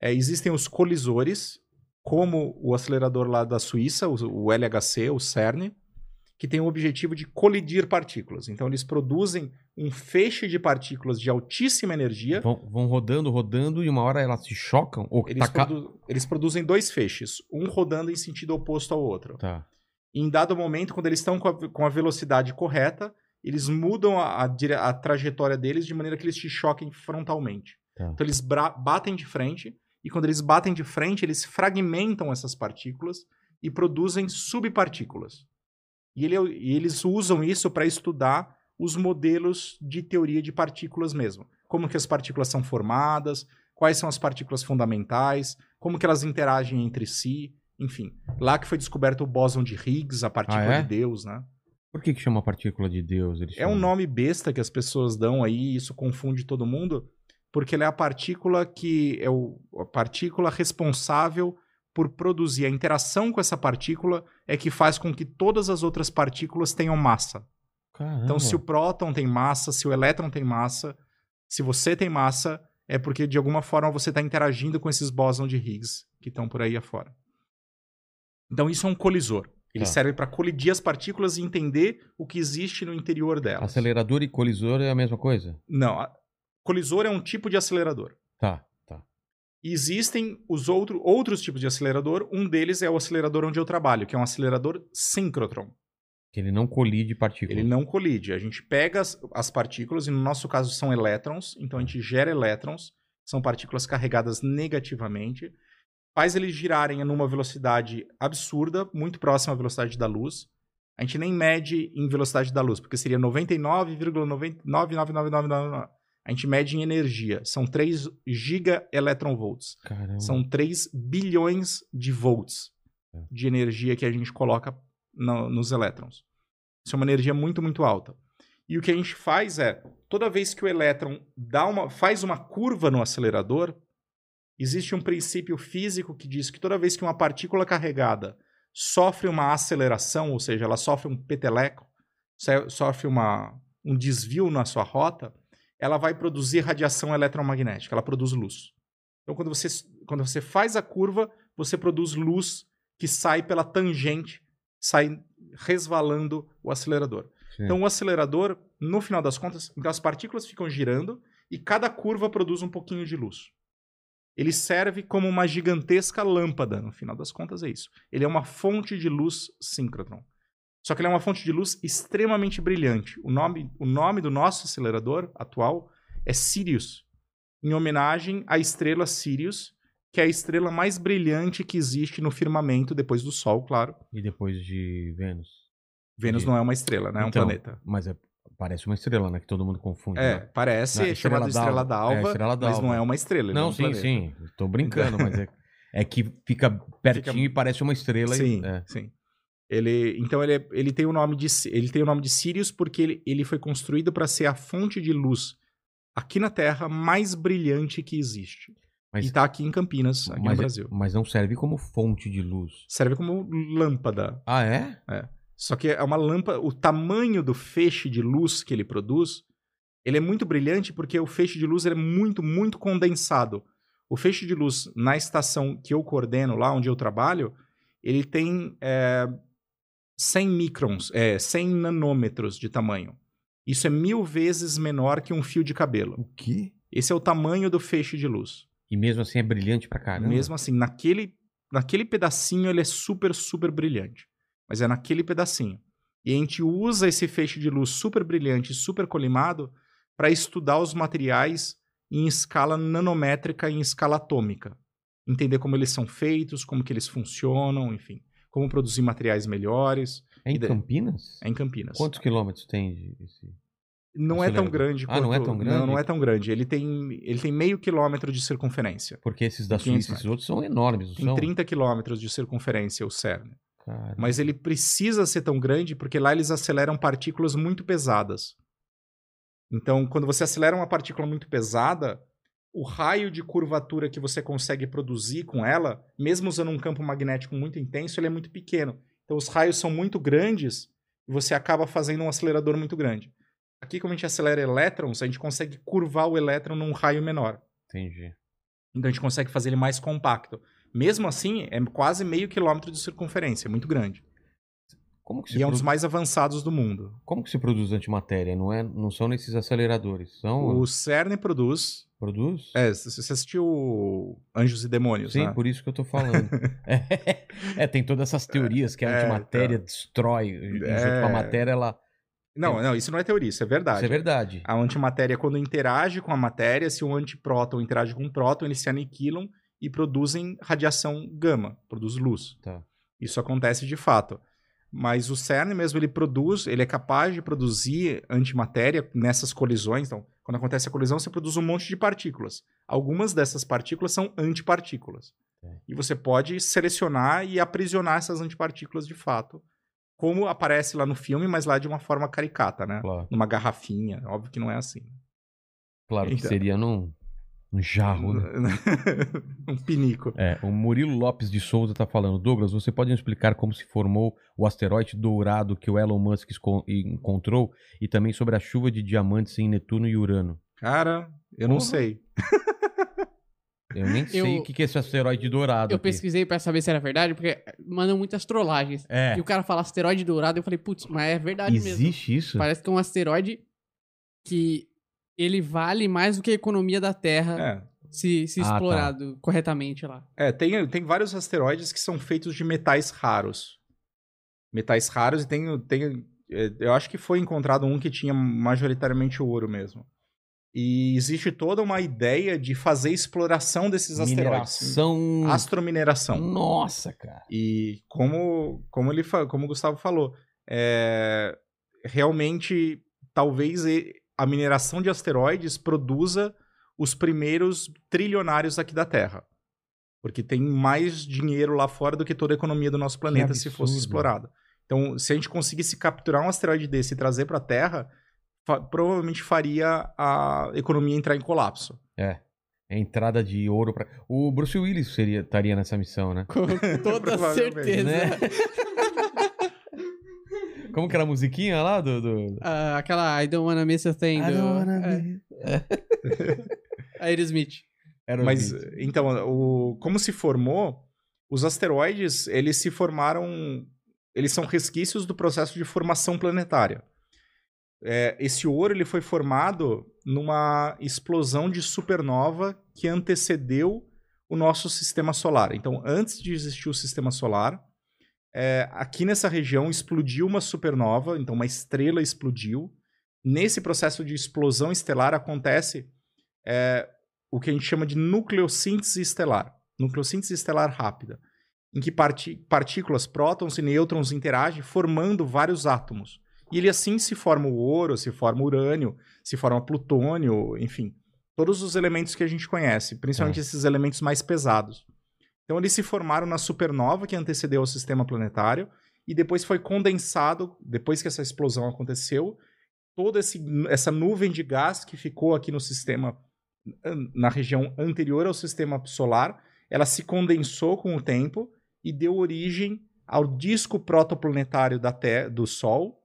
É, existem os colisores, como o acelerador lá da Suíça, o, o LHC, o CERN, que tem o objetivo de colidir partículas. Então, eles produzem um feixe de partículas de altíssima energia. Vão, vão rodando, rodando, e uma hora elas se chocam? Ou Eles, taca- produ- eles produzem dois feixes, um rodando em sentido oposto ao outro. Tá. E em dado momento, quando eles estão com a, com a velocidade correta, eles mudam a, a a trajetória deles de maneira que eles te choquem frontalmente. Tá. Então eles batem de frente, e quando eles batem de frente, eles fragmentam essas partículas e produzem subpartículas. E, ele- e eles usam isso para estudar os modelos de teoria de partículas mesmo. Como que as partículas são formadas, quais são as partículas fundamentais, como que elas interagem entre si, enfim. Lá que foi descoberto o bóson de Higgs, a partícula Ah, é? de Deus, né? Por que, que chama partícula de Deus? É um nome besta que as pessoas dão aí, isso confunde todo mundo, porque ela é a partícula que é o, a partícula responsável por produzir a interação com essa partícula é que faz com que todas as outras partículas tenham massa. Caramba. Então, se o próton tem massa, se o elétron tem massa, se você tem massa, é porque de alguma forma você está interagindo com esses bósons de Higgs que estão por aí afora. Então, isso é um colisor. Ele Tá. serve para colidir as partículas e entender o que existe no interior delas. Acelerador e colisor é a mesma coisa? Não, a- colisor é um tipo de acelerador. Tá, tá. E existem os outro, outros tipos de acelerador. Um deles é o acelerador onde eu trabalho, que é um acelerador síncrotron. Que ele não colide partículas. Ele não colide. A gente pega as, as partículas, e no nosso caso são elétrons, então a gente gera elétrons, são partículas carregadas negativamente, faz eles girarem numa velocidade absurda, muito próxima à velocidade da luz. A gente nem mede em velocidade da luz, porque seria 99,99999. A gente mede em energia. São 3 gigaelectronvolts. Caramba. São 3 bilhões de volts É. de energia que a gente coloca no- nos elétrons. Isso é uma energia muito, muito alta. E o que a gente faz é, toda vez que o elétron dá uma, faz uma curva no acelerador, existe um princípio físico que diz que toda vez que uma partícula carregada sofre uma aceleração, ou seja, ela sofre um peteleco, so- sofre uma, um desvio na sua rota, ela vai produzir radiação eletromagnética, ela produz luz. Então, quando você, quando você faz a curva, você produz luz que sai pela tangente, sai resvalando o acelerador. Sim. Então, o acelerador, no final das contas, então as partículas ficam girando e cada curva produz um pouquinho de luz. Ele serve como uma gigantesca lâmpada, no final das contas é isso. Ele é uma fonte de luz síncrotron. Só que ele é uma fonte de luz extremamente brilhante. O nome, o nome do nosso acelerador atual é Sirius, em homenagem à estrela Sirius, que é a estrela mais brilhante que existe no firmamento, depois do Sol, claro. E depois de Vênus. Vênus E- não é uma estrela, né? É um Então, planeta. Mas é- parece uma estrela, né? Que todo mundo confunde. É, né? parece Não, é estrela chamado Estrela d'Alva. d'Alva, É, Estrela mas não d'Alva. é uma estrela. é Não, um sim, planeta. sim. Tô brincando, mas é, é que fica pertinho Fica- e parece uma estrela. e- Sim, é. sim. Ele, então ele, é- ele tem o nome de ele tem o nome de Sirius porque ele, ele foi construído para ser a fonte de luz aqui na Terra mais brilhante que existe. Mas, e tá aqui em Campinas, aqui mas, no Brasil. mas não serve como fonte de luz. Serve como lâmpada. Ah, é? Só que é uma lâmpada, o tamanho do feixe de luz que ele produz, ele é muito brilhante porque o feixe de luz é muito, muito condensado. O feixe de luz na estação que eu coordeno, lá onde eu trabalho, ele tem é, 100 microns, é, 100 nanômetros de tamanho. Isso é mil vezes menor que um fio de cabelo. O quê? Esse é o tamanho do feixe de luz. E mesmo assim é brilhante pra caramba. Mesmo assim, naquele, naquele pedacinho ele é super, super brilhante. Mas é naquele pedacinho. E a gente usa esse feixe de luz super brilhante, super colimado, para estudar os materiais em escala nanométrica e em escala atômica. Entender como eles são feitos, como que eles funcionam, enfim. Como produzir materiais melhores. É em daí? Campinas? É em Campinas. Quantos quilômetros tem de- esse? Não é tão grande Ah, não é tão grande? Não, não é tão grande. Ele tem, ele tem meio quilômetro de circunferência. Porque esses da 500 Suíça, esses outros são enormes, Tem são? 30 quilômetros de circunferência o CERN. Mas ele precisa ser tão grande porque lá eles aceleram partículas muito pesadas. Então, quando você acelera uma partícula muito pesada, o raio de curvatura que você consegue produzir com ela, mesmo usando um campo magnético muito intenso, ele é muito pequeno. Então, os raios são muito grandes e você acaba fazendo um acelerador muito grande. Aqui, como a gente acelera elétrons, a gente consegue curvar o elétron num raio menor. entendi. Então, a gente consegue fazer ele mais compacto. Mesmo assim, é quase meio quilômetro de circunferência, é muito grande. Como que se, E é um dos mais avançados do mundo. Como que se produz antimatéria? Não, é, não são nesses aceleradores. São. O CERN produz. Produz? É, você assistiu Anjos e Demônios, Sim, né? por isso que eu tô falando. é, é, tem todas essas teorias que a É, antimatéria então. destrói. Junto É. com a matéria, ela. Não, não, isso não é teoria, isso é verdade. Isso é verdade. A antimatéria, quando interage com a matéria, se um antipróton interage com um próton, eles se aniquilam e produzem radiação gama, produz luz. Tá. Isso acontece de fato. Mas o CERN mesmo, ele produz, ele é capaz de produzir antimatéria nessas colisões. Então, quando acontece a colisão, você produz um monte de partículas. Algumas dessas partículas são antipartículas. É. E você pode selecionar e aprisionar essas antipartículas de fato, como aparece lá no filme, mas lá de uma forma caricata, né? Claro, Numa garrafinha. Óbvio que não é assim. claro que Então. seria num, num jarro, né? um pinico. É, o Murilo Lopes de Souza tá falando. Douglas, você pode me explicar como se formou o asteroide dourado que o Elon Musk encontrou e também sobre a chuva de diamantes em Netuno e Urano? Cara, eu não sei. Eu nem sei Eu- o que é esse asteroide dourado. Eu aqui. pesquisei pra saber se era verdade, porque mandam muitas trollagens. É. E o cara fala asteroide dourado, eu falei, putz, mas é verdade mesmo. Existe isso? Parece que é um asteroide que ele vale mais do que a economia da Terra É. se, se Ah, tá. explorado corretamente lá. É, tem, tem vários asteroides que são feitos de metais raros. Metais raros e tem, tem. é, Eu acho que foi encontrado um que tinha majoritariamente ouro mesmo. E existe toda uma ideia de fazer exploração desses asteroides. Mineração. Astromineração. Nossa, cara. E como, como, ele, como o Gustavo falou, é, realmente talvez a mineração de asteroides produza os primeiros trilionários aqui da Terra. Porque tem mais dinheiro lá fora do que toda a economia do nosso planeta se fosse explorada. Então, se a gente conseguisse capturar um asteroide desse e trazer para a Terra, fa- provavelmente faria a economia entrar em colapso. É. É entrada de ouro pra. O Bruce Willis seria, estaria nessa missão, né? Com toda certeza. Né? Como que era a musiquinha lá do. do... Ah, aquela I don't wanna miss a thing I do don't wanna é, be- Aerosmith. Era o Mas, então, o, como se formou, os asteroides, eles se formaram, eles são resquícios do processo de formação planetária. É, esse ouro, ele foi formado numa explosão de supernova que antecedeu o nosso sistema solar. Então, antes de existir o sistema solar, é, aqui nessa região explodiu uma supernova, então uma estrela explodiu. Nesse processo de explosão estelar acontece é, o que a gente chama de nucleossíntese estelar, nucleossíntese estelar rápida, em que partículas, prótons e nêutrons interagem formando vários átomos. E ele assim se forma o ouro, se forma o urânio, se forma plutônio, enfim, todos os elementos que a gente conhece, principalmente Tá. esses elementos mais pesados. Então eles se formaram na supernova que antecedeu o sistema planetário e depois foi condensado, depois que essa explosão aconteceu, toda essa nuvem de gás que ficou aqui no sistema na região anterior ao sistema solar, ela se condensou com o tempo e deu origem ao disco protoplanetário da Terra, do Sol,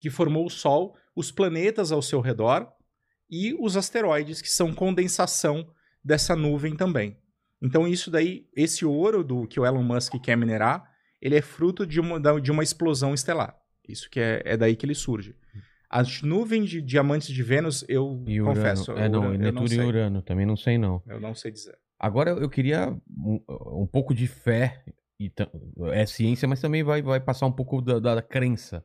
que formou o Sol, os planetas ao seu redor e os asteroides, que são condensação dessa nuvem também. Então isso daí, esse ouro do que o Elon Musk quer minerar, ele é fruto de uma, de uma explosão estelar. Isso que é, é daí que ele surge. As nuvens de diamantes de Vênus, eu E Urano. confesso, é, não, Urano, Netuno e sei. Urano. Também não sei, não. Eu não sei dizer. Agora eu queria um, um pouco de fé. E é ciência, mas também vai, vai passar um pouco da, da crença.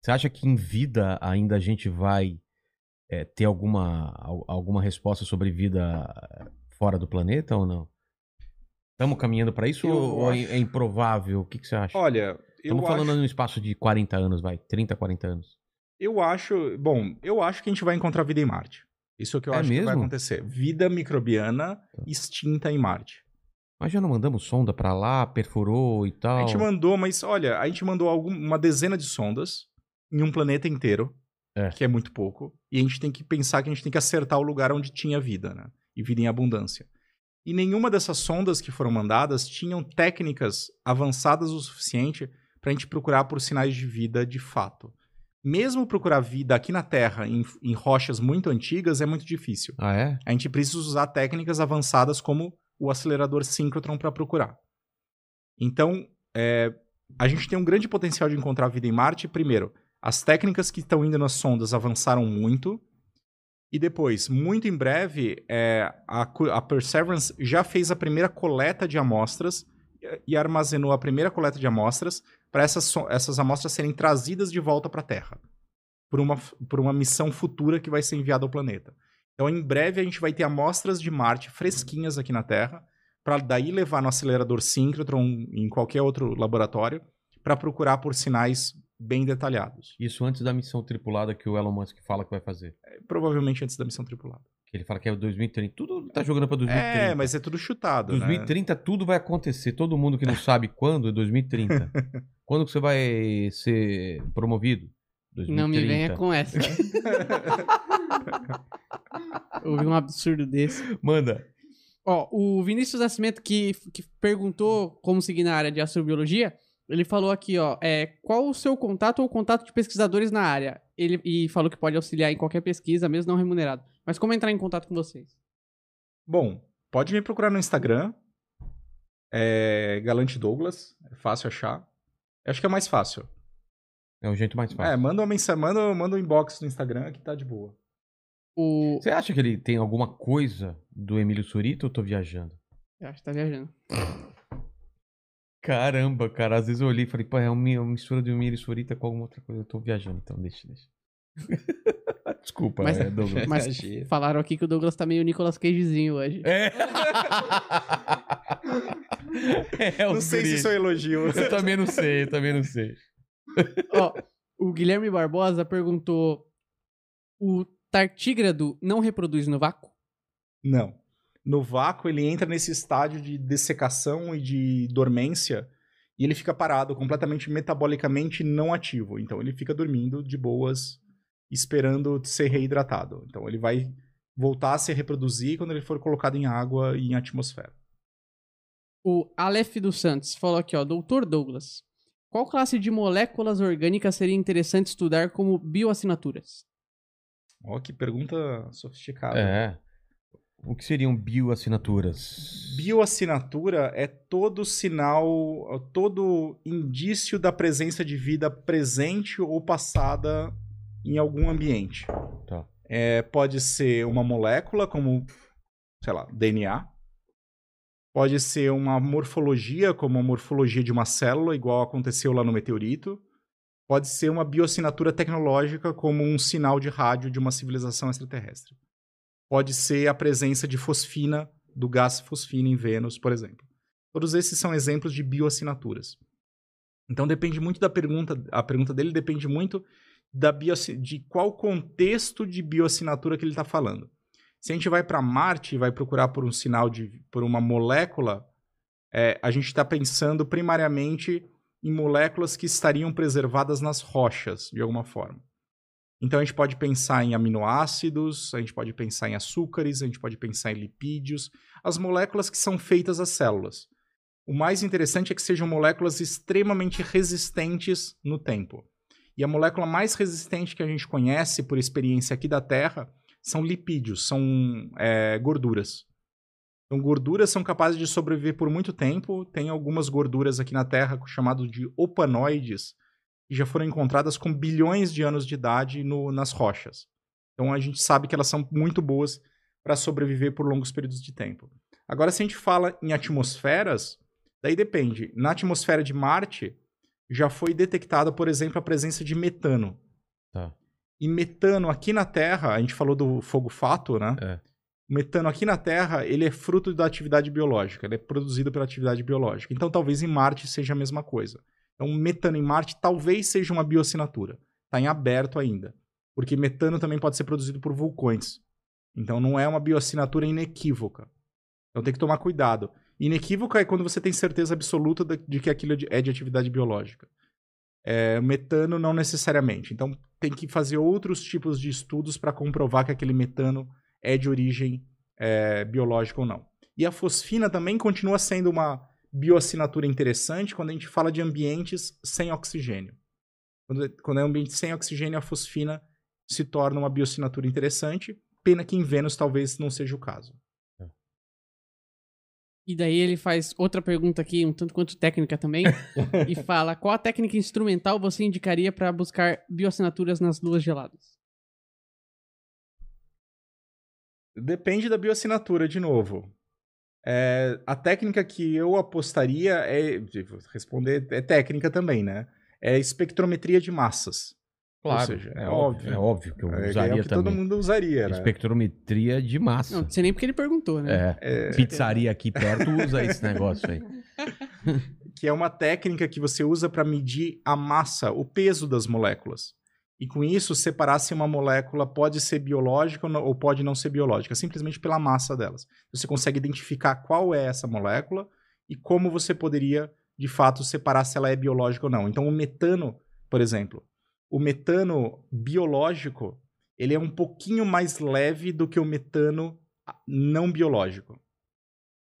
Você acha que em vida ainda a gente vai é, ter alguma, al- alguma resposta sobre vida fora do planeta ou não? Estamos caminhando para isso Eu ou é, acho- é improvável? O que, que você acha? Olha, Estamos falando acho, num espaço de 40 anos, vai. 30, 40 anos. eu acho... Bom, eu acho que a gente vai encontrar vida em Marte. Isso é o que eu É acho que vai mesmo? acontecer. Vida microbiana extinta em Marte. Mas já não mandamos sonda pra lá, perfurou e tal. A gente mandou, mas olha, a gente mandou algum, uma dezena de sondas em um planeta inteiro, É. que é muito pouco. E a gente tem que pensar que a gente tem que acertar o lugar onde tinha vida, né? E vida em abundância. E nenhuma dessas sondas que foram mandadas tinham técnicas avançadas o suficiente para a gente procurar por sinais de vida de fato. Mesmo procurar vida aqui na Terra, em, em rochas muito antigas, é muito difícil. Ah, é? A gente precisa usar técnicas avançadas como o acelerador síncrotron para procurar. Então, é, a gente tem um grande potencial de encontrar vida em Marte. Primeiro, as técnicas que estão indo nas sondas avançaram muito. E depois, muito em breve, é, a, a, Perseverance já fez a primeira coleta de amostras e armazenou a primeira coleta de amostras para essas, essas amostras serem trazidas de volta para a Terra por uma, por uma missão futura que vai ser enviada ao planeta. Então, em breve, a gente vai ter amostras de Marte fresquinhas aqui na Terra, para daí levar no acelerador síncrotron em qualquer outro laboratório, para procurar por sinais bem detalhados. Isso antes da missão tripulada que o Elon Musk fala que vai fazer. É, provavelmente antes da missão tripulada. Que ele fala que é 2030. Tudo tá jogando para 2030. É, mas é tudo chutado. 2030 né? tudo vai acontecer. Todo mundo que não sabe quando é 2030. quando que você vai ser promovido? 2030. Não me venha com essa. Ouvi um absurdo desse. Manda. Ó, o Vinícius Nascimento, que, que perguntou como seguir na área de astrobiologia, ele falou aqui, ó, é, qual o seu contato ou contato de pesquisadores na área? Ele e falou que pode auxiliar em qualquer pesquisa, mesmo não remunerado. Mas como entrar em contato com vocês? Bom, pode me procurar no Instagram. É Galante Douglas, é fácil achar. Acho que é mais fácil. É o jeito mais fácil. É, manda uma mensagem, manda, manda um inbox no Instagram que tá de boa. O... Você acha que ele tem alguma coisa do Emílio Surita ou eu tô viajando? Eu acho que tá viajando. Caramba, cara. Às vezes eu olhei e falei, pô, é uma mistura de Emílio Surita com alguma outra coisa. Eu tô viajando, então deixa, deixa. Desculpa, mas, é, Douglas. Mas falaram aqui que o Douglas tá meio Nicolas Cagezinho hoje. É. é não sei se isso é um elogio. Eu também não sei, eu também não sei. Ó, o Guilherme Barbosa perguntou: o tartígrado não reproduz no vácuo? Não. No vácuo, ele entra nesse estágio de dessecação e de dormência e ele fica parado, completamente metabolicamente não ativo. Então, ele fica dormindo de boas, esperando ser reidratado. Então, ele vai voltar a se reproduzir quando ele for colocado em água e em atmosfera. O Aleph dos Santos falou aqui, ó, Doutor Douglas, qual classe de moléculas orgânicas seria interessante estudar como bioassinaturas? Ó, oh, que pergunta sofisticada. É. O que seriam bioassinaturas? Bioassinatura é todo sinal, todo indício da presença de vida presente ou passada em algum ambiente. Tá. É, pode ser uma molécula, como, sei lá, DNA. Pode ser uma morfologia, como a morfologia de uma célula, igual aconteceu lá no meteorito. Pode ser uma bioassinatura tecnológica, como um sinal de rádio de uma civilização extraterrestre. Pode ser a presença de fosfina, do gás fosfina em Vênus, por exemplo. Todos esses são exemplos de bioassinaturas. Então depende muito da pergunta, a pergunta dele depende muito da bio, de qual contexto de bioassinatura que ele está falando. Se a gente vai para Marte e vai procurar por um sinal de por uma molécula, é, a gente está pensando primariamente em moléculas que estariam preservadas nas rochas, de alguma forma. Então a gente pode pensar em aminoácidos, a gente pode pensar em açúcares, a gente pode pensar em lipídios, as moléculas que são feitas às células. O mais interessante é que sejam moléculas extremamente resistentes no tempo. E a molécula mais resistente que a gente conhece por experiência aqui da Terra são lipídios, são é, gorduras. Então, gorduras são capazes de sobreviver por muito tempo. Tem algumas gorduras aqui na Terra chamadas de opanoides, que já foram encontradas com bilhões de anos de idade no, nas rochas. Então, a gente sabe que elas são muito boas para sobreviver por longos períodos de tempo. Agora, se a gente fala em atmosferas, daí depende. Na atmosfera de Marte, já foi detectada, por exemplo, a presença de metano. Tá. E metano aqui na Terra, a gente falou do fogo fato, né? É. O metano aqui na Terra, ele é fruto da atividade biológica, ele é produzido pela atividade biológica. Então, talvez em Marte seja a mesma coisa. Então, metano em Marte talvez seja uma bioassinatura. Está em aberto ainda. Porque metano também pode ser produzido por vulcões. Então, não é uma bioassinatura inequívoca. Então, tem que tomar cuidado. Inequívoca é quando você tem certeza absoluta de que aquilo é de atividade biológica. É, metano não necessariamente. Então, tem que fazer outros tipos de estudos para comprovar que aquele metano é de origem é, biológica ou não. E a fosfina também continua sendo uma bioassinatura interessante quando a gente fala de ambientes sem oxigênio. Quando, quando é um ambiente sem oxigênio, a fosfina se torna uma bioassinatura interessante. Pena que em Vênus talvez não seja o caso. E daí ele faz outra pergunta aqui, um tanto quanto técnica também, e fala: qual a técnica instrumental você indicaria para buscar bioassinaturas nas luas geladas? Depende da bioassinatura, de novo. É, a técnica que eu apostaria é. Responder é técnica também, né? É espectrometria de massas. Claro, Ou seja, é óbvio. É óbvio que eu É, usaria é o que também. todo mundo usaria, né? Espectrometria de massa. Não, não sei nem porque ele perguntou, né? É. É, Pizzaria aqui perto usa esse negócio aí. que é uma técnica que você usa para medir a massa, o peso das moléculas. E com isso, separar se uma molécula pode ser biológica ou pode não ser biológica, simplesmente pela massa delas. Você consegue identificar qual é essa molécula e como você poderia, de fato, separar se ela é biológica ou não. Então, o metano, por exemplo, o metano biológico, ele é um pouquinho mais leve do que o metano não biológico.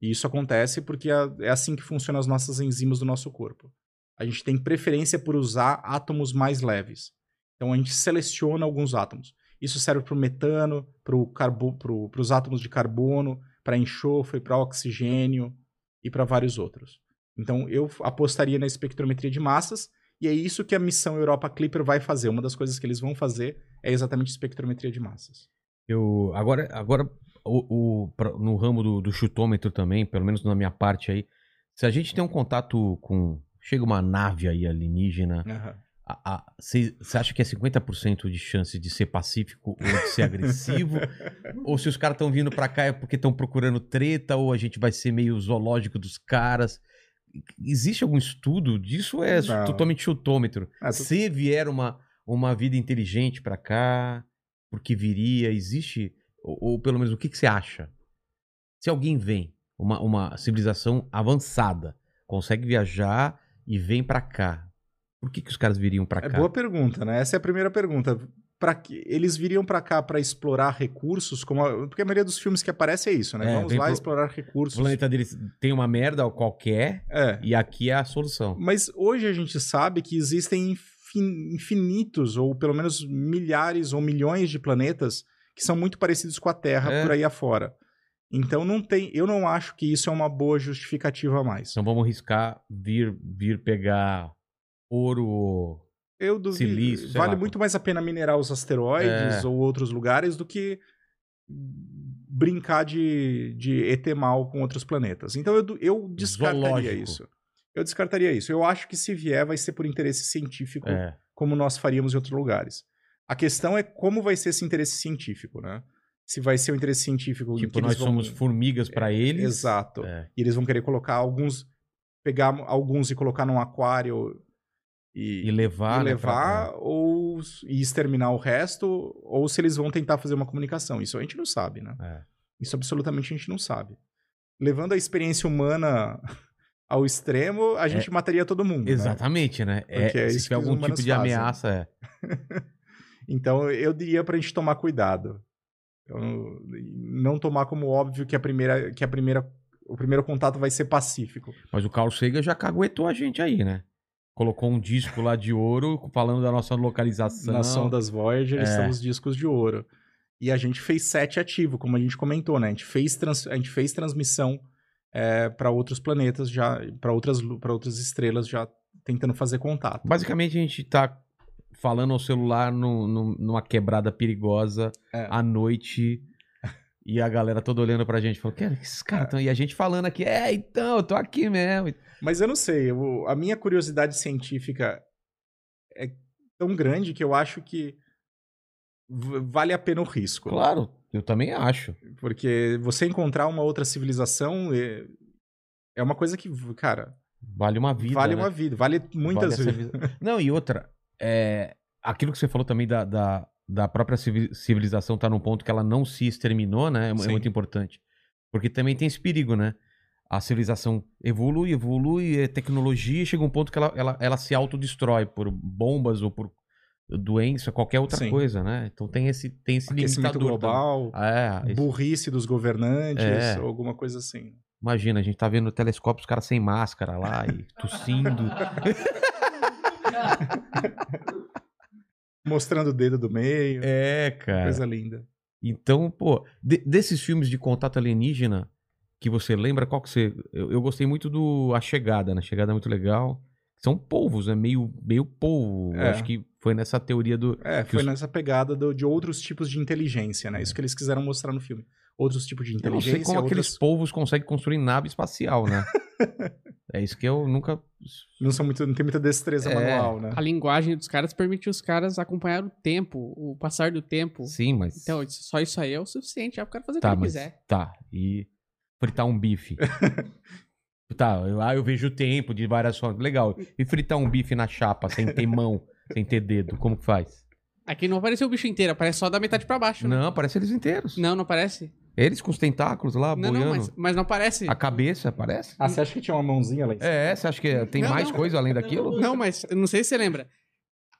E isso acontece porque é é assim que funcionam as nossas enzimas do nosso corpo. A gente tem preferência por usar átomos mais leves. Então a gente seleciona alguns átomos. Isso serve para o metano, para pro, os átomos de carbono, para enxofre, para oxigênio e para vários outros. Então eu apostaria na espectrometria de massas e é isso que a missão Europa Clipper vai fazer. Uma das coisas que eles vão fazer é exatamente espectrometria de massas. Eu, agora, agora o, o- pra- no ramo do, do chutômetro também, pelo menos na minha parte aí, se a gente tem um contato com. Chega uma nave aí alienígena, você acha que é 50% de chance de ser pacífico ou de ser agressivo? ou se os caras estão vindo pra cá é porque estão procurando treta, ou a gente vai ser meio zoológico dos caras? Existe algum estudo disso? É Não. totalmente chutômetro. Ah, tu- Se vier uma, uma vida inteligente pra cá, porque viria, existe? Ou, ou pelo menos o que, que você acha? Se alguém vem, uma, uma civilização avançada, consegue viajar e vem pra cá, por que, que os caras viriam pra É cá? boa pergunta, né? Essa é a primeira pergunta. Pra que eles viriam pra cá pra explorar recursos, como a- porque a maioria dos filmes que aparece é isso, né? É, Vamos lá pro- explorar O recursos. planeta deles tem uma merda qualquer É. e aqui é a solução. Mas hoje a gente sabe que existem infin- infinitos, ou pelo menos milhares ou milhões de planetas que são muito parecidos com a Terra É. por aí afora. Então não tem, eu não acho que isso é uma boa justificativa a mais. Então vamos riscar vir, vir pegar ouro. Eu duvido. Silício, vale lá, muito mais a pena minerar os asteroides É. ou outros lugares do que brincar de, de ET mal com outros planetas. Então eu, eu descartaria Zoológico. isso. Eu descartaria isso. Eu acho que se vier vai ser por interesse científico, É. como nós faríamos em outros lugares. A questão é como vai ser esse interesse científico, né? Se vai ser um interesse científico Tipo, que nós vão... somos formigas pra eles. Exato. É. E eles vão querer colocar alguns... Pegar alguns e colocar num aquário E levar. e né, levar pra- ou e exterminar o resto, ou se eles vão tentar fazer uma comunicação. Isso a gente não sabe, né? É. Isso absolutamente a gente não sabe. Levando a experiência humana ao extremo, a gente mataria todo mundo. né? Exatamente, né? É, Porque é se tiver algum tipo de fazem. ameaça, é. Então eu diria pra gente tomar cuidado. Não tomar como óbvio que a primeira, que a primeira, o primeiro contato vai ser pacífico. Mas o Carl Sagan já caguetou a gente aí, né? Colocou um disco lá de ouro falando da nossa localização. Na sondas Voyager É. estão os discos de ouro. E a gente fez sete ativo, como a gente comentou, né? A gente fez, trans- a gente fez transmissão para outros planetas já, para outras, pra outras estrelas já tentando fazer contato. Basicamente, a gente tá falando ao celular no- no- numa quebrada perigosa É. à noite. E a galera toda olhando pra gente, cara, que esses caras tão... E a gente falando aqui, é, então, eu tô aqui mesmo. Mas eu não sei, eu- a minha curiosidade científica é tão grande que eu acho que vale a pena o risco. Claro, eu também acho. Porque você encontrar uma outra civilização é, é uma coisa que, cara, Vale uma vida, vale né? uma vida, vale muitas Vale essa vezes. vida. Não, e outra, é, aquilo que você falou também da, da, da própria civi- civilização tá num ponto que ela não se exterminou, né? É, é Sim. muito importante. Porque também tem esse perigo, né? A civilização evolui, evolui, é tecnologia, e chega um ponto que ela, ela, ela se autodestrói por bombas ou por doença, qualquer outra Sim. coisa, né? Então tem esse, tem esse Aquecimento limitador global, também. É, esse- burrice dos governantes, É. ou alguma coisa assim. imagina, a gente tá vendo no telescópio os caras sem máscara lá e tossindo. Mostrando o dedo do meio. é, cara. Coisa linda. Então, pô, de- desses filmes de contato alienígena, que você lembra? Qual que você. Eu, eu gostei muito do A Chegada, né? A Chegada é muito legal. São polvos, né? Meio, meio polvo. É. Acho que foi nessa teoria do. É, foi os- nessa pegada do- de outros tipos de inteligência, né? Isso que eles quiseram mostrar no filme. Outros tipos de Eu não inteligência, sei como outras... aqueles polvos conseguem construir nave espacial, né? é isso que eu nunca. não são muito, não tem muita destreza É. manual, né? A linguagem dos caras permite os caras acompanhar o tempo, o passar do tempo. Sim, mas. Então, isso- só isso aí é o suficiente. É o cara fazer o tá, que ele mas. quiser. Tá. E fritar um bife. tá, eu, ah, eu vejo o tempo de várias formas. Legal. E fritar um bife na chapa, sem ter mão, sem ter dedo, como que faz? Aqui não apareceu o bicho inteiro, aparece só da metade pra baixo. né? Não, parece eles inteiros. Não, não aparece. Eles com os tentáculos lá, Não, boiando. não, mas, mas não aparece. A cabeça, parece? Ah, você acha que tinha uma mãozinha lá em cima? É, você acha que tem Não, mais não. coisa além daquilo? Não, mas não sei se você lembra.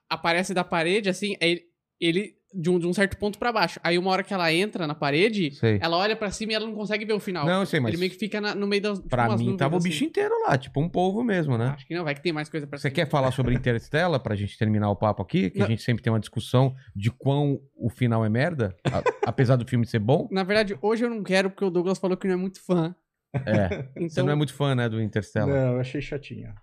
Aparece da parede, assim, aí ele de um, de um certo ponto pra baixo. Aí uma hora que ela entra na parede, Sei. ela olha pra cima e ela não consegue ver o final. Não, eu sei, mas Ele meio que fica na- no meio das. tipo, pra umas mim tava o assim. bicho inteiro lá, tipo um polvo mesmo, né? Acho que não, vai que tem mais coisa pra Você cima. quer falar sobre Interstellar pra gente terminar o papo aqui? Que Não. a gente sempre tem uma discussão de quão o final é merda, a- apesar do filme ser bom. Na verdade, hoje eu não quero, porque o Douglas falou que não é muito fã. É. Então, Você não é muito fã, né, do Interstellar? Não, eu achei chatinha.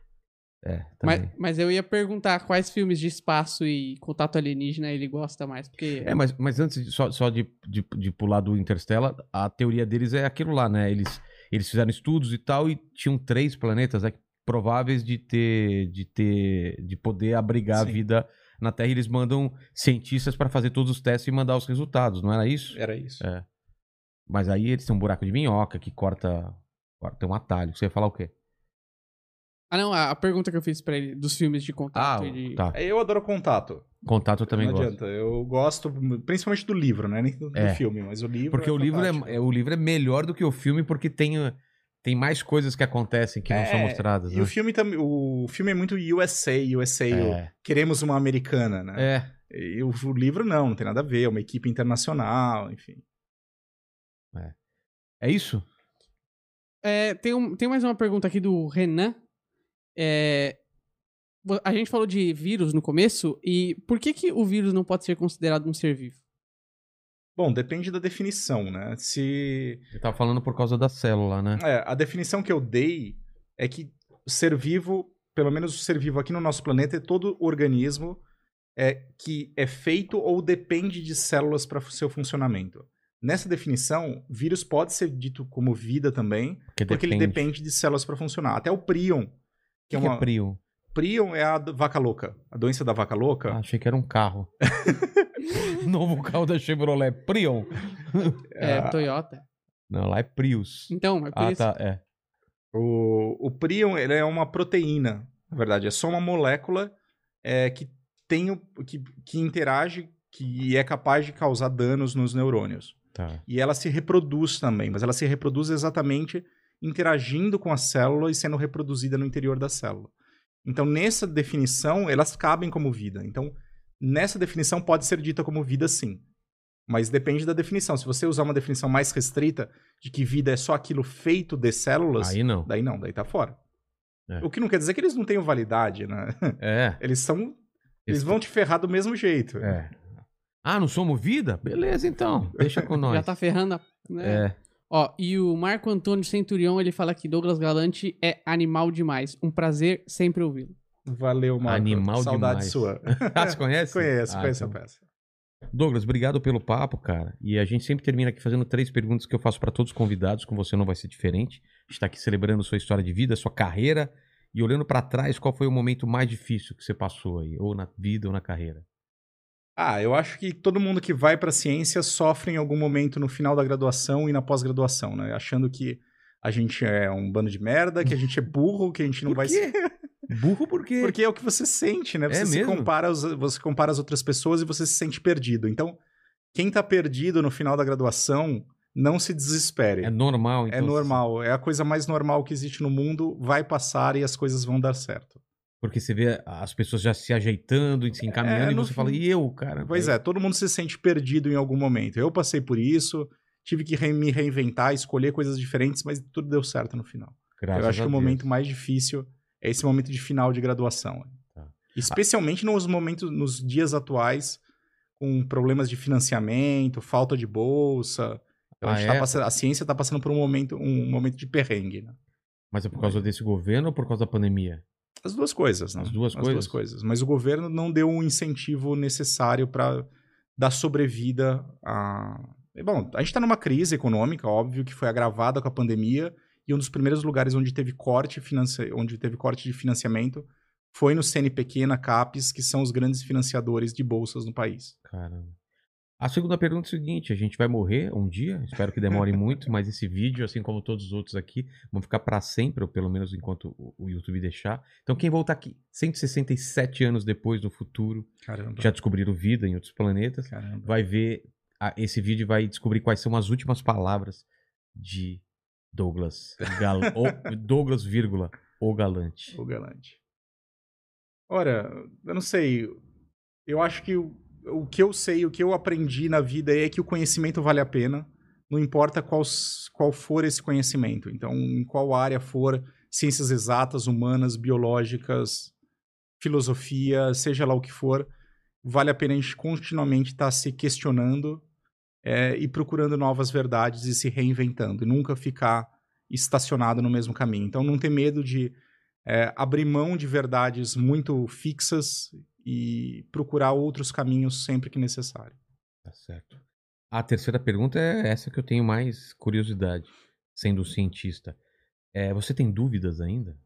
É, mas, mas eu ia perguntar quais filmes de espaço e contato alienígena ele gosta mais, porque. É, mas, mas antes de- só, só de, de, de pular do Interstellar, a teoria deles é aquilo lá, né? Eles, eles fizeram estudos e tal e tinham três planetas né, prováveis de ter, de ter, de poder abrigar a Sim. vida na Terra. E eles mandam cientistas para fazer todos os testes e mandar os resultados, não era isso? Era isso. É. Mas aí eles têm um buraco de minhoca que corta, corta tem um atalho. Você ia falar o quê? Ah, não, a, a pergunta que eu fiz pra ele dos filmes de contato Ah, de. tá. Eu adoro contato. Contato eu também não gosto. adianta. Eu gosto, principalmente do livro, né? Nem do, É. filme, mas o livro. Porque é o livro é, é- o livro é melhor do que o filme porque tem, tem mais coisas que acontecem que não são É, mostradas. E né? o filme também. O filme é muito USA, USA. É. Queremos uma americana, né? É. E o, o livro não, não tem nada a ver. É uma equipe internacional, enfim. É isso? É, tem, um- tem mais uma pergunta aqui do Renan. É, a gente falou de vírus no começo, e por que, que o vírus não pode ser considerado um ser vivo? Bom, depende da definição, né? Se. Eu tava falando por causa da célula, né? É, a definição que eu dei é que o ser vivo, pelo menos o ser vivo aqui no nosso planeta, é todo organismo é, que é feito ou depende de células para seu funcionamento. Nessa definição, vírus pode ser dito como vida também, Porque, porque ele depende de células para funcionar. Até o prion, que, que, é que uma é prion? prion é a vaca louca, a doença da vaca louca. Ah, achei que era um carro. Novo carro da Chevrolet. Prion. É, a- Toyota. Não, lá é Prius. Então, é por Ah, isso. tá. É. O, o prion ele é uma proteína, na verdade, é só uma molécula é, que tem o, que, que interage que é capaz de causar danos nos neurônios. Tá. E ela se reproduz também, mas ela se reproduz exatamente interagindo com a célula e sendo reproduzida no interior da célula. Então, nessa definição, elas cabem como vida. Então, nessa definição pode ser dita como vida sim. Mas depende da definição. Se você usar uma definição mais restrita de que vida é só aquilo feito de células, Aí não. Daí não, daí tá fora. É. O que não quer dizer que eles não tenham validade, né? É. Eles são. Eles vão te ferrar do mesmo jeito. É. Ah, não somos vida? Beleza, então. Deixa com nós. Já tá ferrando. a- Né? É. Ó, e o Marco Antônio Centurião, ele fala que Douglas Galante é animal demais. Um prazer sempre ouvi-lo. Valeu, Marco. Animal Saudade demais. sua. Ah, você conhece? conheço, Ah, conheço então. a peça. Douglas, obrigado pelo papo, cara. E a gente sempre termina aqui fazendo três perguntas que eu faço para todos os convidados. Com você não vai ser diferente. A gente tá aqui celebrando sua história de vida, sua carreira e olhando para trás, qual foi o momento mais difícil que você passou aí, ou na vida ou na carreira? Ah, eu acho que todo mundo que vai pra ciência sofre em algum momento no final da graduação e na pós-graduação, né? Achando que a gente é um bando de merda, que a gente é burro, que a gente não Por vai quê? Burro por quê? Porque é o que você sente, né? Você É se mesmo? compara, você compara as outras pessoas e você se sente perdido. Então, quem tá perdido no final da graduação, não se desespere. É normal, É então. normal, é a coisa mais normal que existe no mundo, vai passar e as coisas vão dar certo. Porque você vê as pessoas já se ajeitando e se encaminhando É, e você fala, fim- e eu, cara? Pois é, todo mundo se sente perdido em algum momento. Eu passei por isso, tive que re- me reinventar, escolher coisas diferentes, mas tudo deu certo no final. Graças Eu acho a que o momento mais difícil é esse momento de final de graduação. Tá. Especialmente nos momentos, nos dias atuais, com problemas de financiamento, falta de bolsa. Então, a, Ah, gente tá é? passando- a ciência está passando por um momento, um momento de perrengue. Né? Mas é por causa desse governo ou por causa da pandemia? As duas coisas, né? As duas coisas? coisas. Mas o governo não deu um incentivo necessário para dar sobrevida a. Bom, a gente está numa crise econômica, óbvio, que foi agravada com a pandemia, e um dos primeiros lugares onde teve corte, financi... onde teve corte de financiamento foi no CNPq, na CAPES, que são os grandes financiadores de bolsas no país. Caramba. A segunda pergunta é a seguinte: a gente vai morrer um dia, espero que demore muito, mas esse vídeo, assim como todos os outros aqui, vão ficar para sempre, ou pelo menos enquanto o YouTube deixar. Então, quem voltar aqui 167 anos depois no futuro, Caramba. já descobriram vida em outros planetas, Caramba. vai ver a- esse vídeo e vai descobrir quais são as últimas palavras de Douglas. Gal o- Douglas, vírgula, o galante. O galante. Ora, eu não sei. Eu acho que o, o que eu sei, o que eu aprendi na vida é que o conhecimento vale a pena. Não importa qual, qual for esse conhecimento. Então, em qual área for, ciências exatas, humanas, biológicas, filosofia, seja lá o que for, vale a pena a gente continuamente estar se questionando é, e procurando novas verdades e se reinventando. E nunca ficar estacionado no mesmo caminho. Então, não ter medo de é, abrir mão de verdades muito fixas e procurar outros caminhos sempre que necessário. Tá certo. A terceira pergunta é essa que eu tenho mais curiosidade, sendo cientista. É, você tem dúvidas ainda?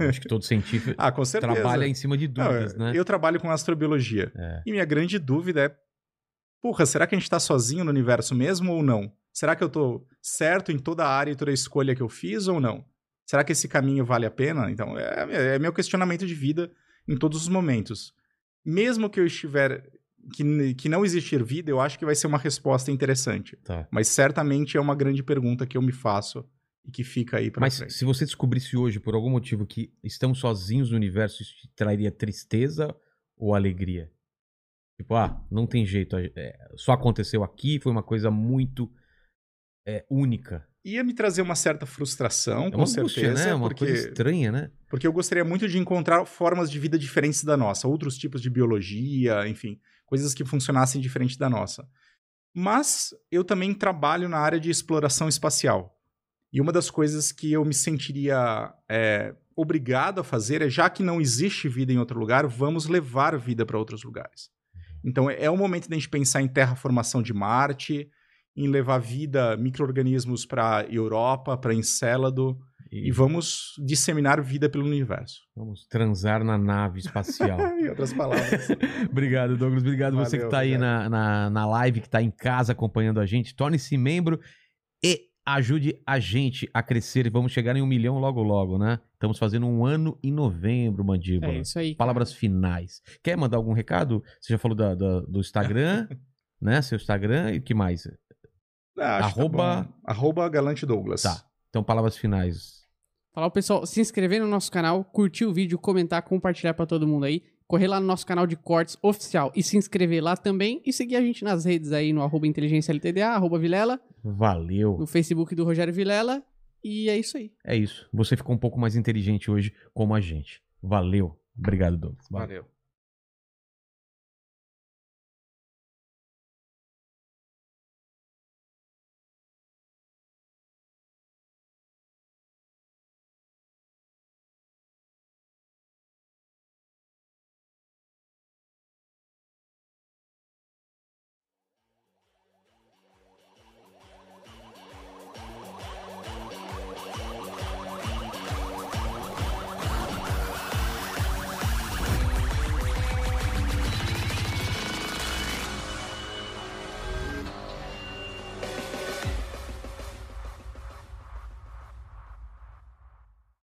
Eu acho que todo cientista Ah, trabalha em cima de Não, dúvidas, né? Eu trabalho com astrobiologia. É. E minha grande dúvida é: porra, será que a gente tá sozinho no universo mesmo ou não? Será que eu tô certo em toda a área e toda a escolha que eu fiz ou não? Será que esse caminho vale a pena? Então, é, é meu questionamento de vida em todos os momentos. Mesmo que eu estiver. Que, que não existir vida, eu acho que vai ser uma resposta interessante. Tá. Mas certamente é uma grande pergunta que eu me faço e que fica aí pra Mas frente. se você descobrisse hoje, por algum motivo, que estamos sozinhos no universo, isso te traria tristeza ou alegria? Tipo, ah, não tem jeito. é, só aconteceu aqui, foi uma coisa muito é, única. Ia me trazer uma certa frustração, É com uma angústia, certeza, né? Uma porque, coisa estranha, né? porque eu gostaria muito de encontrar formas de vida diferentes da nossa, outros tipos de biologia, enfim, coisas que funcionassem diferente da nossa. Mas eu também trabalho na área de exploração espacial. E uma das coisas que eu me sentiria é, obrigado a fazer é, já que não existe vida em outro lugar, vamos levar vida para outros lugares. Então é, é o momento da gente pensar em terraformação de Marte, em levar vida, micro-organismos para Europa, para Encélado, E, e vamos disseminar vida pelo universo. vamos transar na nave espacial. em outras palavras. obrigado, Douglas. Obrigado você que Valeu, tá aí na, na, na live, que tá em casa acompanhando a gente. Torne-se membro e ajude a gente a crescer. Vamos chegar em um milhão logo, logo, né? Estamos fazendo um ano em novembro, Mandíbula. É isso aí. cara. Palavras finais. Quer mandar algum recado? Você já falou da- da- do Instagram, né? Seu Instagram e o que mais? Ah, que tá Arroba- bom. Arroba Galante Douglas. Tá. Então, palavras finais. Falar o pessoal se inscrever no nosso canal, curtir o vídeo, comentar, compartilhar pra todo mundo aí. Correr lá no nosso canal de cortes oficial e se inscrever lá também. E seguir a gente nas redes aí no arroba inteligência LTDA, arroba Vilela, Valeu. no Facebook do Rogério Vilela. E é isso aí. É isso. Você ficou um pouco mais inteligente hoje como a gente. Valeu. Obrigado, Douglas. Valeu. Valeu.